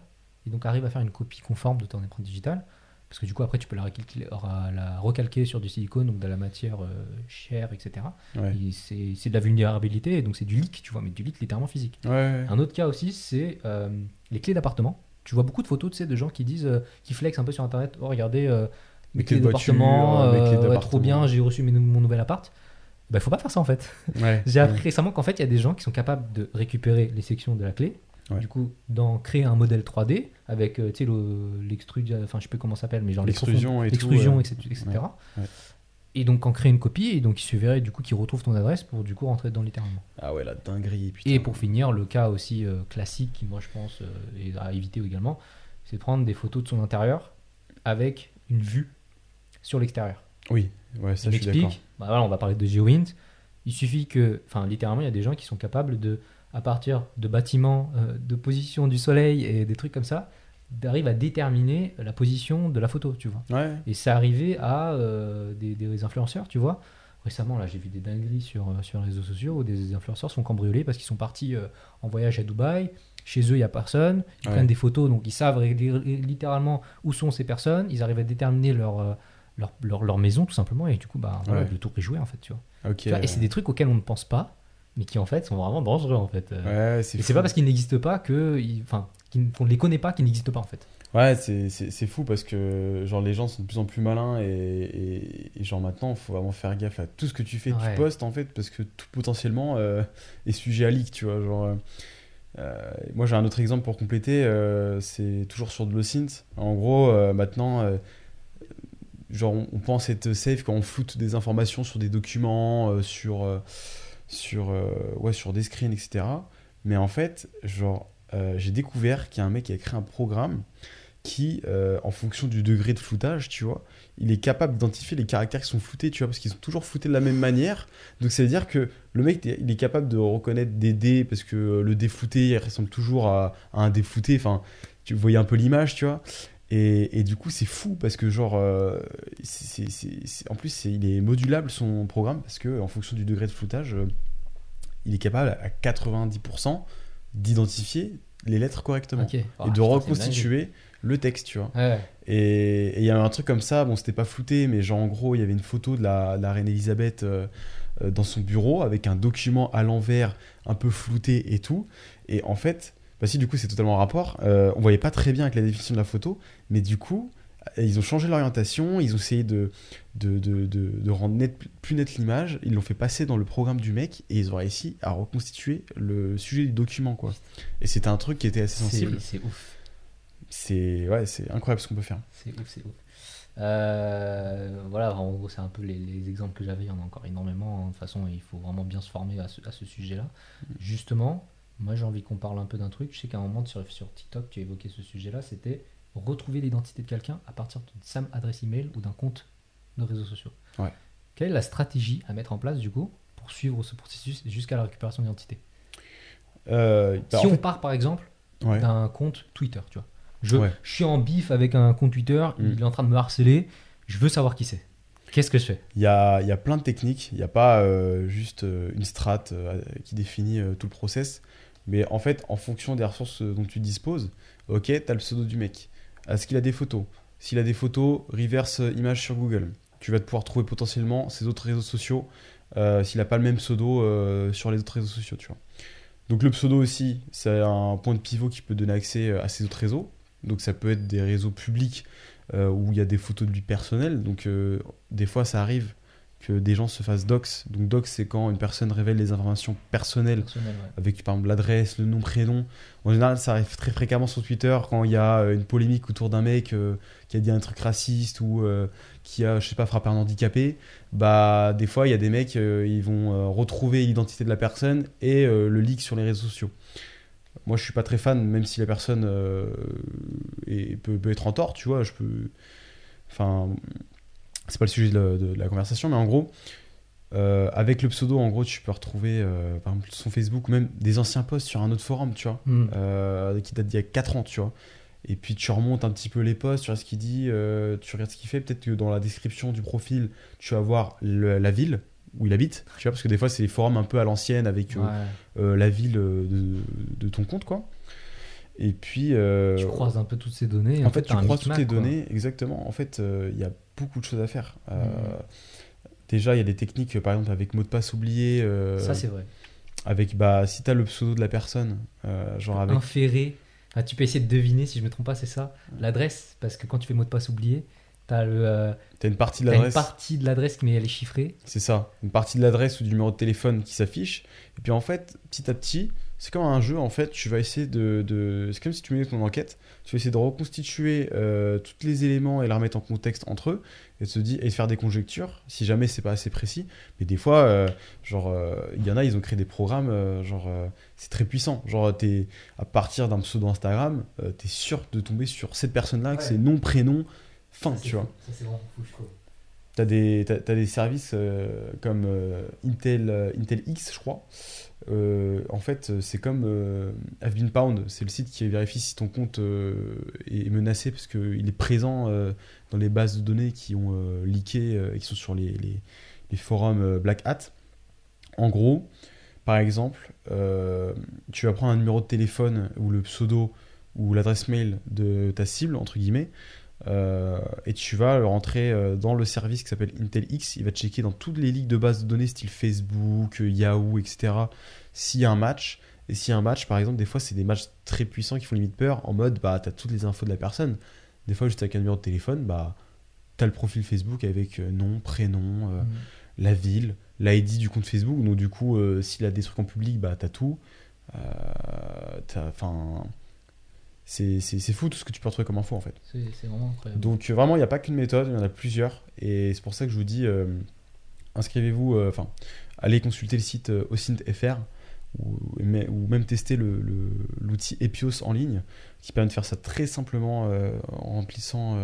et donc arrivent à faire une copie conforme de ton empreinte digitale. Parce que du coup, après, tu peux la, recalquer- la recalquer sur du silicone, donc de la matière euh, chère, etc. Ouais. Et c'est de la vulnérabilité, et donc c'est du leak, tu vois, mais du leak littéralement physique. Ouais. Un autre cas aussi, c'est euh, les clés d'appartement. Tu vois beaucoup de photos, tu sais, de gens qui disent, euh, qui flexent un peu sur internet. Oh, regardez, euh, mes clés d'appartement, euh, ouais, trop bien, j'ai reçu mes mon nouvel appart. Bah, faut pas faire ça en fait. Ouais. J'ai appris récemment qu'en fait, il y a des gens qui sont capables de récupérer les sections de la clé, Ouais. du coup, d'en créer un modèle 3D avec, euh, tu sais, le- l'extrusion, enfin, je sais plus comment ça s'appelle, mais genre L'extrusion et tout, l'extrusion, ouais. etc. Et donc, en créer une copie, et donc il suffirait du coup qu'ils retrouvent ton adresse pour du coup rentrer dedans littéralement. Ah ouais, la dinguerie. Putain. Et pour finir, le cas aussi euh, classique qui, moi, je pense, euh, est à éviter également, c'est de prendre des photos de son intérieur avec une vue sur l'extérieur. Oui, ouais, ça je suis d'accord. Bah voilà, on va parler de GeoWint. Il suffit que, enfin, littéralement, il y a des gens qui sont capables de, à partir de bâtiments, euh, de position du soleil et des trucs comme ça, d'arriver à déterminer la position de la photo, tu vois. Ouais. Et c'est arrivé à euh, des, des influenceurs, tu vois. Récemment, là, j'ai vu des dingueries sur, euh, sur les réseaux sociaux où des influenceurs sont cambriolés parce qu'ils sont partis euh, en voyage à Dubaï. Chez eux, il n'y a personne. Ils Ouais. prennent des photos, donc ils savent littéralement où sont ces personnes. Ils arrivent à déterminer leur, leur, leur, leur maison, tout simplement. Et du coup, bah, voilà, Ouais. le tour est joué, en fait. Tu vois. Ok. Tu vois, et c'est des trucs auxquels on ne pense pas, mais qui, en fait, sont vraiment dangereux, en fait. Euh, Ouais, et c'est pas parce qu'ils n'existent pas que. Enfin, qu'on ne les connaît pas qu'ils n'existent pas, en fait. Ouais, c'est- c'est c'est fou parce que genre les gens sont de plus en plus malins et, et, et genre maintenant il faut vraiment faire gaffe à tout ce que tu fais, Ouais. tu postes en fait parce que tout potentiellement euh, est sujet à leak, tu vois. Genre, euh, moi j'ai un autre exemple pour compléter, euh, c'est toujours sur de l'OSINT. En gros, maintenant, genre on, pense être safe quand on floute des informations sur des documents, euh, sur, euh, sur, euh, ouais, sur des screens, etc. Mais en fait, genre, j'ai découvert qu'il y a un mec qui a créé un programme qui, en fonction du degré de floutage, tu vois, il est capable d'identifier les caractères qui sont floutés, tu vois, parce qu'ils sont toujours floutés de la même manière. Donc, ça veut dire que le mec, il est capable de reconnaître des dés, parce que le dé flouté, il ressemble toujours à, à un dé flouté. Enfin, tu voyais un peu l'image, tu vois. Et, et du coup, c'est fou, parce que, genre, euh, c'est- c'est- c'est- en plus, il est modulable, son programme, parce que, en fonction du degré de floutage, euh, il est capable à 90% d'identifier les lettres correctement. Ah, et de une reconstituer le texte, tu vois. Ouais. Et il y a un truc comme ça, bon, c'était pas flouté, mais genre en gros, il y avait une photo de la, de la reine Elisabeth euh, dans son bureau avec un document à l'envers, un peu flouté et tout. Et en fait, bah si, du coup, c'est totalement en rapport. Euh, on voyait pas très bien avec la définition de la photo, mais du coup, euh, ils ont changé l'orientation, ils ont essayé de, de, de, de, de rendre net, plus nette l'image, ils l'ont fait passer dans le programme du mec et ils ont réussi à reconstituer le sujet du document, quoi. Et c'était un truc qui était assez sensible. C'est ouf. C'est ouais, c'est incroyable ce qu'on peut faire. C'est ouf, c'est ouf. Euh, voilà, en gros, c'est un peu les, les exemples que j'avais. Il y en a encore énormément. hein. De toute façon, il faut vraiment bien se former à ce, à ce sujet-là. Justement, moi, j'ai envie qu'on parle un peu d'un truc. Je sais qu'à un moment, sur, sur TikTok, tu évoquais ce sujet-là. C'était retrouver l'identité de quelqu'un à partir d'une SAM adresse email ou d'un compte de réseaux sociaux. Ouais. Quelle est la stratégie à mettre en place, du coup, pour suivre ce processus jusqu'à la récupération d'identité? Euh, bah, Si on fait- part, par exemple, ouais. d'un compte Twitter, tu vois. Je, Ouais. je suis en bif avec un compte Twitter, Mm. il est en train de me harceler, je veux savoir qui c'est. Qu'est-ce que je fais? Il y a, y a plein de techniques. Il n'y a pas euh, juste euh, une strat euh, qui définit tout le process. Mais en fait, en fonction des ressources euh, dont tu disposes, ok, tu as le pseudo du mec. Est-ce qu'il a des photos? S'il a des photos, reverse euh, image sur Google. Tu vas te pouvoir trouver potentiellement ses autres réseaux sociaux euh, s'il n'a pas le même pseudo sur les autres réseaux sociaux, tu vois. Donc le pseudo aussi, c'est un point de pivot qui peut donner accès à ces autres réseaux. Donc ça peut être des réseaux publics où il y a des photos de lui personnelles. Donc des fois ça arrive que des gens se fassent dox. Donc dox c'est quand une personne révèle des informations personnelles Personnel, ouais. avec par exemple l'adresse, le nom, prénom. En général, ça arrive très fréquemment sur Twitter quand il y a euh, une polémique autour d'un mec euh, qui a dit un truc raciste ou euh, qui a, je sais pas, frappé un handicapé. Bah, des fois, il y a des mecs, euh, ils vont retrouver l'identité de la personne et le leak sur les réseaux sociaux. Moi, je suis pas très fan, même si la personne est- peut, peut être en tort, tu vois. Je peux. Enfin, c'est pas le sujet de la, de la conversation, mais en gros, euh, avec le pseudo, en gros, tu peux retrouver euh, par exemple son Facebook ou même des anciens posts sur un autre forum, tu vois, Mm. euh, qui date d'il y a 4 ans, tu vois. Et puis tu remontes un petit peu les posts, tu vois ce qu'il dit, tu regardes ce qu'il fait. Peut-être que dans la description du profil, tu vas voir le- la ville où il habite, tu vois, parce que des fois c'est des forums un peu à l'ancienne avec Ouais. la ville de, de ton compte, quoi. Et puis. Tu croises un peu toutes ces données. en fait, t'as tu croises toutes les données, exactement. En fait, il y a beaucoup de choses à faire. Euh, Mhm. Déjà, il y a des techniques, par exemple, avec mot de passe oublié. euh, Ça, c'est vrai. avec, bah, si tu as le pseudo de la personne, euh, genre avec. Inféré. Enfin, tu peux essayer de deviner, si je me trompe pas, c'est ça. L'adresse, parce que quand tu fais mot de passe oublié, t'as le, euh, Tu as une partie de t'as une l'adresse. partie de l'adresse, mais elle est chiffrée. C'est ça. Une partie de l'adresse ou du numéro de téléphone qui s'affiche. Et puis, en fait, petit à petit, c'est comme un jeu, en fait, tu vas essayer de. de... C'est comme si tu menais ton enquête. Tu vas essayer de reconstituer euh, tous les éléments et les remettre en contexte entre eux. Et, te dire, et faire des conjectures, si jamais c'est pas assez précis. Mais des fois, euh, genre, euh, il y en a, ils ont créé des programmes, genre, c'est très puissant. Genre, es, à partir d'un pseudo Instagram, euh, tu es sûr de tomber sur cette personne-là, que c'est nom, prénom, fin, Ça, tu vois. fou. Ça, c'est vraiment fou, je trouve. T'as, t'as des services euh, comme euh, Intel, euh, Intel X, je crois. En fait, c'est comme Have Been Pound. C'est le site qui vérifie si ton compte est menacé parce qu'il est présent dans les bases de données qui ont leaké et qui sont sur les, les, forums Black Hat. En gros, par exemple, tu vas prendre un numéro de téléphone ou le pseudo ou l'adresse mail de ta cible, entre guillemets, euh, et tu vas rentrer euh, dans le service qui s'appelle Intel X. Il va checker dans toutes les ligues de base de données, style Facebook, euh, Yahoo, etc. S'il y a un match. Et s'il y a un match, par exemple, des fois, c'est des matchs très puissants qui font limite peur. En mode, bah, t'as toutes les infos de la personne. Des fois, juste avec un numéro de téléphone, bah, t'as le profil Facebook avec nom, prénom, euh, Mm. la ville, l'ID du compte Facebook. Donc, du coup, euh, s'il a des trucs en public, bah, t'as tout. T'as- Enfin. C'est fou tout ce que tu peux retrouver comme info en fait. C'est vraiment incroyable. Donc euh, vraiment, il n'y a pas qu'une méthode, il y en a plusieurs. Et c'est pour ça que je vous dis, euh, inscrivez-vous, euh, enfin, allez consulter le site OSINT.fr ou, même tester le- le- l'outil Epios en ligne qui permet de faire ça très simplement en remplissant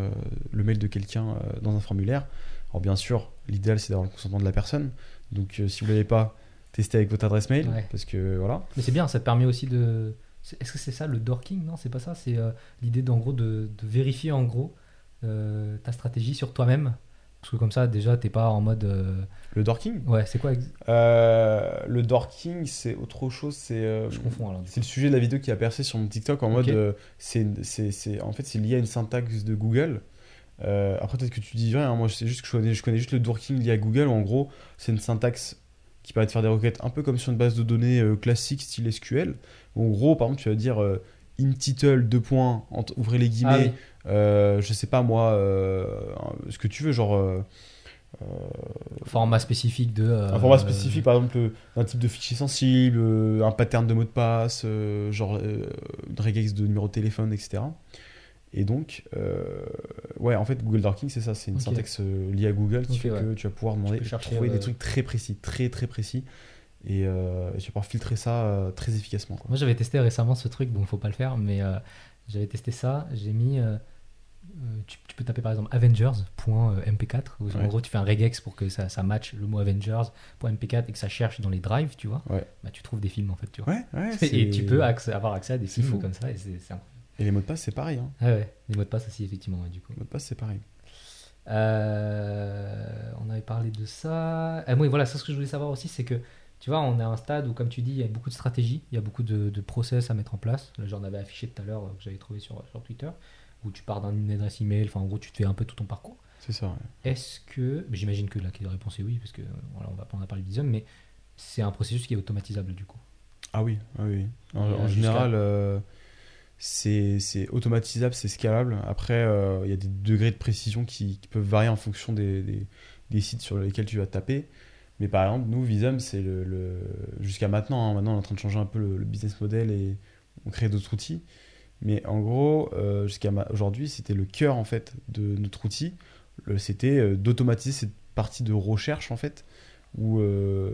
le mail de quelqu'un dans un formulaire. Alors bien sûr, l'idéal c'est d'avoir le consentement de la personne. Donc si vous ne l'avez pas, testez avec votre adresse mail Ouais. parce que voilà. Mais c'est bien, ça permet aussi de. Est-ce que c'est ça le dorking? Non, c'est pas ça. C'est euh, l'idée d'en gros de, de vérifier en gros euh, ta stratégie sur toi-même. Parce que comme ça, déjà, t'es pas en mode. euh, Le dorking? Ouais, c'est quoi Le dorking c'est autre chose, c'est... Je confonds alors. C'est le sujet de la vidéo qui a percé sur mon TikTok en mode c'est c'est en fait c'est lié à une syntaxe de Google. Après peut-être que tu dis rien, hein, moi c'est juste que je connais, je connais juste le dorking lié à Google. où en gros c'est une syntaxe qui permet de faire des requêtes un peu comme sur une base de données classique style SQL. En gros par exemple tu vas dire euh, in title deux points ouvrez les Ah guillemets. oui. euh, je sais pas moi euh, ce que tu veux genre euh, Format spécifique de. euh, un format spécifique, par exemple, un type de fichier sensible, un pattern de mot de passe, euh, genre euh, une regex de numéro de téléphone, etc. Et donc, euh, ouais, en fait, Google Dorking, c'est ça, c'est une syntaxe liée à Google qui fait ouais. que tu vas pouvoir demander, trouver euh, des trucs très précis, très très précis, et, euh, et tu vas filtrer ça euh, très efficacement. Quoi. Moi, j'avais testé récemment ce truc, bon, faut pas le faire, mais euh, j'avais testé ça. J'ai mis. euh, tu, tu peux taper par exemple Avengers.mp4, où en gros tu fais un regex pour que ça, ça matche le mot Avengers.mp4 et que ça cherche dans les drives, tu vois. Ouais. Bah, tu trouves des films en fait, tu vois. Ouais, Et tu peux avoir accès à des films fou. comme ça, et c'est incroyable. Et les mots de passe, c'est pareil. Hein. Ah ouais, les mots de passe aussi, effectivement, du coup. Les mots de passe, c'est pareil. On avait parlé de ça. Ah oui, voilà, ça ce que je voulais savoir aussi, c'est que tu vois, on est à un stade où, comme tu dis, il y a beaucoup de stratégies, il y a beaucoup de, de process à mettre en place. Là, J'en avais affiché tout à l'heure, euh, que j'avais trouvé sur, sur Twitter, où tu pars d'une adresse email, enfin en gros, tu te fais un peu tout ton parcours. C'est ça, ouais. Est-ce que, j'imagine que la réponse est oui, parce que euh, voilà, on va pas en parler d'Isum, mais c'est un processus qui est automatisable du coup. Ah oui, ah oui. En, euh, général, euh, c'est c'est automatisable, c'est scalable. Après, euh, il y a des degrés de précision qui, qui peuvent varier en fonction des, des- des sites sur lesquels tu vas taper. Mais par exemple, nous, Visum, c'est le, le- jusqu'à maintenant. hein, maintenant, on est en train de changer un peu le, le business model et on crée d'autres outils. Mais en gros, euh, jusqu'à ma- aujourd'hui, c'était le cœur en fait de notre outil. C'était euh, d'automatiser cette partie de recherche en fait, où euh,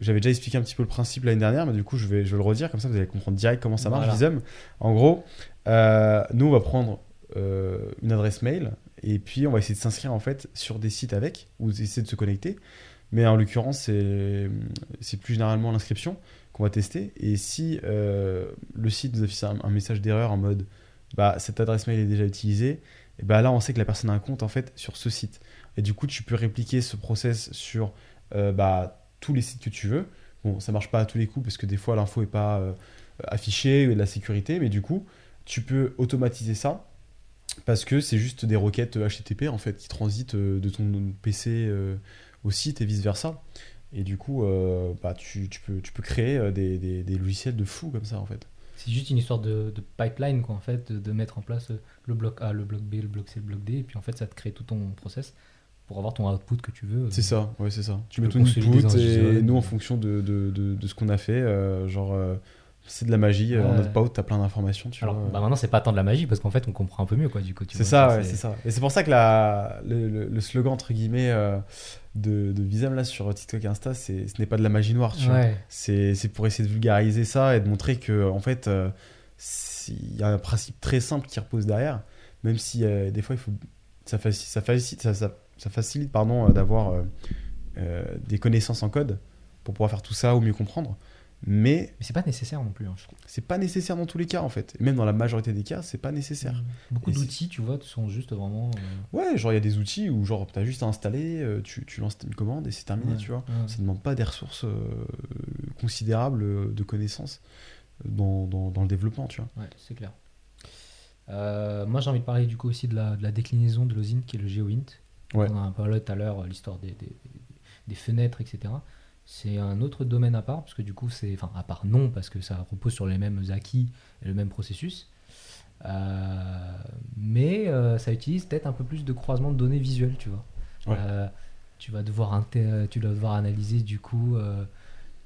j'avais déjà expliqué un petit peu le principe l'année dernière, mais du coup, je vais, je vais le redire, comme ça vous allez comprendre direct comment ça marche, Voilà. Visum. En gros, nous, on va prendre une adresse mail et puis on va essayer de s'inscrire en fait sur des sites avec, ou essayer de se connecter. Mais en l'occurrence, c'est plus généralement l'inscription qu'on va tester. Et si euh, le site nous affiche un, un message d'erreur en mode bah, cette adresse mail est déjà utilisée, et bah là on sait que la personne a un compte en fait sur ce site. Et du coup, tu peux répliquer ce process sur euh, bah, tous les sites que tu veux. Bon, ça marche pas à tous les coups parce que des fois l'info est pas euh, affichée, ou de la sécurité, mais du coup, tu peux automatiser ça parce que c'est juste des requêtes HTTP en fait qui transitent de ton PC au site et vice versa. Et du coup, euh, bah, tu, tu peux, tu peux créer euh, des, des- des logiciels de fou comme ça en fait. C'est juste une histoire de, de pipeline, quoi, en fait, de, de mettre en place euh, le bloc A, le bloc B, le bloc C, le bloc D, et puis en fait, ça te crée tout ton process pour avoir ton output que tu veux. C'est ça, ouais, c'est ça. Tu mets peux ton input et JSON. nous, en fonction de, de, ce qu'on a fait, euh, genre, c'est de la magie. euh, En Ouais. notre out, t'as plein d'informations, tu Alors, vois. bah maintenant, c'est pas tant de la magie, parce qu'en fait, on comprend un peu mieux, quoi, du coup. C'est ça, ouais, c'est ça. Et c'est pour ça que la, le, le- le slogan, entre guillemets, euh, de, de Visam, là, sur TikTok et Insta, c'est, ce n'est pas de la magie noire, tu vois. Ouais. C'est, c'est pour essayer de vulgariser ça et de montrer que, en fait, euh, si- il y a un principe très simple qui repose derrière, même si euh, des fois, il faut, ça, facilite, ça facilite, ça, ça- ça facilite pardon, euh, d'avoir euh, euh, des connaissances en code pour pouvoir faire tout ça ou mieux comprendre. Mais Mais c'est pas nécessaire non plus, hein, je trouve. c'est pas nécessaire dans tous les cas, en fait. Et même dans la majorité des cas, c'est pas nécessaire. Beaucoup Et c'est- d'outils, tu vois, sont juste vraiment. euh, Ouais, genre il y a des outils où genre t'as juste à installer, euh, tu, tu lances une commande et c'est terminé, ouais, tu vois. ouais. Ça ne demande pas des ressources euh, considérables de connaissances dans, dans, dans le développement, tu vois. Ouais, c'est clair. Euh, moi, j'ai envie de parler du coup aussi de la, de la déclinaison de l'OSINT qui est le GeoInt. Ouais. On en a parlé tout à l'heure, l'histoire des, des, des fenêtres, etc. C'est un autre domaine à part, parce que du coup, c'est. Enfin, à part non, parce que ça repose sur les mêmes acquis et le même processus. Euh, mais euh, ça utilise peut-être un peu plus de croisement de données visuelles, tu vois. Ouais. Euh, tu, vas devoir tu vas devoir analyser du coup.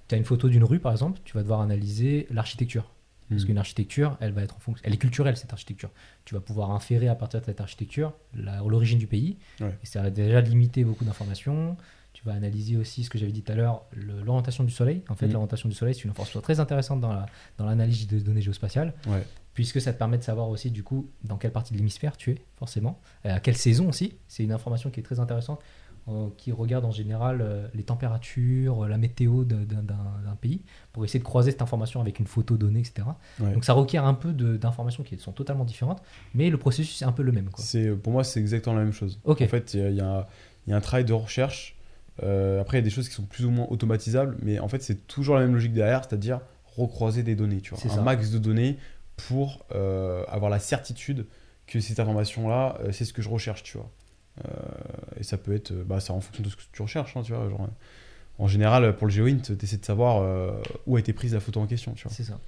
tu as une photo d'une rue, par exemple, tu vas devoir analyser l'architecture. Parce Mhm. qu'une architecture, elle va être en fonction. Elle est culturelle, cette architecture. Tu vas pouvoir inférer à partir de cette architecture l'origine du pays. Ouais. Et ça va déjà limiter beaucoup d'informations. Tu vas analyser aussi ce que j'avais dit tout à l'heure, l'orientation du Soleil. En fait, Mhm. l'orientation du Soleil, c'est une information très intéressante dans la- dans l'analyse de données géospatiales, Ouais. puisque ça te permet de savoir aussi, du coup, dans quelle partie de l'hémisphère tu es, forcément, Euh, à quelle saison aussi. C'est une information qui est très intéressante, euh, qui regarde en général euh, les températures, euh, la météo d'un pays, pour essayer de croiser cette information avec une photo donnée, etc. Ouais. Donc ça requiert un peu d'informations qui sont totalement différentes, mais le processus est un peu le même. Quoi. C'est pour moi c'est exactement la même chose. En fait, il y, a- il y a il y a un travail de recherche. Euh, après, il y a des choses qui sont plus ou moins automatisables, mais en fait, c'est toujours la même logique derrière, c'est-à-dire recroiser des données. Tu vois, un ça. max de données pour euh, avoir la certitude que cette information-là, euh, c'est ce que je recherche, tu vois. Et ça peut être, bah, c'est en fonction de ce que tu recherches, hein, tu vois. Genre, en général, pour le GeoInt, tu essaies de savoir où a été prise la photo en question, tu vois. C'est ça.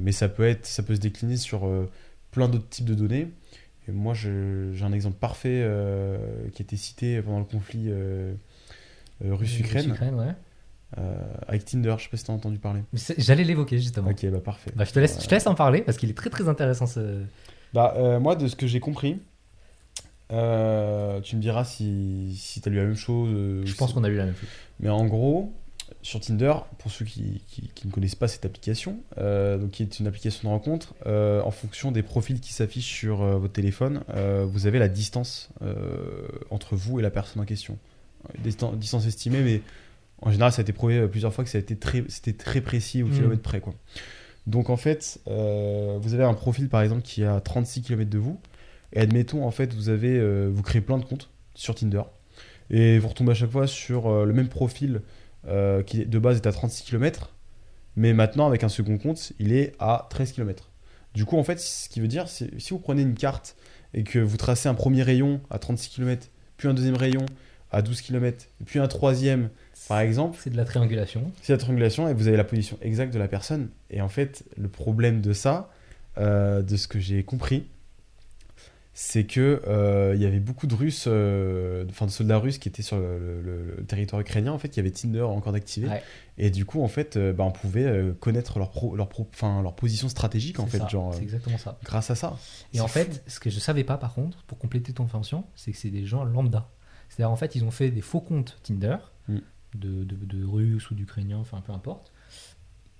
Mais ça peut, être, ça peut se décliner sur plein d'autres types de données. Et moi, j'ai un exemple parfait qui a été cité pendant le conflit russe-Ukraine Russe-Ukraine, ouais. euh, avec Tinder. Je sais pas si tu as entendu parler. J'allais l'évoquer justement. Ok, bah parfait. Bah, je, te laisse, je te laisse en parler parce qu'il est très très intéressant ce. Bah, euh, moi, de ce que j'ai compris, euh, tu me diras si, si tu as lu la même chose. euh, Je pense si- qu'on a lu la même chose. Mais en gros, sur Tinder, pour ceux qui, qui- qui ne connaissent pas cette application, euh, donc qui est une application de rencontre, euh, en fonction des profils qui s'affichent sur euh, votre téléphone, euh, vous avez la distance euh, entre vous et la personne en question. Distan- distance estimée, mais en général, ça a été prouvé euh, plusieurs fois que ça a été très, c'était très précis au Mm. kilomètre près. Quoi. Donc en fait, euh, vous avez un profil par exemple qui est à 36 km de vous, et admettons en fait, vous avez, euh, vous créez plein de comptes sur Tinder, et vous retombez à chaque fois sur euh, le même profil qui de base est à 36 km, mais maintenant avec un second compte, il est à 13 km. Du coup, en fait, ce qui veut dire, c'est si vous prenez une carte et que vous tracez un premier rayon à 36 km, puis un deuxième rayon à 12 km, puis un troisième, par exemple, C'est de la triangulation. c'est la triangulation et vous avez la position exacte de la personne. Et en fait, le problème de ça, euh, de ce que j'ai compris, c'est que euh, il y avait beaucoup de Russes, euh, enfin de soldats russes qui étaient sur le, le- le territoire ukrainien. En fait, il y avait Tinder encore d'activé. Ouais. Et du coup, en fait, euh, bah, on pouvait euh, connaître leur, pro, leur, pro- leur position stratégique en fait, ça, genre C'est exactement ça. grâce à ça. Et en fou. fait, ce que je savais pas par contre, pour compléter ton information, c'est que c'est des gens lambda. C'est-à-dire en fait, ils ont fait des faux comptes Tinder Mm. de, de, de Russes ou d'Ukrainiens, enfin peu importe,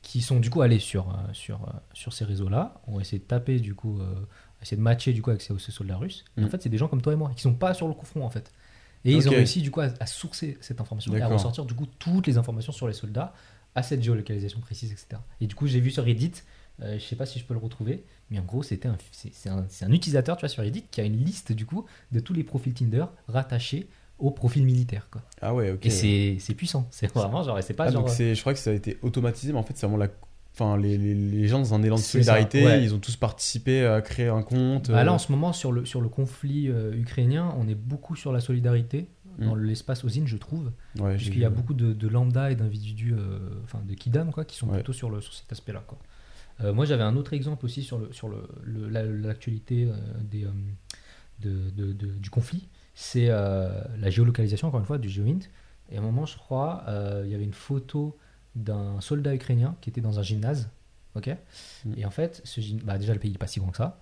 qui sont du coup allés sur, euh, sur, euh, sur ces réseaux-là, ont essayé de taper du coup, euh, essayer de matcher du coup avec ces, ces soldats russes. Et Mm. En fait, c'est des gens comme toi et moi qui sont pas sur le coup front en fait. Et ils ont réussi du coup à, à sourcer cette information et à ressortir du coup toutes les informations sur les soldats à cette géolocalisation précise, etc. Et du coup, j'ai vu sur Reddit, euh, je sais pas si je peux le retrouver, mais en gros, c'était un, c'est, un, c'est un utilisateur, tu vois, sur Reddit qui a une liste du coup de tous les profils Tinder rattachés au profil militaire, quoi. Ah ouais, ok. Et c'est, c'est puissant, c'est vraiment genre, c'est pas Ah, genre. donc c'est, je crois que ça a été automatisé, mais en fait, c'est vraiment la. Enfin, les, les, les gens dans un élan de ça, solidarité, ouais. ils ont tous participé à créer un compte. Bah, là, euh, en ce moment, sur le, sur le conflit euh, ukrainien, on est beaucoup sur la solidarité dans Mm. l'espace OSIN, je trouve, ouais, puisqu'il y a beaucoup de, de lambda et d'individus, euh, enfin de kidam, quoi, qui sont Ouais. plutôt sur, le, sur cet aspect-là, quoi. Euh, moi, j'avais un autre exemple aussi sur le sur le, le- la- l'actualité euh, des euh, de, de- de- du conflit. C'est euh, la géolocalisation, encore une fois, du GeoInt. Et à un moment, je crois, euh, il y avait une photo d'un soldat ukrainien qui était dans un gymnase. Ok? Mm. Et en fait, ce bah, déjà le pays n'est pas si grand que ça.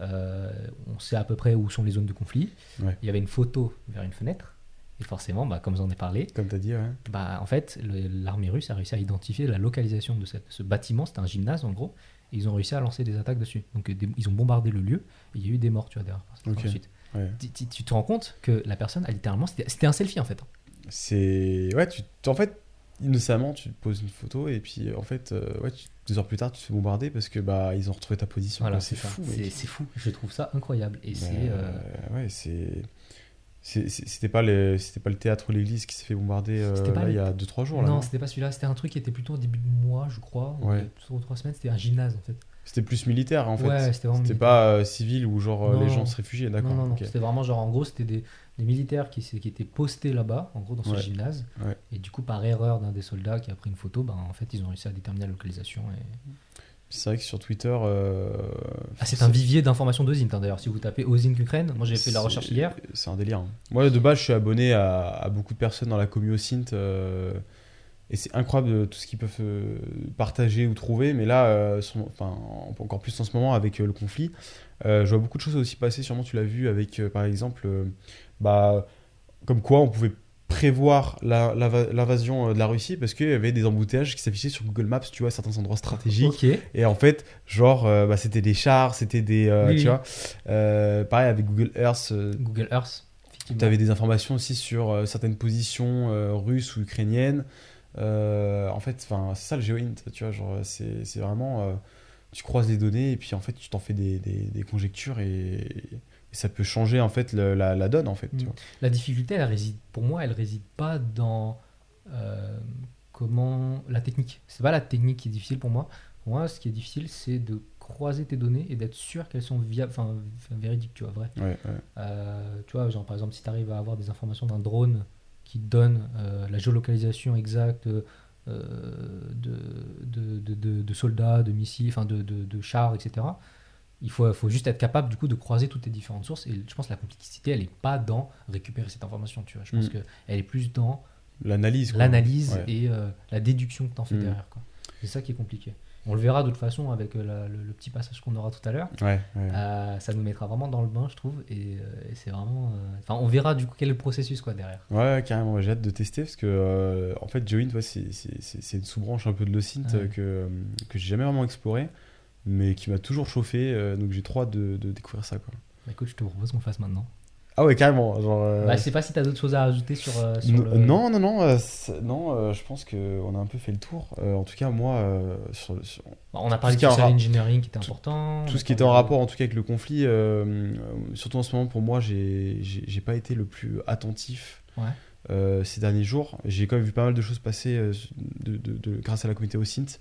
Euh, on sait à peu près où sont les zones de conflit. Ouais. Il y avait une photo vers une fenêtre. Et forcément, bah, comme j'en ai parlé, Comme tu as dit, ouais. bah, en fait, l'armée russe a réussi à identifier la localisation de cette- ce bâtiment. C'était un gymnase, en gros. Et ils ont réussi à lancer des attaques dessus. Donc, des- ils ont bombardé le lieu. Et il y a eu des morts, tu vois, derrière. Ensuite. Ouais. Tu, te rends compte que la personne a littéralement. C'était un selfie, en fait. C'est. Ouais, tu... en fait, innocemment, tu te poses une photo et puis en fait, euh, ouais, tu- deux heures plus tard, tu te fais bombarder parce que bah ils ont retrouvé ta position. Voilà, c'est fou. C'est c'est fou. Je trouve ça incroyable. Et c'est. Mais, euh, euh, ouais, c'est. c'est- c'est- C'était pas, le... c'était pas le théâtre ou l'église qui s'est fait bombarder euh, là, le- il y a 2-3 jours. Là, non, non c'était pas celui-là. C'était un truc qui était plutôt au début de mois, je crois. ou Ouais. Ou trois semaines. C'était un gymnase, en fait. C'était plus militaire en fait. Ouais, c'était vraiment C'était pas euh, civil où genre euh, Non. les gens se réfugiaient, d'accord. Non, non, non. ok. C'était vraiment genre, en gros, c'était des, des militaires qui, étaient postés là-bas, en gros, dans ce Ouais. gymnase. Ouais. Et du coup, par erreur d'un des soldats qui a pris une photo, ben, en fait, ils ont réussi à déterminer la localisation. Et... C'est vrai que sur Twitter. euh, Ah, c'est un vivier d'informations d'Ozint, hein, d'ailleurs. Si vous tapez Ozint Ukraine, moi j'ai fait la c'est- recherche hier. C'est un délire. hein. Moi, de base, je suis abonné à, à beaucoup de personnes dans la commu euh, et c'est incroyable de tout ce qu'ils peuvent euh, partager ou trouver. Mais là, euh, enfin, encore plus en ce moment avec euh, le conflit, euh, je vois beaucoup de choses aussi passer. Sûrement, tu l'as vu avec, euh, par exemple, euh, bah, comme quoi on pouvait prévoir la- la- l'invasion euh, de la Russie parce qu'il y avait des embouteillages qui s'affichaient sur Google Maps, tu vois, à certains endroits stratégiques. Et en fait, genre, euh, bah, c'était des chars, c'était des. euh, Oui, tu oui. vois, euh, pareil avec Google Earth, euh, Google Earth. tu avais des informations aussi sur euh, certaines positions euh, russes ou ukrainiennes. Euh, en fait, c'est ça le GeoInt, tu vois, genre, c'est c'est vraiment. euh, tu croises les données et puis en fait, tu t'en fais des, des- des conjectures et, et ça peut changer en fait le- la, la donne en fait. tu Mm. vois. La difficulté, elle réside, pour moi, elle réside pas dans euh, comment la technique. C'est pas la technique qui est difficile pour moi. Pour moi, ce qui est difficile, c'est de croiser tes données et d'être sûr qu'elles sont viables, enfin véridiques, tu vois, vraies. Ouais, ouais. Euh, tu vois, genre par exemple, si tu arrives à avoir des informations d'un drone qui donne euh, la géolocalisation exacte euh, de, de, de- soldats, de missiles, enfin de, chars, etc. Il faut, faut juste être capable du coup de croiser toutes les différentes sources. Et je pense que la complexité, elle n'est pas dans récupérer cette information. Tu vois. Je pense Mm. qu'elle est plus dans L'analyse. l'analyse Ouais. et euh, la déduction que tu en fais Mm. derrière. C'est ça qui est compliqué. On le verra de toute façon avec euh, la- le, le petit passage qu'on aura tout à l'heure. Ouais, ouais. Euh, ça nous mettra vraiment dans le bain, je trouve, et, euh, et c'est vraiment. Enfin, on verra du coup quel est le processus quoi derrière. Ouais, carrément, j'ai hâte de tester parce que en fait, GeoInt, ouais, c'est- une sous-branche un peu de l'OSINT que, que j'ai jamais vraiment exploré, mais qui m'a toujours chauffé, donc j'ai trop hâte de, de découvrir ça. Quoi. Bah, écoute, je te propose qu'on fasse maintenant. Ah ouais, carrément. Genre, euh, Bah, je sais pas si t'as d'autres choses à rajouter sur. euh, sur n- le- Non, non, non, euh, non euh, je pense qu'on a un peu fait le tour. Euh, en tout cas, moi, euh, sur, sur- Bah, on a parlé de social engineering qui était tout- important. tout ce qui était en rapport, en tout cas, avec le conflit, euh, euh, surtout en ce moment, pour moi, j'ai j'ai j'ai pas été le plus attentif. Ouais. euh, ces derniers jours. J'ai quand même vu pas mal de choses passer euh, de, de- de- grâce à la communauté OSINT.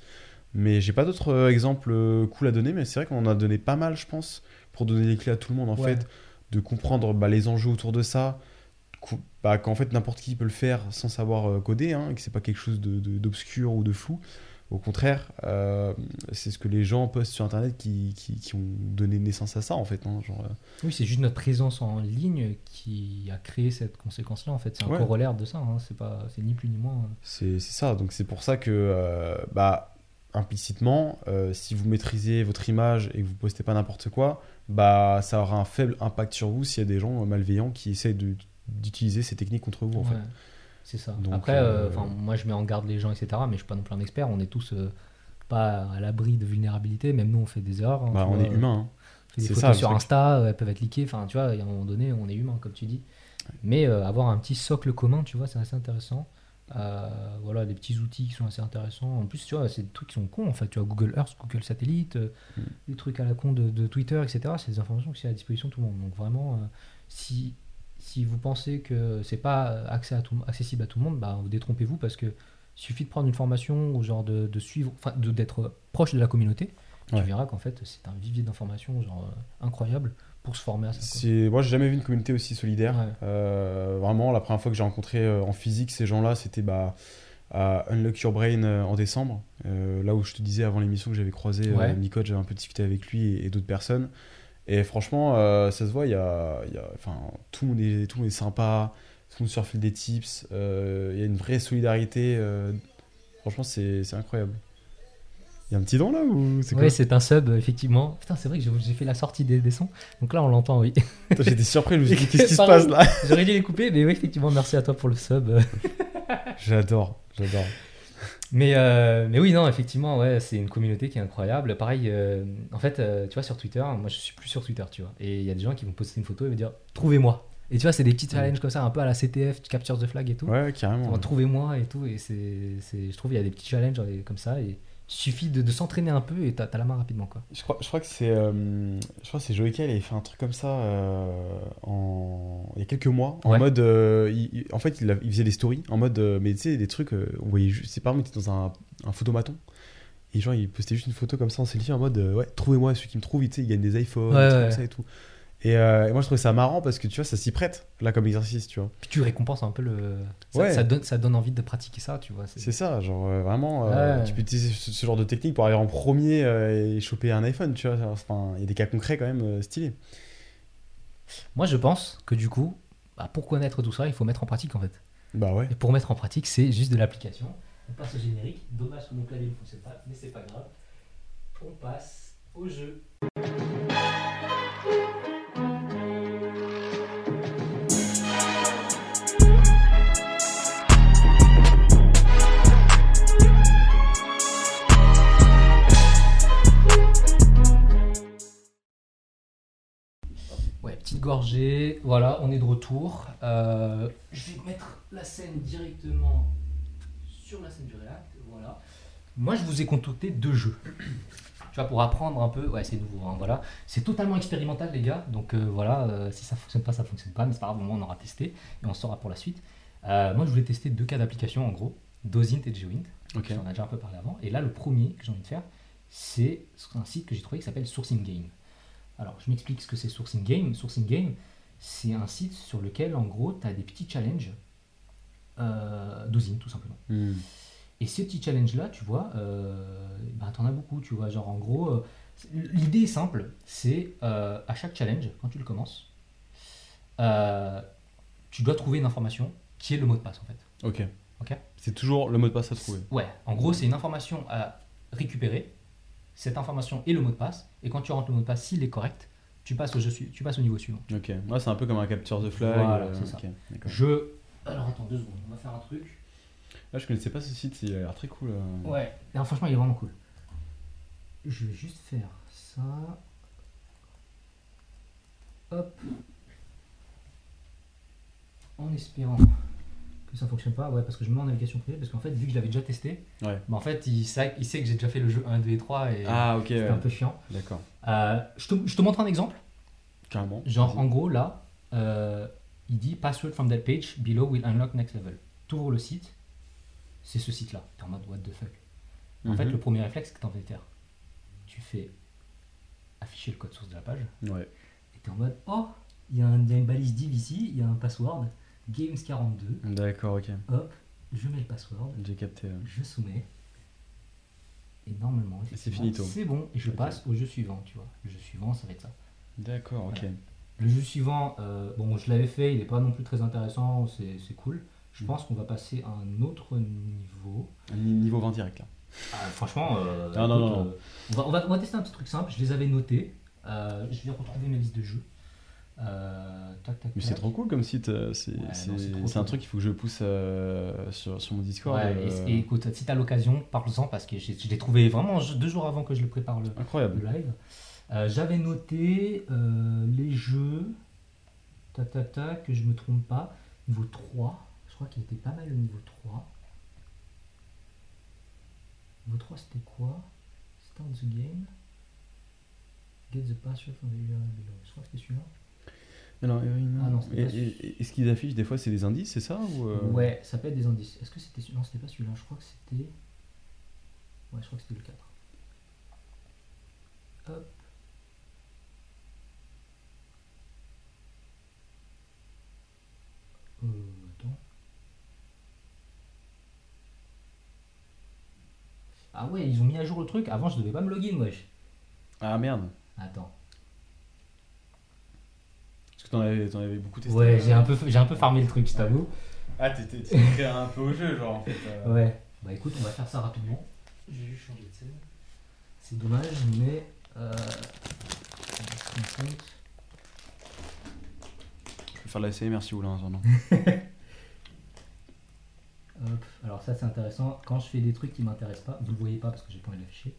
Mais j'ai pas d'autres euh, exemples euh, cool à donner, mais c'est vrai qu'on en a donné pas mal, je pense, pour donner les clés à tout le monde, en Ouais. fait, de comprendre bah, les enjeux autour de ça, bah, qu'en fait n'importe qui peut le faire sans savoir euh, coder, hein, et que c'est pas quelque chose de- de- d'obscur ou de flou. Au contraire, euh, c'est ce que les gens postent sur Internet qui, qui, qui ont donné naissance à ça, en fait. hein, genre, euh, Oui, c'est juste notre présence en ligne qui a créé cette conséquence-là. En fait, c'est un Ouais. corollaire de ça. hein. C'est pas, c'est ni plus ni moins. C'est c'est ça, donc c'est pour ça que, euh, bah, implicitement, euh, si vous maîtrisez votre image et que vous postez pas n'importe quoi, bah, ça aura un faible impact sur vous s'il y a des gens malveillants qui essayent de- d'utiliser ces techniques contre vous, en fait. C'est ça. Donc, Après, euh, euh, moi je mets en garde les gens, etc. Mais je suis pas non plus un expert. On est tous euh, pas à l'abri de vulnérabilité. Même nous, on fait des erreurs. hein, Bah, on vois. est humain. hein. On fait des C'est photos ça, sur. Insta, euh, elles peuvent être leakées. Enfin, tu vois, il y a un moment donné, on est humain, comme tu dis. Mais euh, avoir un petit socle commun, tu vois, c'est assez intéressant. Euh, voilà, des petits outils qui sont assez intéressants. En plus, tu vois, c'est des trucs qui sont cons. En fait, tu vois, Google Earth, Google Satellite, euh, Mm. des trucs à la con de, de Twitter, etc. C'est des informations qui sont à disposition de tout le monde. Donc vraiment, euh, si, si vous pensez que c'est pas accès à tout, accessible à tout le monde, bah, vous détrompez-vous parce que suffit de prendre une formation ou genre de, de suivre, enfin, d'être proche de la communauté. Ouais. Tu verras qu'en fait, c'est un vivier d'informations genre euh, incroyable pour se former à ça. Moi, j'ai jamais vu une communauté aussi solidaire. Ouais. Euh, vraiment, la première fois que j'ai rencontré euh, en physique ces gens-là, c'était bah, à Unlock Your Brain euh, en décembre. Là où je te disais avant l'émission que j'avais croisé Ouais. Micode, j'avais un peu discuté avec lui et, et d'autres personnes. Et franchement, ça se voit, y a, y a- tout, le monde est, tout le monde est sympa, tout le monde se refile des tips, il y a une vraie solidarité. franchement, c'est incroyable. Il y a un petit don là ou c'est quoi Oui, c'est un sub, effectivement. Putain, c'est vrai que j'ai fait la sortie des, des sons. Donc là, on l'entend, oui. J'étais surpris, je me suis dit, qu'est-ce qui se passe là J'aurais dû les couper, mais oui, effectivement, merci à toi pour le sub. J'adore, j'adore. Mais, euh, mais oui, non, effectivement, ouais, c'est une communauté qui est incroyable. Pareil, euh, en fait, euh, tu vois, sur Twitter, moi je suis plus sur Twitter, tu vois. Et il y a des gens qui vont poster une photo et vont dire Trouvez-moi. Et tu vois, c'est des petits challenges comme ça, un peu à la CTF, Capture the Flag et tout. Ouais, carrément. Trouvez-moi et tout. Et c'est, je trouve il y a des petits challenges comme ça. Et suffit de, de s'entraîner un peu et t'as, la main rapidement, quoi. Je crois, je crois que c'est euh, je crois que c'est Joey Kell, il fait un truc comme ça euh, en il y a quelques mois en Ouais. mode euh, il- en fait il, faisait des stories en mode euh, mais tu sais des trucs on voyait juste c'est par exemple il était dans un, un photomaton et genre il postait juste une photo comme ça en selfie en mode ouais trouvez-moi celui qui me trouve il, tu sais, il gagne des iPhones Ouais, comme ça et tout et, euh, et moi je trouvais ça marrant parce que tu vois ça s'y prête là comme exercice tu vois Puis tu récompenses un peu le. Ça, Ouais. ça donne, ça donne envie de pratiquer ça, tu vois. c'est- ça genre euh, vraiment euh, Ouais. tu peux utiliser ce, ce genre de technique pour arriver en premier et choper un iPhone tu vois enfin il y a des cas concrets quand même stylés Moi, je pense que du coup, bah, pour connaître tout ça, il faut mettre en pratique en fait. bah ouais Et pour mettre en pratique, c'est juste de l'application. On passe au générique. Dommage que mon clavier ne fonctionne pas, mais c'est pas grave. On passe au jeu. Petite gorgée. Voilà, on est de retour. Euh, je vais mettre la scène directement sur la scène du React. Voilà. Moi, je vous ai concocté deux jeux. Tu vois, pour apprendre un peu. Ouais, c'est nouveau. hein, voilà. C'est totalement expérimental, les gars. Donc euh, voilà, euh, si ça fonctionne pas, ça fonctionne pas. Mais c'est pas grave, au moins, on aura testé et on saura pour la suite. Euh, moi, je voulais tester deux cas d'application en gros Dozint et Geoint. Ok. J'en ai déjà un peu parlé avant. Et là, le premier que j'ai envie de faire, c'est un site que j'ai trouvé qui s'appelle Sourcing Game. Alors, je m'explique ce que c'est Sourcing Game. Sourcing Game, c'est un site sur lequel, en gros, tu as des petits challenges euh, d'Ozin, tout simplement. Hmm. Et ces petits challenges-là, tu vois, euh, bah, t'en as beaucoup, tu vois. Genre, en gros, euh, l'idée est simple. C'est euh, à chaque challenge, quand tu le commences, euh, tu dois trouver une information qui est le mot de passe, en fait. Ok. Ok C'est toujours le mot de passe à trouver. Ouais, en gros, c'est une information à récupérer. Cette information est le mot de passe. Et quand tu rentres le mot de passe, s'il est correct, tu passes au, jeu su- tu passes au niveau suivant. Ok. Moi, c'est un peu comme un capture the flag. Voilà, euh, c'est ça. Je. Alors, attends deux secondes, on va faire un truc. Là, je connaissais pas ce site, il a l'air très cool. euh. Ouais. Non, franchement, il est vraiment cool. Je vais juste faire ça. Hop. En espérant que ça fonctionne pas. Ouais, parce que je me mets en navigation privée. Parce qu'en fait, vu que je l'avais déjà testé, Ouais. bah, en fait, il sait, il sait que j'ai déjà fait le jeu 1, 2 et 3. Et Ah, c'était ouais. un peu chiant. D'accord. Euh, je, te, je te montre un exemple. Carrément. Genre, en gros, là, euh, il dit Password from that page below will unlock next level. T'ouvres le site, c'est ce site-là. T'es en mode What the fuck. En fait, Mhm. le premier réflexe que t'as envie de faire, tu fais afficher le code source de la page Ouais. et t'es en mode Oh, il y, a un- il y a une balise div ici, il y a un password, games42. D'accord, ok. Hop, je mets le password, J'ai capté. je soumets. Et normalement, c'est finito. C'est bon, et je passe au jeu suivant, tu vois. Le jeu suivant, ça va être ça. D'accord, ok. Voilà. Le jeu suivant, euh, bon, je l'avais fait, il n'est pas non plus très intéressant, c'est cool. Je Mm. pense qu'on va passer à un autre niveau. Un ni- Niveau 20 direct là. Ah, franchement, euh, Non, non, écoute, non. euh, on, va, on, va, on va tester un petit truc simple. Je les avais notés. Euh, je vais retrouver mes listes de jeux. Euh, tac, tac, Mais c'est trop cool comme site. euh, C'est Ouais, un truc qu'il faut que je pousse euh, sur, sur mon Discord. Ouais, euh, et, et écoute, si t'as l'occasion, parle-en parce que je l'ai trouvé vraiment deux jours avant que je le prépare le, Incroyable. le live. J'avais noté les jeux, tac tac tac, que je me trompe pas, niveau 3. Je crois qu'il était pas mal le niveau 3. Niveau 3, c'était quoi? Start the game. Get the password from the URL below. Je crois que c'était celui-là. Alors, non. Ah non, et, pas et- et- ce qu'ils affichent des fois, c'est des indices, c'est ça ou, euh, Ouais, ça peut être des indices. Est-ce que c'était celui- Non, c'était pas celui-là. Je crois que c'était. Ouais, je crois que c'était le 4. Hop. Euh, attends. Ah ouais, ils ont mis à jour le truc. Avant, je devais pas me login, wesh. Ah merde. Attends. Que t'en avais, t'en avais beaucoup testé. Ouais, j'ai un peu, j'ai un peu farmé le truc, je t'avoue. Ah, t'étais un peu au jeu, genre en fait. euh. Ouais. Bah écoute, on va faire ça rapidement. J'ai juste changé de scène. C'est dommage, mais. Euh... Je vais faire de la CMR si vous voulez en attendant. Hop. Alors ça c'est intéressant. Quand je fais des trucs qui m'intéressent pas, vous le voyez pas parce que j'ai pas envie de l'afficher.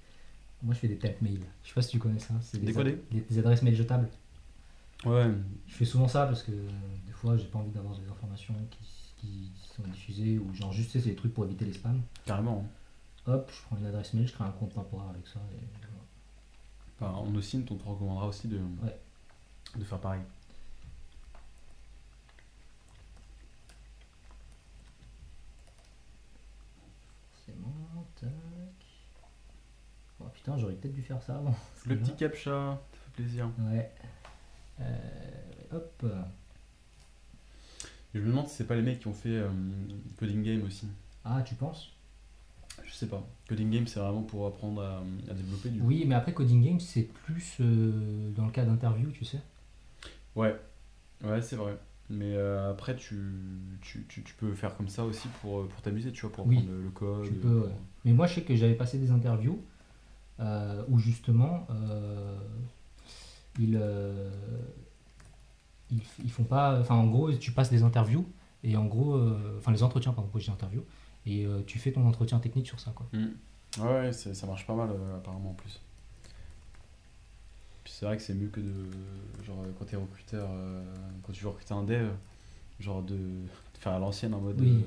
Moi je fais des temp mail. Je sais pas si tu connais ça. C'est Des quoi, ad- des- des adresses mail jetables. Ouais. Je fais souvent ça parce que des fois j'ai pas envie d'avoir des informations qui, qui sont diffusées ou genre juste c'est des trucs pour éviter les spams. Carrément. Hop, je prends une adresse mail, je crée un compte temporaire avec ça. Et voilà. Enfin, en Ocine, on te recommandera aussi de, Ouais. de faire pareil. C'est bon, tac. Oh putain, j'aurais peut-être dû faire ça avant. Le petit captcha, ça fait plaisir. Ouais. Euh, hop. Et je me demande si c'est pas les mecs qui ont fait euh, Coding Game aussi. Ah, tu penses? Je sais pas. Coding Game, c'est vraiment pour apprendre à, à développer du coup. Oui, mais après Coding Game, c'est plus euh, dans le cas d'interview, tu sais. Ouais, ouais, c'est vrai. Mais euh, après, tu, tu, tu, tu peux faire comme ça aussi pour, pour t'amuser, tu vois, pour Oui, apprendre le, le code. tu peux, ouais. Mais moi, je sais que j'avais passé des interviews euh, où justement, ils, euh, ils, ils font pas. Enfin, en gros, tu passes des interviews et en gros, euh, enfin, les entretiens, pardon, pas des interviews, et euh, tu fais ton entretien technique sur ça, quoi. Mm. Ouais, ça marche pas mal apparemment en plus. Puis c'est vrai que c'est mieux que de. Genre, quand t'es recruteur, quand tu veux recruter un dev, genre de, de faire à l'ancienne en mode. Oui.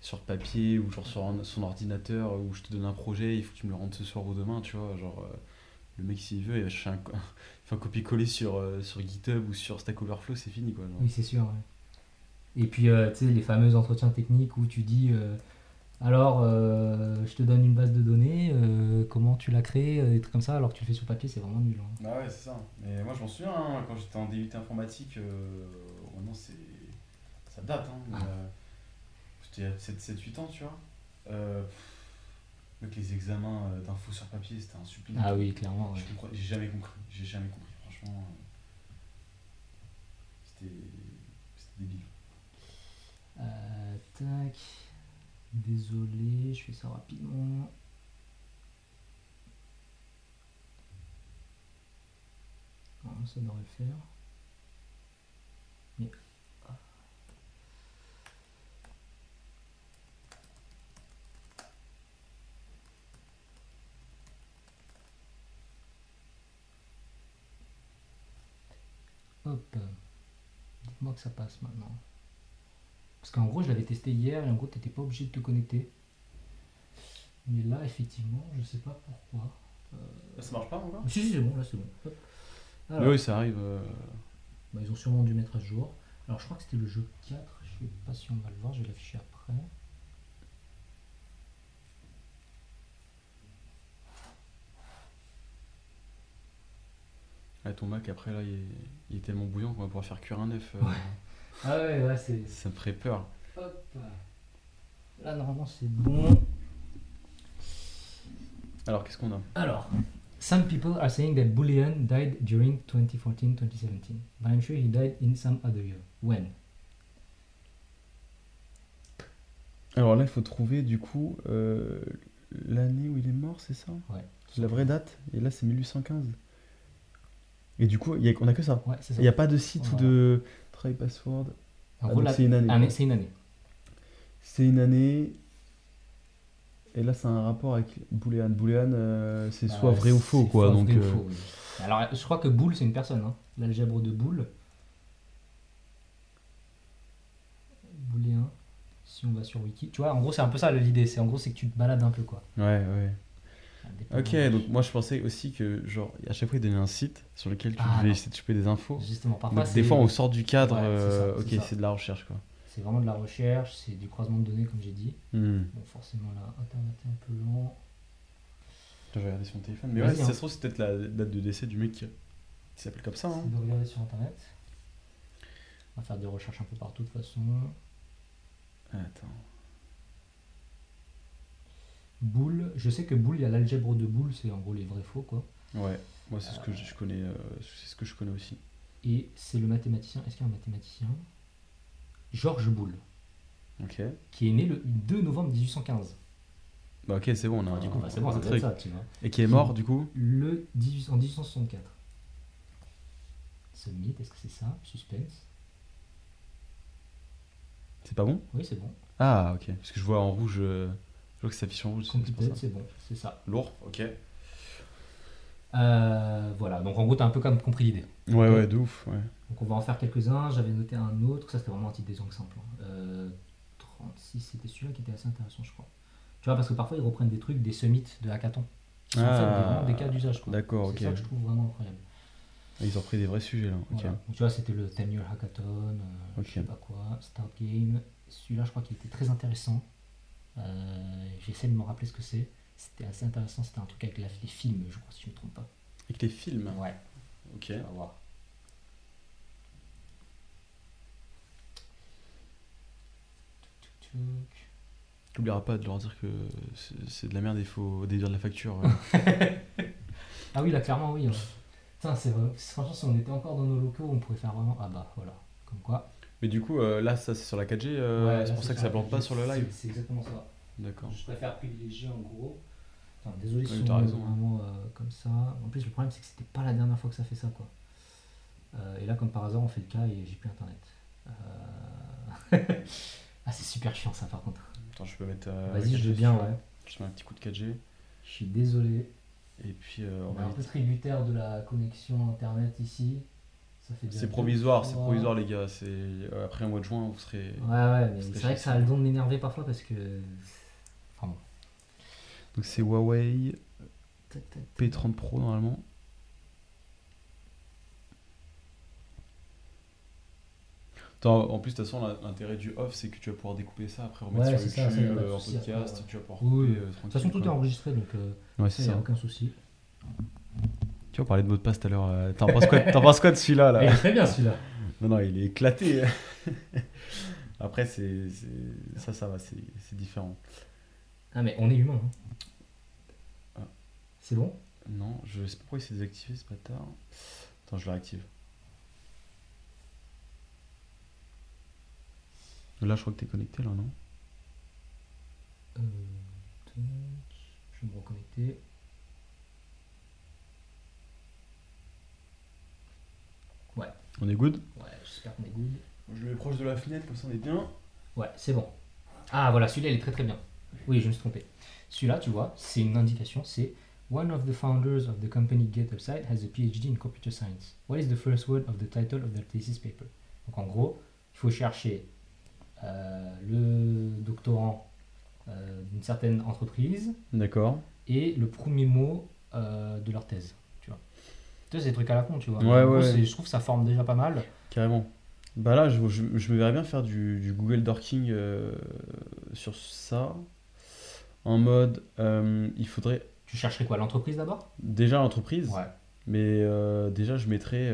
sur papier ou genre sur un- son ordinateur où je te donne un projet, il faut que tu me le rendes ce soir ou demain, tu vois. Genre, euh, le mec, s'il veut, il va chercher un, un copier-coller sur, euh, sur GitHub ou sur Stack Overflow, c'est fini, quoi. genre. Oui, c'est sûr. ouais. Et puis, euh, tu sais, les fameux entretiens techniques où tu dis euh, alors, euh, je te donne une base de données, euh, comment tu l'as créée, euh, des trucs comme ça, alors que tu le fais sur papier, c'est vraiment nul. hein. Bah ouais, c'est ça. Mais moi, je m'en souviens, hein, quand j'étais en DUT informatique, euh, maintenant, c'est... ça date, hein. Ah. euh, C'était il y a 7-8 ans, tu vois. Avec les examens euh, d'infos sur papier, c'était un supplice. Ah oui, clairement. ouais. J'ai jamais compris. J'ai jamais compris, franchement. euh, C'était débile. Euh, tac. Désolé, je fais ça rapidement. Normalement, ça devrait le faire. Mais. ah. Hop. Dites-moi que ça passe maintenant. Parce qu'en gros, je l'avais testé hier et en gros, tu n'étais pas obligé de te connecter. Mais là, effectivement, je sais pas pourquoi. ça marche pas encore? Si, si, c'est bon, là, c'est bon. Hop. Alors, Mais oui, ça arrive. euh, bah, ils ont sûrement dû mettre à jour. Alors, je crois que c'était le jeu 4. Je sais pas si on va le voir, je vais l'afficher après. Ouais, ton Mac, après, là, il est, il est tellement bouillant qu'on va pouvoir faire cuire un œuf. euh, Ouais. Ah ouais, ouais, c'est. Ça me ferait peur. Hop. Là, normalement, c'est bon. Alors, qu'est-ce qu'on a? Alors, some people are saying that Boolean died during 2014-2017, but I'm sure he died in some other year. When? Alors là, il faut trouver du coup euh, l'année où il est mort, c'est ça? Ouais. La vraie date? Et là, c'est 1815. Et du coup, y a- on a que ça. Ouais. Il n'y a pas de site ou de try password. Ah, c'est une année. c'est une année. C'est une année. Et là, c'est un rapport avec Boolean. Boolean, euh, c'est soit Bah, vrai ou faux, quoi. Donc, vrai ou euh, faux, oui. Alors, je crois que boule, c'est une personne. Hein. L'algèbre de boule. Booléen. Si on va sur Wiki. Tu vois, en gros, c'est un peu ça l'idée. C'est en gros, c'est que tu te balades un peu, quoi. ouais, ouais. Ça. Ok, donc moi je pensais aussi que, genre, à chaque fois il donnait un site sur lequel tu Ah, devais essayer de choper des infos. Justement, parfois, Donc, des fois on sort du cadre, Ouais, ça, euh, ok, ça. c'est de la recherche quoi. c'est vraiment de la recherche, c'est du croisement de données, comme j'ai dit. Hmm. Bon, forcément, là, Internet est un peu lent. Je vais regarder sur mon téléphone. Mais ouais, si ça hein. se trouve, c'est peut-être la date de décès du mec qui, qui s'appelle comme ça. Hein. De regarder sur Internet. On va faire des recherches un peu partout, de toute façon. Attends. Boule, je sais que boule, il y a l'algèbre de boule, c'est en gros les vrais faux, quoi. Ouais, moi c'est ce que je, je connais, euh, c'est ce que je connais aussi. Et c'est le mathématicien, est-ce qu'il y a un mathématicien? Georges Boule, Ok. qui est né le 2 novembre 1815. Bah ok, c'est bon, on a Ah, du coup, un- bah, c'est bon, un ça tu vois. Et qui est mort du coup? Le 18, en 1864. Summit, est-ce que c'est ça? Suspense C'est pas bon? Oui, c'est bon. Ah ok, parce que je vois en rouge, euh, ça s'affiche en rouge, c'est c'est c'est bon, c'est ça. Lourd, ok. Euh, voilà, donc en gros, tu as un peu comme compris l'idée. Ouais, ouais, de ouf. Ouais. Donc on va en faire quelques-uns. J'avais noté un autre, ça c'était vraiment un titre des angles simples. hein. Euh, 36, c'était celui-là qui était assez intéressant, je crois. Tu vois, parce que parfois ils reprennent des trucs, des summits de hackathon. Qui sont en fait des, Ah, vraiment des cas d'usage. quoi. d'accord, C'est ok. ça que je trouve vraiment incroyable. Ils ont pris des vrais sujets là. Voilà. Donc, tu vois, c'était le 10 Year Hackathon, euh, Ok. je sais pas quoi, Start Game. Celui-là, je crois qu'il était très intéressant. Euh, J'essaie de me rappeler ce que c'est. C'était assez intéressant, c'était un truc avec la- les films, je crois, si je ne me trompe pas. Avec les films? Ouais, Ok. on va voir. T'oublieras pas de leur dire que c'est de la merde, il faut déduire de la facture. Ah oui, là, clairement, oui. ouais. Putain, c'est vrai. Franchement, si on était encore dans nos locaux, on pourrait faire vraiment. Ah bah, voilà. Comme quoi. Mais du coup, euh, là, ça c'est sur la 4G, euh, Ouais, c'est pour ça que ça plante pas sur le live. C'est exactement ça. D'accord. Je préfère privilégier en gros. Attends, désolé si on raison, euh, comme ça. En plus, le problème, c'est que c'était pas la dernière fois que ça fait ça, quoi. Et là, comme par hasard, on fait le cas et j'ai plus internet. Ah, c'est super chiant ça, par contre. Attends, je peux mettre. euh, Vas-y, je veux 4G, bien, ouais. Je mets un petit coup de 4G. Je suis désolé. Et puis, On on est un peu tributaire de la connexion internet ici. C'est provisoire, c'est provisoire les gars. C'est euh, après un mois de juin, vous serez. Ouais, ouais, mais c'est vrai que ça a le don de m'énerver parfois parce que. Enfin bon. Donc c'est Huawei Tac, tac. P30 Pro normalement. Attends, en plus, de toute façon, l'intérêt du off, c'est que tu vas pouvoir découper ça après remettre Ouais, sur ça, YouTube, ça, euh, en podcast, ouais. tu vas pouvoir Oui, couper euh, De toute façon, tout est enregistré donc euh, Ouais, ça, c'est y a aucun souci. Tu vois, on parlait de mot de passe tout à l'heure. euh, T'en penses quoi, t'en penses quoi de celui-là Il là est très bien celui-là. Non, non, il est éclaté. après, c'est c'est- ça, ça va, c'est c'est différent. Ah, mais on est humain. hein. Ah. C'est bon? Non, je sais pas pourquoi il s'est désactivé ce bâtard. Attends, je le réactive. Là, je crois que t'es connecté là, non? Euh. Je vais me reconnecter. On est good? Ouais, j'espère qu'on est good. Je le mets proche de la fenêtre, comme ça on est bien. Ouais, c'est bon. Ah voilà, celui-là il est très très bien. Oui, je me suis trompé. Celui-là, tu vois, c'est une indication, c'est One of the founders of the company GetUpside has a PhD in computer science. What is the first word of the title of their thesis paper? Donc en gros, il faut chercher euh, le doctorant euh, d'une certaine entreprise D'accord. et le premier mot euh, de leur thèse. Tu sais, c'est des trucs à la con, tu vois. Ouais, ouais. Je trouve que ça forme déjà pas mal. Carrément. Bah là, je, je- je me verrais bien faire du, du Google Dorking euh, sur ça. En mode, euh, il faudrait Tu chercherais quoi L'entreprise d'abord? déjà l'entreprise, Ouais. mais euh, déjà je mettrais.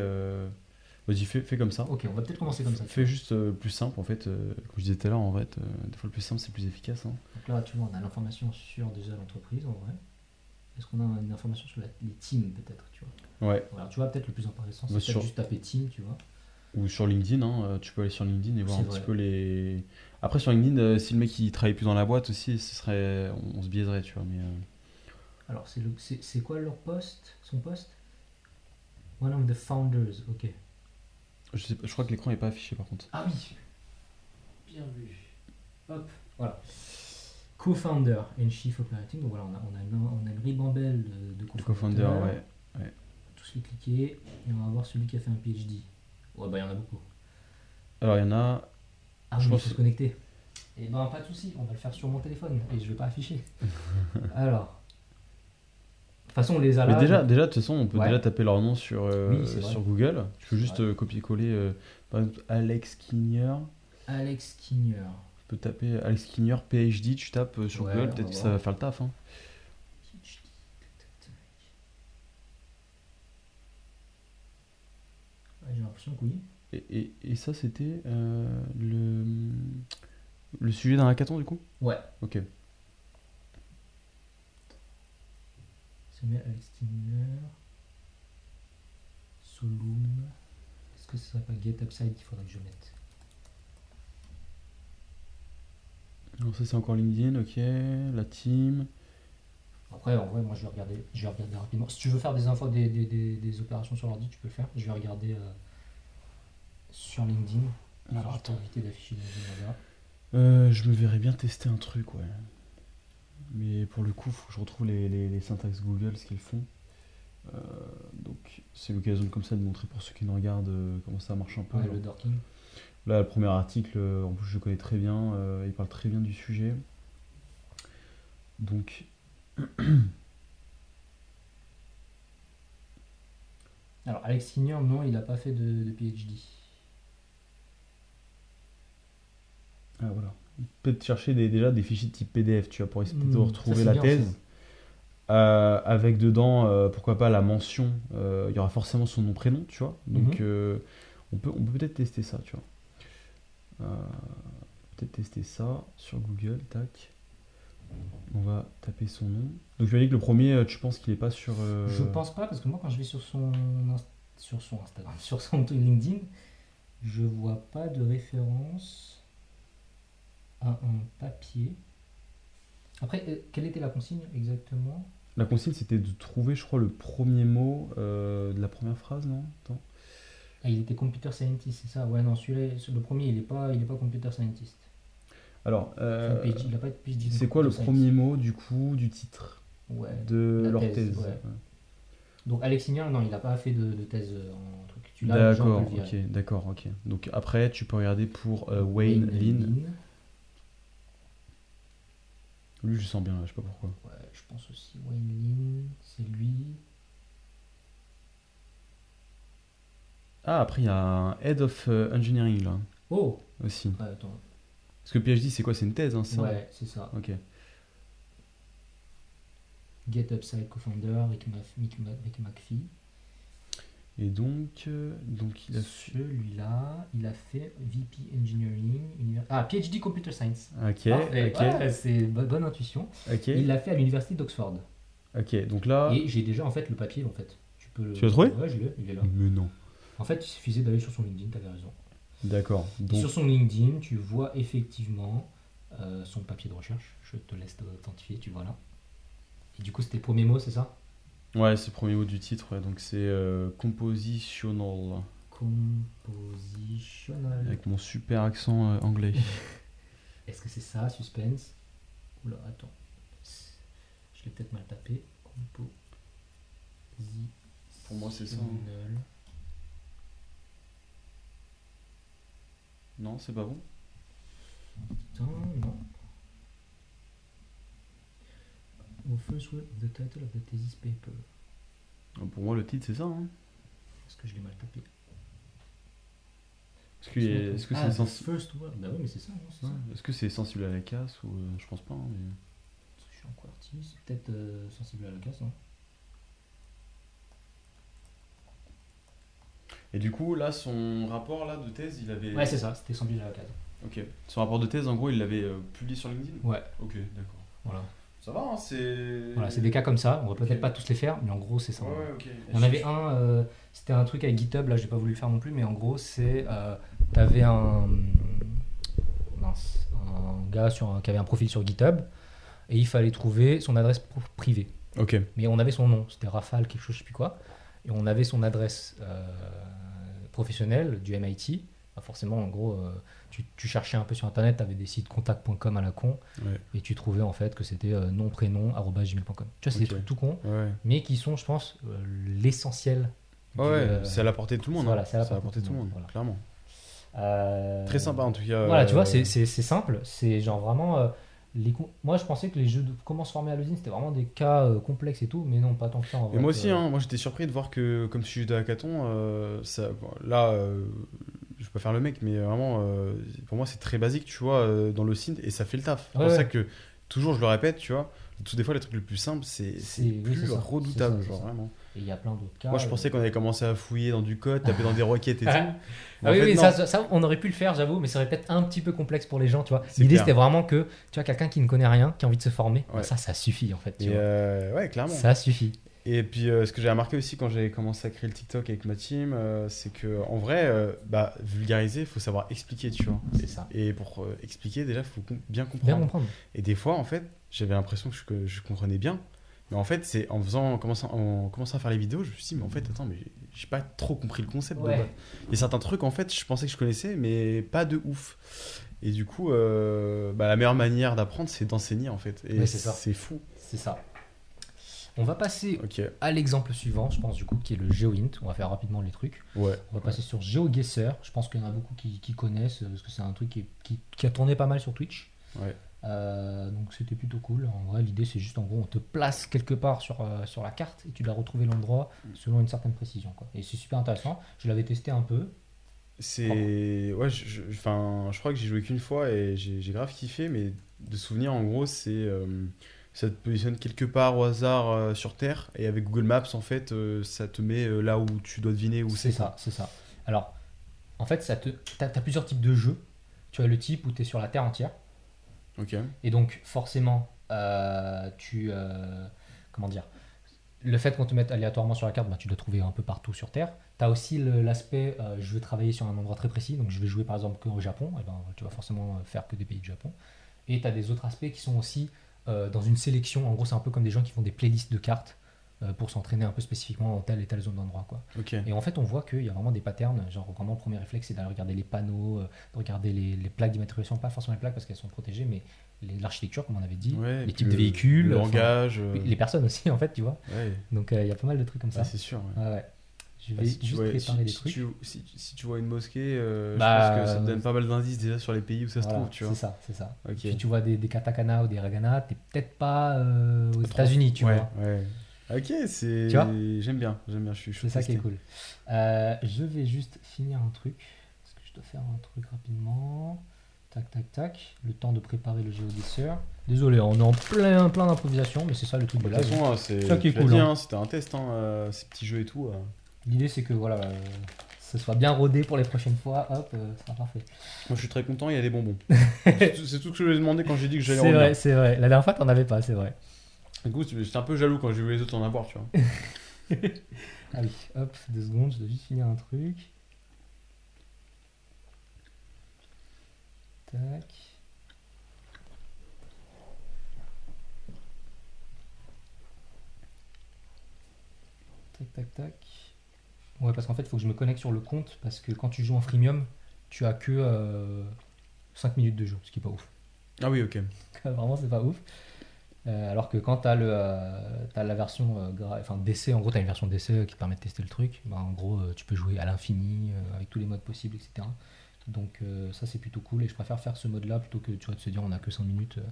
Vas-y, fais, fais comme ça. Ok, on va peut-être commencer comme ça. Fais juste euh, plus simple en fait. euh, comme je disais tout à l'heure, en fait, euh, des fois le plus simple c'est plus efficace. hein. Donc là, tu vois, on a l'information sur déjà l'entreprise en vrai. Est-ce qu'on a une information sur la- les teams peut-être, tu vois? Ouais. Alors tu vois, peut-être le plus intéressant, c'est Bah, peut-être sur- juste taper team, tu vois. Ou sur LinkedIn, hein, euh, tu peux aller sur LinkedIn et voir un vrai. petit peu les. Après sur LinkedIn, euh, si le mec il travaille plus dans la boîte aussi, ce serait, on, se biaiserait, tu vois. Mais euh, Alors c'est le- c'est quoi leur poste Son poste? One of the founders, ok. je, sais pas, je crois que l'écran est pas affiché par contre. Ah oui Bien vu. Hop, voilà. Co-founder and chief operating. Donc voilà, on a, on a, une, on a une ribambelle de, de Le co-founders. co-founder, ouais. Les cliquer et on va voir celui qui a fait un PhD. Ouais, bah il y en a beaucoup. Alors il y en a. Ah, Je je pense- se connecter. Et ben pas de souci, on va le faire sur mon téléphone et je vais pas afficher. Alors. De toute façon, on les a là. Mais déjà, déjà, de toute façon, on peut Ouais. déjà taper leur nom sur, euh, Oui, sur Google. Tu peux juste euh, copier-coller, euh, par exemple, Alex Kinner. Alex Kinner. Tu peux taper Alex Kinner, PhD, tu tapes sur Ouais, Google, peut-être que ça va faire le taf. hein. Ouais, J'ai l'impression que oui. Et, et, et ça, c'était euh, le, le sujet d'un hackathon, du coup? Ouais. Ok. Alex Kinner. Solum. Est-ce que ce serait pas Get Upside qu'il faudrait que je mette? Alors ça, c'est encore LinkedIn, ok. La team. Après, en vrai, moi je vais regarder, je vais regarder rapidement. Si tu veux faire des infos, des, des, des, des opérations sur l'ordi, tu peux le faire. Je vais regarder euh, sur LinkedIn. Alors, éviter d'afficher agenda. Euh, je me verrais bien tester un truc, ouais. Mais pour le coup, faut que je retrouve les, les, les syntaxes Google, ce qu'ils font. Euh, donc, c'est l'occasion comme ça de montrer pour ceux qui nous regardent euh, comment ça marche un peu. Ouais, le dorking. Là, le premier article, en plus, je le connais très bien. il parle très bien du sujet. Donc, Alors, Alex Kinner, non, il n'a pas fait de, de PhD. ah, voilà. Peut-être chercher des, déjà des fichiers de type PDF, tu vois, pour essayer de Hmm, retrouver la bien, thèse. Euh, avec dedans, euh, pourquoi pas la mention, euh, il y aura forcément son nom, prénom, tu vois. Donc, Mhm. on peut on peut peut-être tester ça, tu vois. Peut-être tester ça sur Google, tac. On va taper son nom. Donc, tu dit que le premier, euh, tu penses qu'il est pas sur. euh, Je pense pas, parce que moi, quand je vais sur son, sur son Instagram, sur son LinkedIn, je vois pas de référence à un papier. Après, euh, quelle était la consigne exactement? La consigne, c'était de trouver, je crois, le premier mot euh, de la première phrase, non? Attends. Ah, il était computer scientist, c'est ça? Ouais, non, celui-là, le premier, il est pas, il est pas computer scientist. Alors, euh, c'est quoi le premier mot, du coup, du titre Ouais. de leur thèse, thèse. ouais. Donc Alexinien, non, il n'a pas fait de, de thèse euh, en truc. Tu l'as, D'accord, ok, d'accord, ok. Donc après, tu peux regarder pour euh, Wayne Lin. Lui, je sens bien, je sais pas pourquoi. Ouais, je pense aussi Wayne Lin, c'est lui. Ah, après, il y a un Head of euh, Engineering là Oh aussi. Attends. Parce que PhD, c'est quoi C'est une thèse, hein, c'est ça Ouais, c'est ça. Ok. Get Upside co-founder, Rick, Rick McPhee. Et donc, euh, donc il a. Celui-là, il a fait VP Engineering. univers- Ah, PhD Computer Science. Ok, Parfait. ok, Ouais, c'est bo- bonne intuition. ok. Il l'a fait à l'université d'Oxford. Ok, donc là. Et j'ai déjà en fait le papier en fait. Tu peux le- Tu l'as trouvé Ouais, je l'ai, il est là. Mais non. En fait, il suffisait d'aller sur son LinkedIn, t'avais raison. D'accord. Donc, sur son LinkedIn, tu vois effectivement euh, son papier de recherche. Je te laisse t'authentifier, tu vois là. Et du coup, c'était le premier mot, c'est ça? Ouais, c'est le premier mot du titre, ouais, donc c'est euh, compositional. Compositional. Avec mon super accent euh, anglais. Est-ce que c'est ça, suspense? Oula, attends. Je l'ai peut-être mal tapé. Compositional. Pour moi, c'est ça, hein. Non, c'est pas bon Putain, non. Au first word of the title of the thesis paper. Pour moi, le titre, c'est ça. Hein. Est-ce que je l'ai mal tapé? Est-ce que est- est-ce que ah, c'est the sensi- first word Bah oui, mais c'est ça, c'est Ouais. Est-ce que c'est sensible à la casse ou euh, je pense pas. hein, mais- Je suis en QWERTY, c'est peut-être euh, sensible à la casse, non Et du coup, là, son rapport là de thèse, il avait. Ouais, c'est ça, c'était sensible à la case. Ok. Son rapport de thèse, en gros, il l'avait euh, publié sur LinkedIn? Ouais, Ok, d'accord. voilà. Ça va, hein, c'est. Voilà, c'est des cas comme ça, on va peut-être pas tous les faire, mais en gros, c'est ça. Ouais, ouais, ok. Il y en avait un, euh, c'était un truc avec GitHub, là j'ai pas voulu le faire non plus, mais en gros c'est, euh, t'avais un, mince, un gars sur un- qui avait un profil sur GitHub et il fallait trouver son adresse privée. Ok. Mais on avait son nom, c'était Rafale quelque chose, je sais plus quoi, et on avait son adresse euh, professionnelle du MIT. Bah, forcément, en gros, euh, tu, tu cherchais un peu sur internet, tu avais des sites contact.com à la con, Ouais. et tu trouvais en fait que c'était euh, nom prénom gmail.com. Tu vois, c'est des trucs tout Ouais. mais qui sont, je pense, euh, l'essentiel. Ouais, c'est à la portée de tout le monde. voilà, hein. c'est à la portée de tout le monde, voilà. clairement. Très sympa en tout cas. Voilà, tu vois, c'est simple. C'est genre vraiment. Les Moi, je pensais que les jeux de comment se former à l'usine, c'était vraiment des cas euh, complexes et tout, mais non, pas tant que ça en Et vrai. moi aussi, Euh, hein, moi j'étais surpris de voir que comme sujet de hackathon, euh, ça, bon, là, euh, je vais pas faire le mec, mais vraiment, pour moi c'est très basique, tu vois, dans le synth, et ça fait le taf. C'est Ouais, pour ça que toujours je le répète, tu vois, tout des fois les trucs les plus simples, c'est oui, plus redoutable, genre ça. vraiment. Et il y a plein d'autres cas. Moi je euh, pensais qu'on avait commencé à fouiller dans du code, taper dans des requêtes et tout. Ah, Mais Ah oui, fait, oui, ça, on aurait pu le faire, j'avoue, mais ça aurait peut-être un petit peu complexe pour les gens, tu vois. L'idée, c'était vraiment que, tu vois, quelqu'un qui ne connaît rien, qui a envie de se former, Ouais. ça, ça suffit, en fait, tu vois. euh, ouais, clairement. Ça suffit. Et puis euh, ce que j'ai remarqué aussi quand j'ai commencé à créer le TikTok avec ma team, euh, c'est que en vrai, euh, bah, vulgariser, il faut savoir expliquer, tu vois. C'est ça. Et pour euh, expliquer, déjà, il faut com- bien comprendre. Bien comprendre. Et des fois, en fait, j'avais l'impression que je, que je comprenais bien. Mais en fait, c'est en faisant, en commençant, en commençant à faire les vidéos, je me suis dit, mais en fait, attends, mais j'ai- pas trop compris le concept. de Ouais. base. Il y a certains trucs, en fait, je pensais que je connaissais, mais pas de ouf. Et du coup, euh, bah, la meilleure manière d'apprendre, c'est d'enseigner, en fait. Et Ouais, c'est ça. c'est fou. C'est ça. On va passer à l'exemple suivant, je pense, du coup, qui est le GeoInt. On va faire rapidement les trucs. ouais. On va passer sur GeoGuessr. Je pense qu'il y en a beaucoup qui, qui connaissent, euh, parce que c'est un truc qui- qui a tourné pas mal sur Twitch. Ouais. Euh, donc c'était plutôt cool. En vrai, l'idée c'est juste en gros, on te place quelque part sur, euh, sur la carte et tu dois retrouver l'endroit selon une certaine précision. Quoi. Et c'est super intéressant. Je l'avais testé un peu. C'est. Ouais, je, je- crois que j'ai joué qu'une fois et j'ai grave kiffé, mais de souvenir, en gros, c'est. euh, ça te positionne quelque part au hasard sur Terre et avec Google Maps, en fait, ça te met là où tu dois deviner où C'est c'est. ça, c'est ça. Alors, en fait, ça te, t'as, t'as plusieurs types de jeux. Tu as le type où tu es sur la Terre entière. Et donc, forcément, euh, tu. euh, comment dire Le fait qu'on te mette aléatoirement sur la carte, bah, tu dois trouver un peu partout sur Terre. Tu as aussi l'aspect euh, je veux travailler sur un endroit très précis, donc je vais jouer par exemple qu'au Japon, et ben, tu vas forcément faire que des pays de Japon. Et tu des autres aspects qui sont aussi dans une sélection. En gros, c'est un peu comme des gens qui font des playlists de cartes. Euh, pour s'entraîner un peu spécifiquement dans telle et telle zone d'endroit. quoi. Et en fait, on voit qu'il y a vraiment des patterns. Genre, vraiment, le premier réflexe, c'est d'aller regarder les panneaux, euh, de regarder les, les plaques d'immatriculation. Pas forcément les plaques parce qu'elles sont protégées, mais l'architecture, comme on avait dit, Ouais, les puis types de véhicules, Le langage. euh, les personnes aussi, en fait, tu vois. Ouais. Donc, euh, il y a pas mal de trucs comme ça. Ah, c'est sûr. ouais. Je Bah, vais si, tu juste préparer si- des si trucs. tu- si, si tu vois une mosquée, euh, Bah, je pense que ça te donne pas mal d'indices déjà sur les pays où ça se Voilà, trouve, tu vois. C'est ça, c'est ça. Ok. Si tu vois des, des katakana ou des ragana, t'es peut-être pas aux États-Unis, tu ouais, vois. Ok, c'est. Tu vois J'aime bien, j'aime bien. Je suis. C'est ça qui est cool. Euh, je vais juste finir un truc. Parce que je dois faire un truc rapidement. Tac, tac, tac. Le temps de préparer le géodéceur. Désolé, on est en plein, plein d'improvisation, mais c'est ça le truc de toute façon, c'est. Ça qui est cool, hein. hein, C'était un test, hein, euh, ces petits jeux et tout. euh. L'idée, c'est que voilà, ce soit bien rodé pour les prochaines fois. Hop, ça sera parfait. Moi, je suis très content. Il y a des bonbons. c'est tout ce que je lui ai demandé quand j'ai dit que j'allais C'est vrai, c'est vrai. La dernière fois, t'en avais pas, c'est vrai. Du coup, j'étais un peu jaloux quand j'ai vu les autres en avoir, tu vois. Allez, hop, deux secondes, je dois juste finir un truc. Tac. Tac, tac, tac. Ouais, parce qu'en fait, il faut que je me connecte sur le compte, parce que quand tu joues en freemium, tu as que 5 minutes de jeu, ce qui est pas ouf. Ah oui, ok. Vraiment, c'est pas ouf. Euh, alors que quand tu as, la version euh, enfin, d'essai, en gros, tu as une version d'essai qui te permet de tester le truc, bah, en gros, euh, tu peux jouer à l'infini, euh, avec tous les modes possibles, etc. Donc, euh, ça, c'est plutôt cool. Et je préfère faire ce mode-là plutôt que tu vois, de se dire on a que 5 minutes. euh,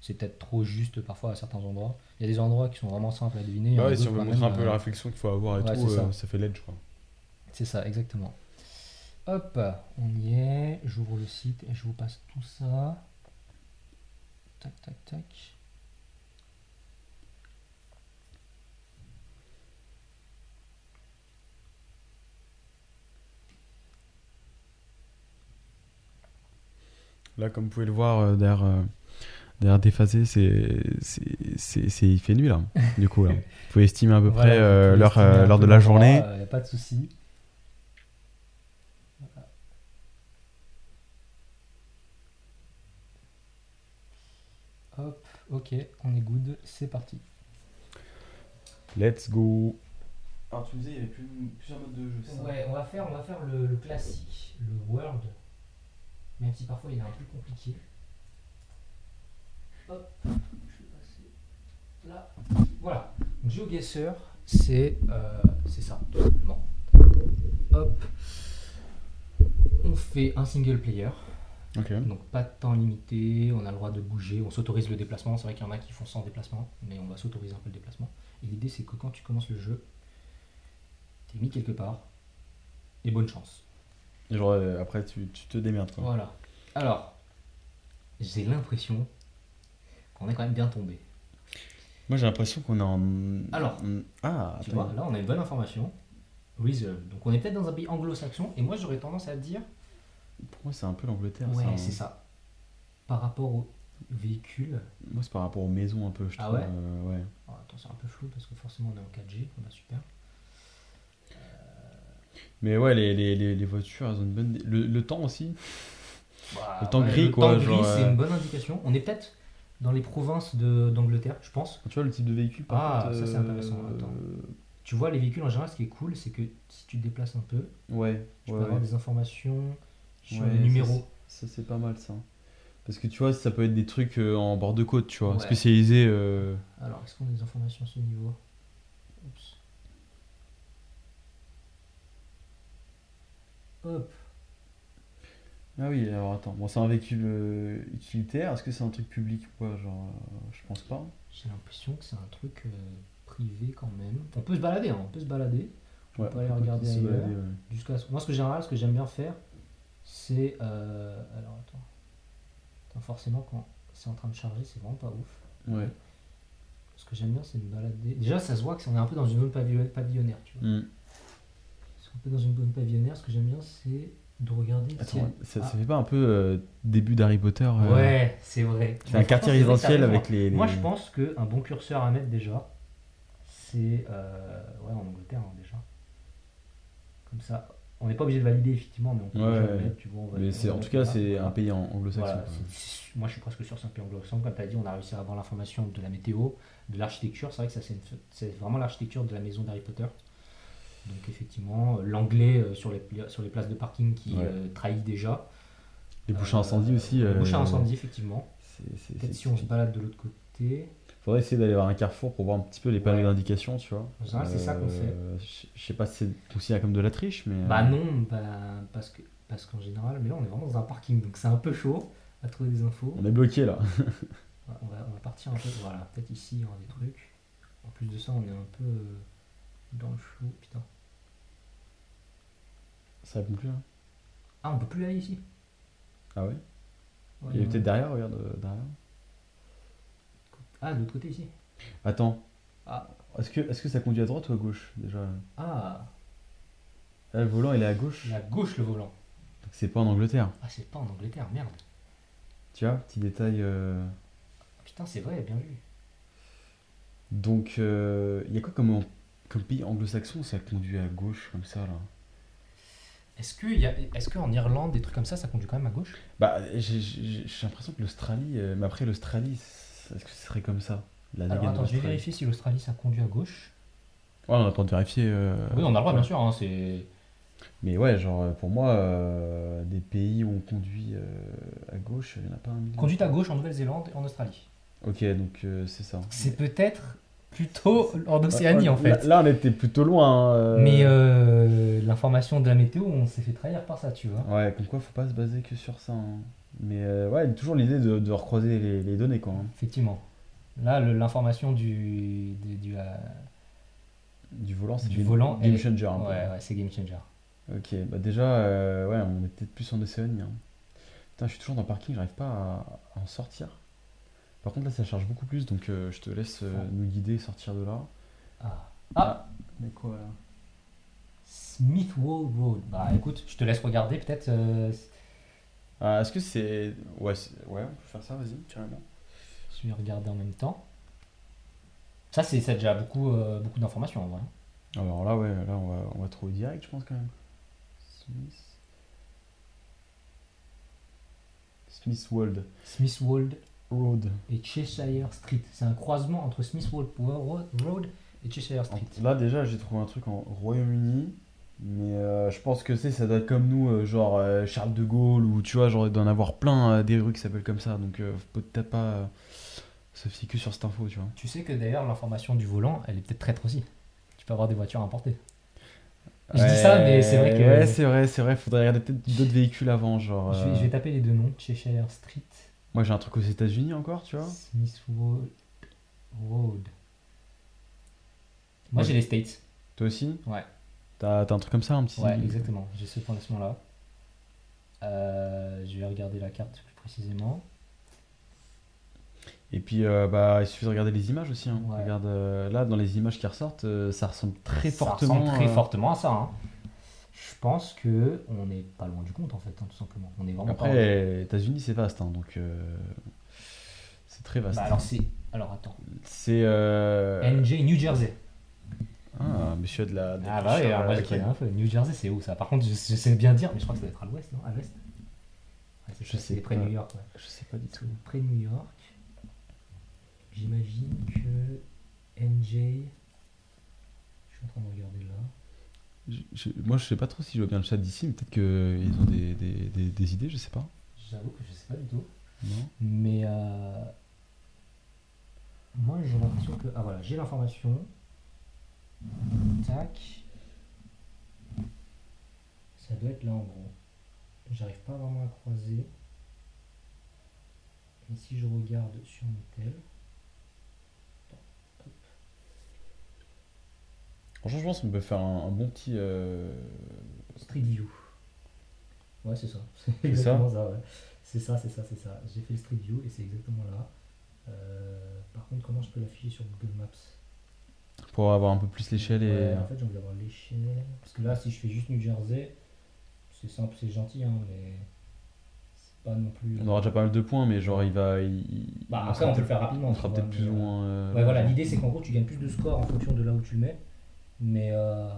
c'est peut-être trop juste parfois à certains endroits. Il y a des endroits qui sont vraiment simples à deviner. Bah ouais, si on veut montrer un peu euh, la réflexion qu'il faut avoir et ouais, tout, euh, ça. ça fait l'aide, je crois. C'est ça, exactement. Hop, on y est. J'ouvre le site et je vous passe tout ça. Tac, tac, tac. Là, comme vous pouvez le voir, euh, derrière, euh, derrière déphasé, c'est, c'est, c'est, c'est- il fait nuit là. Du coup, là. vous pouvez estimer à peu Voilà, près euh, l'heure, euh, l'heure peu de la journée. Il n'y a pas de souci. Hop, ok, on est good, c'est parti. Let's go. Alors tu me disais, il y avait plus- plusieurs modes de jeu, c'est ça? Ouais, on va faire, on va faire le, le classique, le World, même si parfois il est un peu compliqué. Hop, je vais passer là. Voilà, donc GeoGuessr, c'est euh, c'est ça, tout simplement. Hop, on fait un single player, donc pas de temps limité, on a le droit de bouger, on s'autorise le déplacement. C'est vrai qu'il y en a qui font sans déplacement, mais on va s'autoriser un peu le déplacement. Et l'idée c'est que quand tu commences le jeu, t'es mis quelque part, et bonne chance. Genre, euh, après, tu, tu te démerdes. Quoi. Voilà. Alors, j'ai l'impression qu'on est quand même bien tombé. Moi, j'ai l'impression qu'on est en. Alors, en- Ah, Tu attends. vois, là on a une bonne information. Reserve. Donc on est peut-être dans un pays anglo-saxon, et moi j'aurais tendance à dire, Pour moi, c'est un peu l'Angleterre. ouais, ça, hein. c'est ça. Par rapport au véhicule. Moi, c'est par rapport aux maisons un peu, je Ah trouve. ouais euh, ouais. Oh, attends, c'est un peu flou parce que forcément on est en 4G. Bah, super. Mais ouais, les, les, les, les voitures, elles ont une bonne. Le, le temps aussi. Bah, Le temps ouais, gris, le quoi, temps genre, gris, c'est euh, une bonne indication. On est peut-être dans les provinces de- d'Angleterre, je pense. Tu vois le type de véhicule par Ah, contre, ça, c'est euh, intéressant, attends. Tu vois, les véhicules en général, ce qui est cool, c'est que si tu te déplaces un peu, Ouais, tu ouais, peux avoir des informations sur les numéros. Ça, c'est pas mal ça. Parce que tu vois, ça peut être des trucs euh, en bord de côte, tu vois, spécialisés. euh, Alors, est-ce qu'on a des informations à ce niveau? Oups. Hop. Ah oui, alors attends, bon, c'est un véhicule euh, utilitaire, est-ce que c'est un truc public ou quoi Genre, euh, je pense pas. J'ai l'impression que c'est un truc euh, privé quand même. On peut se balader, hein, on peut se balader. On peut aller peut regarder se ailleurs. balader, ouais. Jusqu'à moi, ce que général, ce que j'aime bien faire, c'est. euh, alors attends. Attends, forcément, quand c'est en train de charger, c'est vraiment pas ouf. Ouais. Ce que j'aime bien, c'est me balader. Déjà, ça se voit qu'on est un peu dans une zone pavillon- pavillonnaire, tu vois. Hmm. Un peu dans une zone pavillonnaire, ce que j'aime bien, c'est de regarder. si Attends, elle- ça, Ah. fait pas un peu euh, début d'Harry Potter euh, Ouais, c'est vrai. C'est un quartier résidentiel avec les. les- Moi, je pense qu'un bon curseur à mettre déjà, c'est. euh, ouais, en Angleterre, hein, déjà. Comme ça, On n'est pas obligé de valider, effectivement, mais on peut Ouais, ouais. le mettre, tu vois. on va- Mais c'est, en tout cas, c'est un pays anglo-saxon. Voilà, moi je suis presque sûr que c'est un pays anglo-saxon. Comme tu as dit, on a réussi à avoir l'information de la météo, de l'architecture. C'est vrai que ça, c'est, une- c'est vraiment l'architecture de la maison d'Harry Potter. Donc effectivement, l'anglais euh, sur les, sur les places de parking qui Ouais. euh, trahit déjà. Les bouches à incendie Euh, aussi. Les euh, bouches à incendie, effectivement. Peut-être si on se balade de l'autre côté. Faudrait essayer d'aller voir un carrefour pour voir un petit peu les panneaux Ouais. d'indication, tu vois. En général, c'est ça qu'on fait. Euh, Je sais pas si c'est considéré comme de la triche, mais. Bah euh, non, bah, parce, que, parce qu'en général, mais là on est vraiment dans un parking, donc c'est un peu chaud à trouver des infos. On est bloqué là. Ouais, On va, on va partir un peu, voilà, peut-être ici il y aura des trucs. En plus de ça, on est un peu euh, dans le flou, putain. Ça répond plus là. Ah, on peut plus aller ici Ah ouais? Ouais, Il est peut-être derrière, regarde, euh, derrière. Ah, de l'autre côté ici Attends. Ah, Est-ce que, est-ce que ça conduit à droite ou à gauche déjà? Ah, Là, le volant il est à gauche. il est à gauche le volant. Donc c'est pas en Angleterre. Ah, c'est pas en Angleterre, merde. Tu vois, petit détail. euh, Putain, c'est vrai, bien vu. Donc, euh, il y a quoi comme, comme pays anglo-saxon ça conduit à gauche comme ça là? Est-ce que y a- est-ce qu'en Irlande, des trucs comme ça, ça conduit quand même à gauche? Bah, j'ai- l'impression que l'Australie, euh, mais après l'Australie, est-ce que ce serait comme ça La Alors attends, je vais vérifier si l'Australie ça conduit à gauche. Ouais, on a le temps de vérifier. euh, Oui, on a le droit, ouais. bien sûr. hein, c'est... Mais ouais, genre euh, pour moi, euh, des pays où on conduit à gauche, il n'y en a pas un million. Conduite à gauche en Nouvelle-Zélande et en Australie. Ok, donc c'est ça. C'est peut-être plutôt en Océanie en fait. Là, on était plutôt loin. hein, euh, Mais euh, l'information de la météo, on s'est fait trahir par ça, tu vois. Ouais, comme quoi, faut pas se baser que sur ça. hein. Mais euh, ouais, toujours l'idée de, de recroiser les, les données, quoi. hein. Effectivement. Là, l'information du, du, du, euh, Du volant, c'est Du game- volant, game changer. un peu. ouais, ouais, c'est game changer. Ok, bah déjà, ouais, on est peut-être plus en Océanie. hein. Putain, je suis toujours dans le parking, j'arrive pas à, à en sortir. Par contre, là, ça charge beaucoup plus, donc euh, je te laisse euh, Ah. nous guider, sortir de là. Ah. ah, Mais quoi là? Smithwall Road. Bah écoute, je te laisse regarder peut-être. euh, ah, Est-ce que c'est. Ouais, c'est- ouais, on peut faire ça, vas-y, carrément. je vais regarder en même temps. Ça, c'est ça a déjà beaucoup, euh, beaucoup d'informations en vrai. Alors là, ouais, là, on va, on va trouver direct, je pense, quand même. Smith. Smithwold Smithwold Road. et Cheshire Street. C'est un croisement entre Smithwold Road Road et Cheshire Street. Là, déjà, j'ai trouvé un truc en Royaume-Uni. Mais euh, je pense que c'est ça doit être comme nous, euh, genre euh, Charles de Gaulle, ou tu vois, genre d'en avoir plein des rues qui s'appellent comme ça. Donc, peut-être pas se fier que sur cette info, tu vois. Tu sais que d'ailleurs, l'information du volant, elle est peut-être traître aussi. Tu peux avoir des voitures importées. Je dis ça, mais c'est vrai que- Ouais, c'est vrai, c'est vrai. Faudrait regarder peut-être d'autres véhicules avant, genre. Je, vais, je vais taper les deux noms. Cheshire Street, Moi, j'ai un truc aux États-Unis encore, tu vois. Road. Moi, Ouais. j'ai les States. Toi aussi Ouais. T'as un truc comme ça, un petit. Ouais, exactement. J'ai ce fondation-là. Euh, je vais regarder la carte plus précisément. Et puis, euh, bah, il suffit de regarder les images aussi. hein. Ouais. Regarde, euh, là, dans les images qui ressortent, ça ressemble très Ça fortement. ressemble très fortement à ça. hein. Je pense que on n'est pas loin du compte en fait, hein, tout simplement. On est vraiment. Après, les États-Unis, c'est vaste, hein, donc euh, c'est très vaste. Bah, alors c'est. Alors attends. C'est. euh, NJ New Jersey. Ah, monsieur de la. de Ah bah oui, alors peu. New Jersey, c'est où ça? Par contre, je, je sais bien dire, mais je crois que ça doit être à l'ouest, non? À l'ouest Ouais, Je sais près New York. ouais. Je sais pas du tout. Près New York. J'imagine que NJ. Je suis en train de regarder là. Je- moi, je sais pas trop si je vois bien le chat d'ici, mais peut-être qu'ils ont des, des, des, des idées, je sais pas. J'avoue que je sais pas du tout. Non Mais euh, moi j'ai l'impression que. Ah voilà, j'ai l'information. Tac. Ça doit être là en gros. J'arrive pas vraiment à croiser. Et si je regarde sur Motel. Franchement, je pense qu'on peut faire un, un bon petit. euh, Street View. Ouais, c'est ça. C'est exactement ça, ouais. C'est ça, c'est ça, c'est ça. J'ai fait le Street View et c'est exactement là. Euh, par contre, comment je peux l'afficher sur Google Maps? Pour avoir un peu plus l'échelle et. Ouais, en fait, j'ai envie d'avoir l'échelle. Parce que là, si je fais juste New Jersey, c'est simple, c'est gentil, hein, mais c'est pas non plus. On aura déjà pas mal de points, mais genre, il va. Il, il- Bah, on après, sera on peut le peut-être- faire rapidement. On tu sera vois, peut-être plus ou euh, moins. euh, Ouais, voilà, l'idée c'est qu'en gros, tu gagnes plus de score en fonction de là où tu le mets. Mais euh,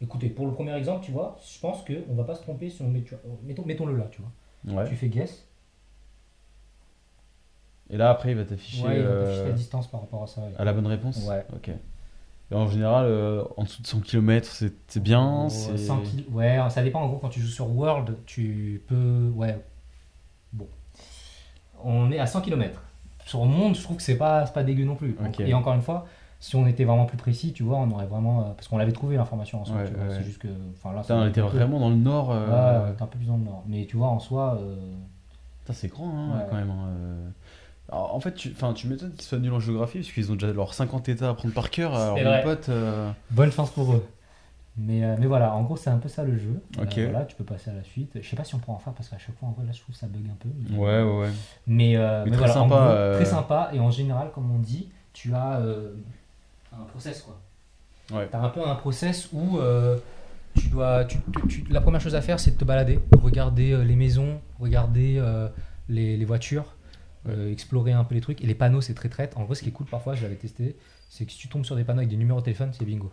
Écoutez, pour le premier exemple, tu vois, je pense qu'on va pas se tromper si on met, tu vois, mettons, mettons-le là, tu vois. Ouais. Tu fais guess. Et là, après, il va t'afficher Ouais, il va euh, t'afficher la distance par rapport à ça. à la bonne réponse Ouais. Ok. Et en général, euh, en dessous de 100 km, c'est c'est bien. Ouais, c'est 100 kil- Ouais, ça dépend. En gros, quand tu joues sur World, tu peux. Ouais. Bon. On est à 100 km. Sur Monde, je trouve que c'est pas, c'est pas dégueu non plus. Ok. Et encore une fois, si on était vraiment plus précis, tu vois, on aurait vraiment. euh, Parce qu'on l'avait trouvé l'information en soi. Ouais, ouais, C'est ouais. juste que. Enfin là, Putain, on était vraiment dans le nord. Ouais, euh, t'es un peu plus dans le nord. Mais tu vois, en soi. euh, c'est grand hein, Ouais. quand même. hein, euh. Alors, en fait, tu, tu m'étonnes qu'ils soient nuls en géographie parce qu'ils ont déjà leurs 50 états à prendre par cœur. Alors, C'est mon vrai. pote. euh, Bonne chance pour eux. Mais, euh, mais voilà, en gros, c'est un peu ça le jeu. Euh, Ok. voilà, tu peux passer à la suite. Je sais pas si on pourra en faire parce qu'à chaque fois, en vrai, là, je trouve que ça bug un peu. mais- Ouais, ouais, ouais. Mais, euh, Mais mais très voilà, en sympa, gros, très sympa. Et en général, comme on dit, tu as euh, un process quoi. Ouais. Tu as un peu un process où euh, tu dois. Tu, tu- tu- la première chose à faire, c'est de te balader, regarder euh, les maisons, regarder euh, les, les voitures, explorer un peu les trucs. Et les panneaux, c'est très traite. En vrai, ce qui est cool parfois, je l'avais testé, c'est que si tu tombes sur des panneaux avec des numéros de téléphone, c'est bingo.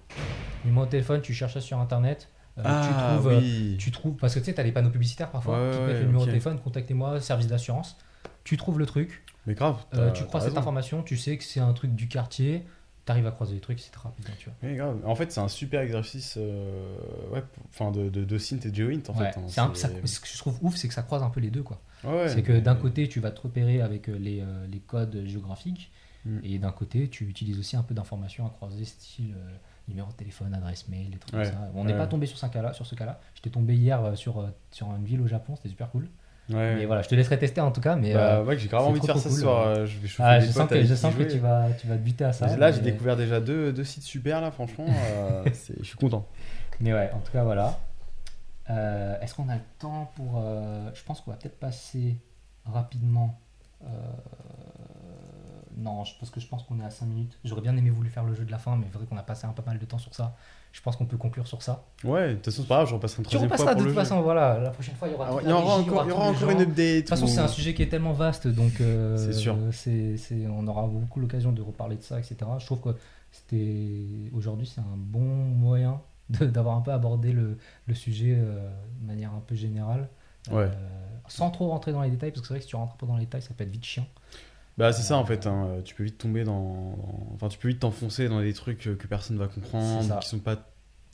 Numéro de téléphone, tu cherches ça sur internet. tu Ah, trouves, oui. tu trouves, parce que tu sais, tu as les panneaux publicitaires parfois Ouais, qui te ouais, mettent le numéro de téléphone, contactez-moi, service d'assurance. Tu trouves le truc, Mais grave. t'as- tu t'as crois cette raison. information, tu sais que c'est un truc du quartier, t'arrives à croiser les trucs, c'est très rapide, hein, tu vois. Oui, grave. En fait, c'est un super exercice euh, ouais, enfin, de, de, de synth et de geoint en Ouais, fait. hein. c'est un- ça- ce que je trouve ouf, c'est que ça croise un peu les deux, quoi. Ouais, c'est que mais- d'un côté, tu vas te repérer avec euh, les, euh, les codes géographiques, Mm. et d'un côté, tu utilises aussi un peu d'informations à croiser, style euh, numéro de téléphone, adresse mail, des trucs comme ça. On n'est pas tombé sur ce cas-là, sur ce cas-là. J'étais tombé hier sur, sur une ville au Japon, c'était super cool. Ouais. Mais voilà, je te laisserai tester en tout cas, mais Bah, euh, ouais, j'ai grave c'est envie de faire ça ce cool, soir. euh, Je vais ah, je sens que, je sens tu vas, tu vas te buter à ça. Là, j'ai découvert déjà deux, deux sites super là, franchement. euh, c'est- je suis content. Mais ouais, en tout cas, voilà. Euh, Est-ce qu'on a le temps pour. je pense qu'on va peut-être passer rapidement. Non, parce que je pense qu'on est à 5 minutes. J'aurais bien aimé voulu faire le jeu de la fin, mais vrai qu'on a passé un peu mal de temps sur ça. Je pense qu'on peut conclure sur ça. Ouais, de toute façon, c'est pas grave, je repasserai une Tu troisième fois repasseras pour de le toute jeu. façon, voilà. La prochaine fois, il y aura. Ah Il y aura régie, encore, il y aura encore une update. De toute façon, c'est un sujet qui est tellement vaste, donc euh, C'est sûr. c'est- c'est- on aura beaucoup l'occasion de reparler de ça, etc. Je trouve que c'était aujourd'hui, c'est un bon moyen de- d'avoir un peu abordé le, le sujet euh, de manière un peu générale, Ouais. Euh, sans trop rentrer dans les détails, parce que c'est vrai que si tu rentres trop dans les détails, ça peut être vite chiant. Bah, c'est ça en fait. hein, Tu peux vite tomber dans. Enfin, tu peux vite t'enfoncer dans des trucs euh, que personne va comprendre, qui sont pas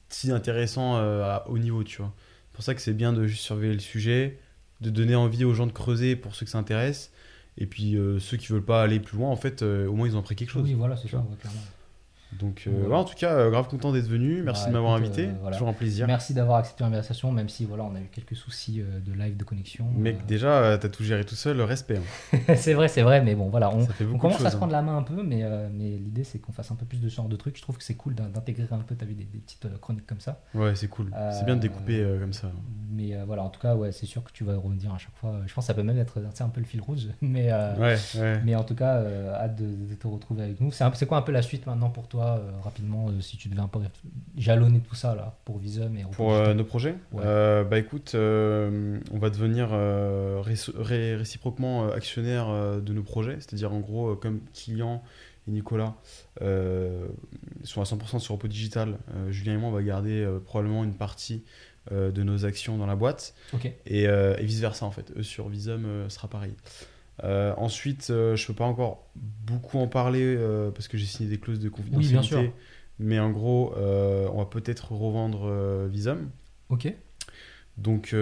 si intéressants euh, à haut niveau, tu vois. C'est pour ça que c'est bien de juste surveiller le sujet, de donner envie aux gens de creuser pour ceux que ça intéresse. Et puis euh, ceux qui veulent pas aller plus loin, en fait, euh, au moins ils ont appris quelque chose. Oui, voilà, c'est ça, ouais, clairement. Donc, euh, Ouais. ouais, en tout cas, euh, grave content d'être venu. Merci Bah, de m'avoir invité. euh, voilà. Toujours un plaisir. Merci d'avoir accepté l'invitation, même si voilà, on a eu quelques soucis euh, de live de connexion. Mec, Euh, déjà, t'as tout géré tout seul, respect. hein. c'est vrai, c'est vrai, mais bon, voilà, on, commence à se hein. prendre la main un peu, mais, mais l'idée c'est qu'on fasse un peu plus de ce genre de trucs. Je trouve que c'est cool d'in- d'intégrer un peu, t'as vu, des, des petites chroniques comme ça. Ouais, c'est cool. C'est bien de découper comme ça. Mais voilà, en tout cas, ouais, c'est sûr que tu vas revenir à chaque fois. Je pense que ça peut même être un peu le fil rouge. Mais, mais en tout cas, hâte de, de te retrouver avec nous. C'est quoi un peu la suite maintenant pour toi, euh, rapidement, euh, si tu devais un peu jalonner tout ça là, pour Visum et Pour euh, nos projets? Ouais. Bah écoute, on va devenir réci- ré- réciproquement actionnaire de nos projets, c'est-à-dire en gros, comme client et Nicolas euh, sont à 100% sur Oppo Digital, euh, Julien et moi on va garder euh, probablement une partie de nos actions dans la boîte Ok. et, et vice versa en fait. Eux sur Visum sera pareil. Euh, ensuite, euh, je peux pas encore beaucoup en parler euh, parce que j'ai signé des clauses de confidentialité. sûr. Mais en gros, euh, on va peut-être revendre Visum. Ok. Donc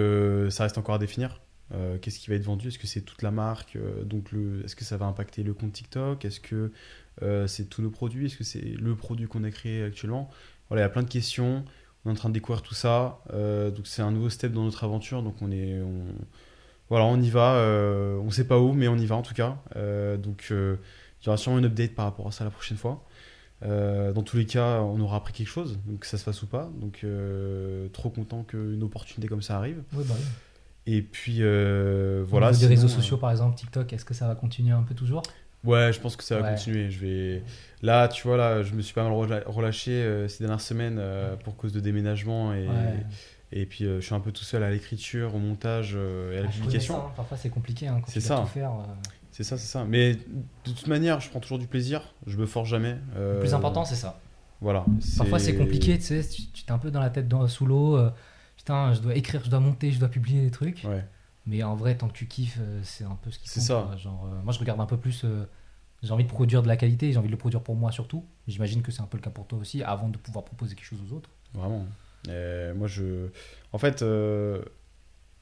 ça reste encore à définir. Qu'est-ce qui va être vendu? Est-ce que c'est toute la marque? Donc le, est-ce que ça va impacter le compte TikTok? Est-ce que c'est tous nos produits? Est-ce que c'est le produit qu'on a créé actuellement? Voilà, il y a plein de questions. On est en train de découvrir tout ça. Donc c'est un nouveau step dans notre aventure. Donc on est, on... voilà, on y va. Euh, on sait pas où, mais on y va en tout cas. Euh, donc euh, il y aura sûrement une update par rapport à ça la prochaine fois. Dans tous les cas, on aura appris quelque chose, donc que ça se fasse ou pas. Donc, trop content qu'une opportunité comme ça arrive. Bah, oui. Et puis, Voilà, des réseaux sociaux, par exemple, TikTok, est-ce que ça va continuer un peu toujours? Ouais, je pense que ça va Ouais. continuer. Je vais... Là, tu vois, là, je me suis pas mal relâché ces dernières semaines pour cause de déménagement. Et, Ouais. Et puis, euh, je suis un peu tout seul à l'écriture, au montage euh, et à la Ah, connais publication. ça, hein. Parfois, c'est compliqué hein, quand C'est tu ça. tout faire. euh. C'est ça, c'est ça. Mais de toute manière, je prends toujours du plaisir. Je me force jamais. Le plus important, c'est ça. Voilà. Parfois c'est compliqué, tu sais, tu t'es un peu dans la tête dans, sous l'eau. putain, je dois écrire, je dois monter, je dois publier des trucs. Ouais. Mais en vrai, tant que tu kiffes, c'est un peu ce qui C'est compte, ça. quoi. Genre, euh, moi, je regarde un peu plus. euh, j'ai envie de produire de la qualité, j'ai envie de le produire pour moi surtout. J'imagine que c'est un peu le cas pour toi aussi, avant de pouvoir proposer quelque chose aux autres. Vraiment. Et moi, je. En fait, euh,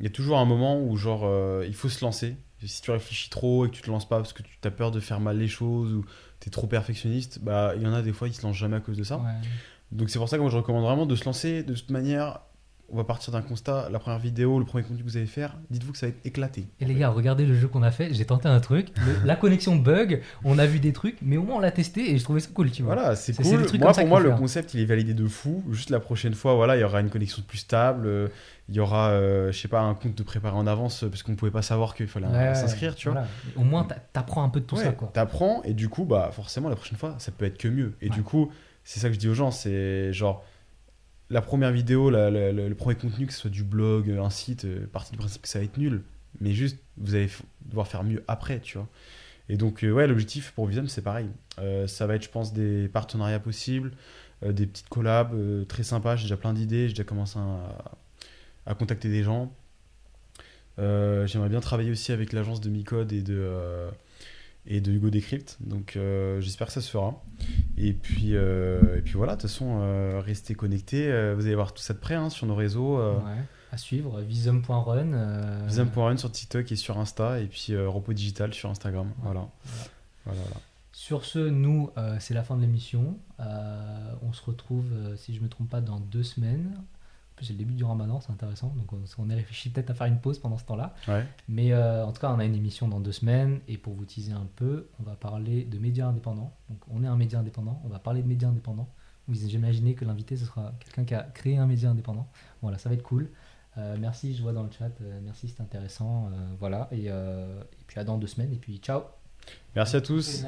il y a toujours un moment où, genre, euh, il faut se lancer. Si tu réfléchis trop et que tu te lances pas parce que tu as peur de faire mal les choses ou tu es trop perfectionniste, bah, il y en a des fois, ils se lancent jamais à cause de ça. Ouais. Donc, c'est pour ça que moi, je recommande vraiment de se lancer de toute manière. On va partir d'un constat. La première vidéo, le premier contenu que vous allez faire, dites-vous que ça va être éclaté. Et les gars, regardez le jeu qu'on a fait. J'ai tenté un truc. le- la connexion bug, on a vu des trucs, mais au moins on l'a testé et je trouvais ça cool, tu vois. Voilà, c'est cool. Moi, ça pour moi, le faire. concept, il est validé de fou. Juste la prochaine fois, voilà, il y aura une connexion plus stable. euh, Il y aura, euh, je sais pas, un compte de préparer en avance euh, parce qu'on pouvait pas savoir qu'il fallait Ouais, s'inscrire, tu vois. voilà. Au moins, t'a- t'apprends un peu de tout Ouais, ça, quoi. T'apprends et du coup, bah forcément, la prochaine fois, ça peut être que mieux. Et du coup, c'est ça que je dis aux gens, c'est genre la première vidéo, le premier contenu, que ce soit du blog, un site, euh, partie du principe que ça va être nul. Mais juste, vous allez devoir faire mieux après, tu vois. Et donc, euh, ouais, l'objectif pour Vision, c'est pareil. Euh, ça va être, je pense, des partenariats possibles, des petites collabs très sympas. J'ai déjà plein d'idées, j'ai déjà commencé à, contacter des gens. J'aimerais bien travailler aussi avec l'agence de Micode et de, et de Hugo Decrypt. Donc, euh, j'espère que ça se fera. Et puis, euh, et puis voilà, de toute façon, euh, restez connectés. Vous allez voir tout ça de près hein, sur nos réseaux. Ouais. À suivre, visum.run. Visum.run sur TikTok et sur Insta, et puis Repos Digital sur Instagram. Voilà. Voilà. Voilà, voilà. Sur ce, nous, c'est la fin de l'émission. On se retrouve, si je me trompe pas, dans deux semaines. C'est le début du ramadan, c'est intéressant. Donc, on, on est réfléchi peut-être à faire une pause pendant ce temps-là. Ouais. Mais euh, en tout cas, on a une émission dans deux semaines. Et pour vous teaser un peu, on va parler de médias indépendants. Donc, on est un média indépendant. On va parler de médias indépendants. Vous imaginez que l'invité, ce sera quelqu'un qui a créé un média indépendant. Voilà, ça va être cool. Euh, merci, je vois dans le chat. Euh, merci, c'était intéressant. Euh, voilà. Et, euh, et puis à dans deux semaines. Et puis, ciao. Merci à tous.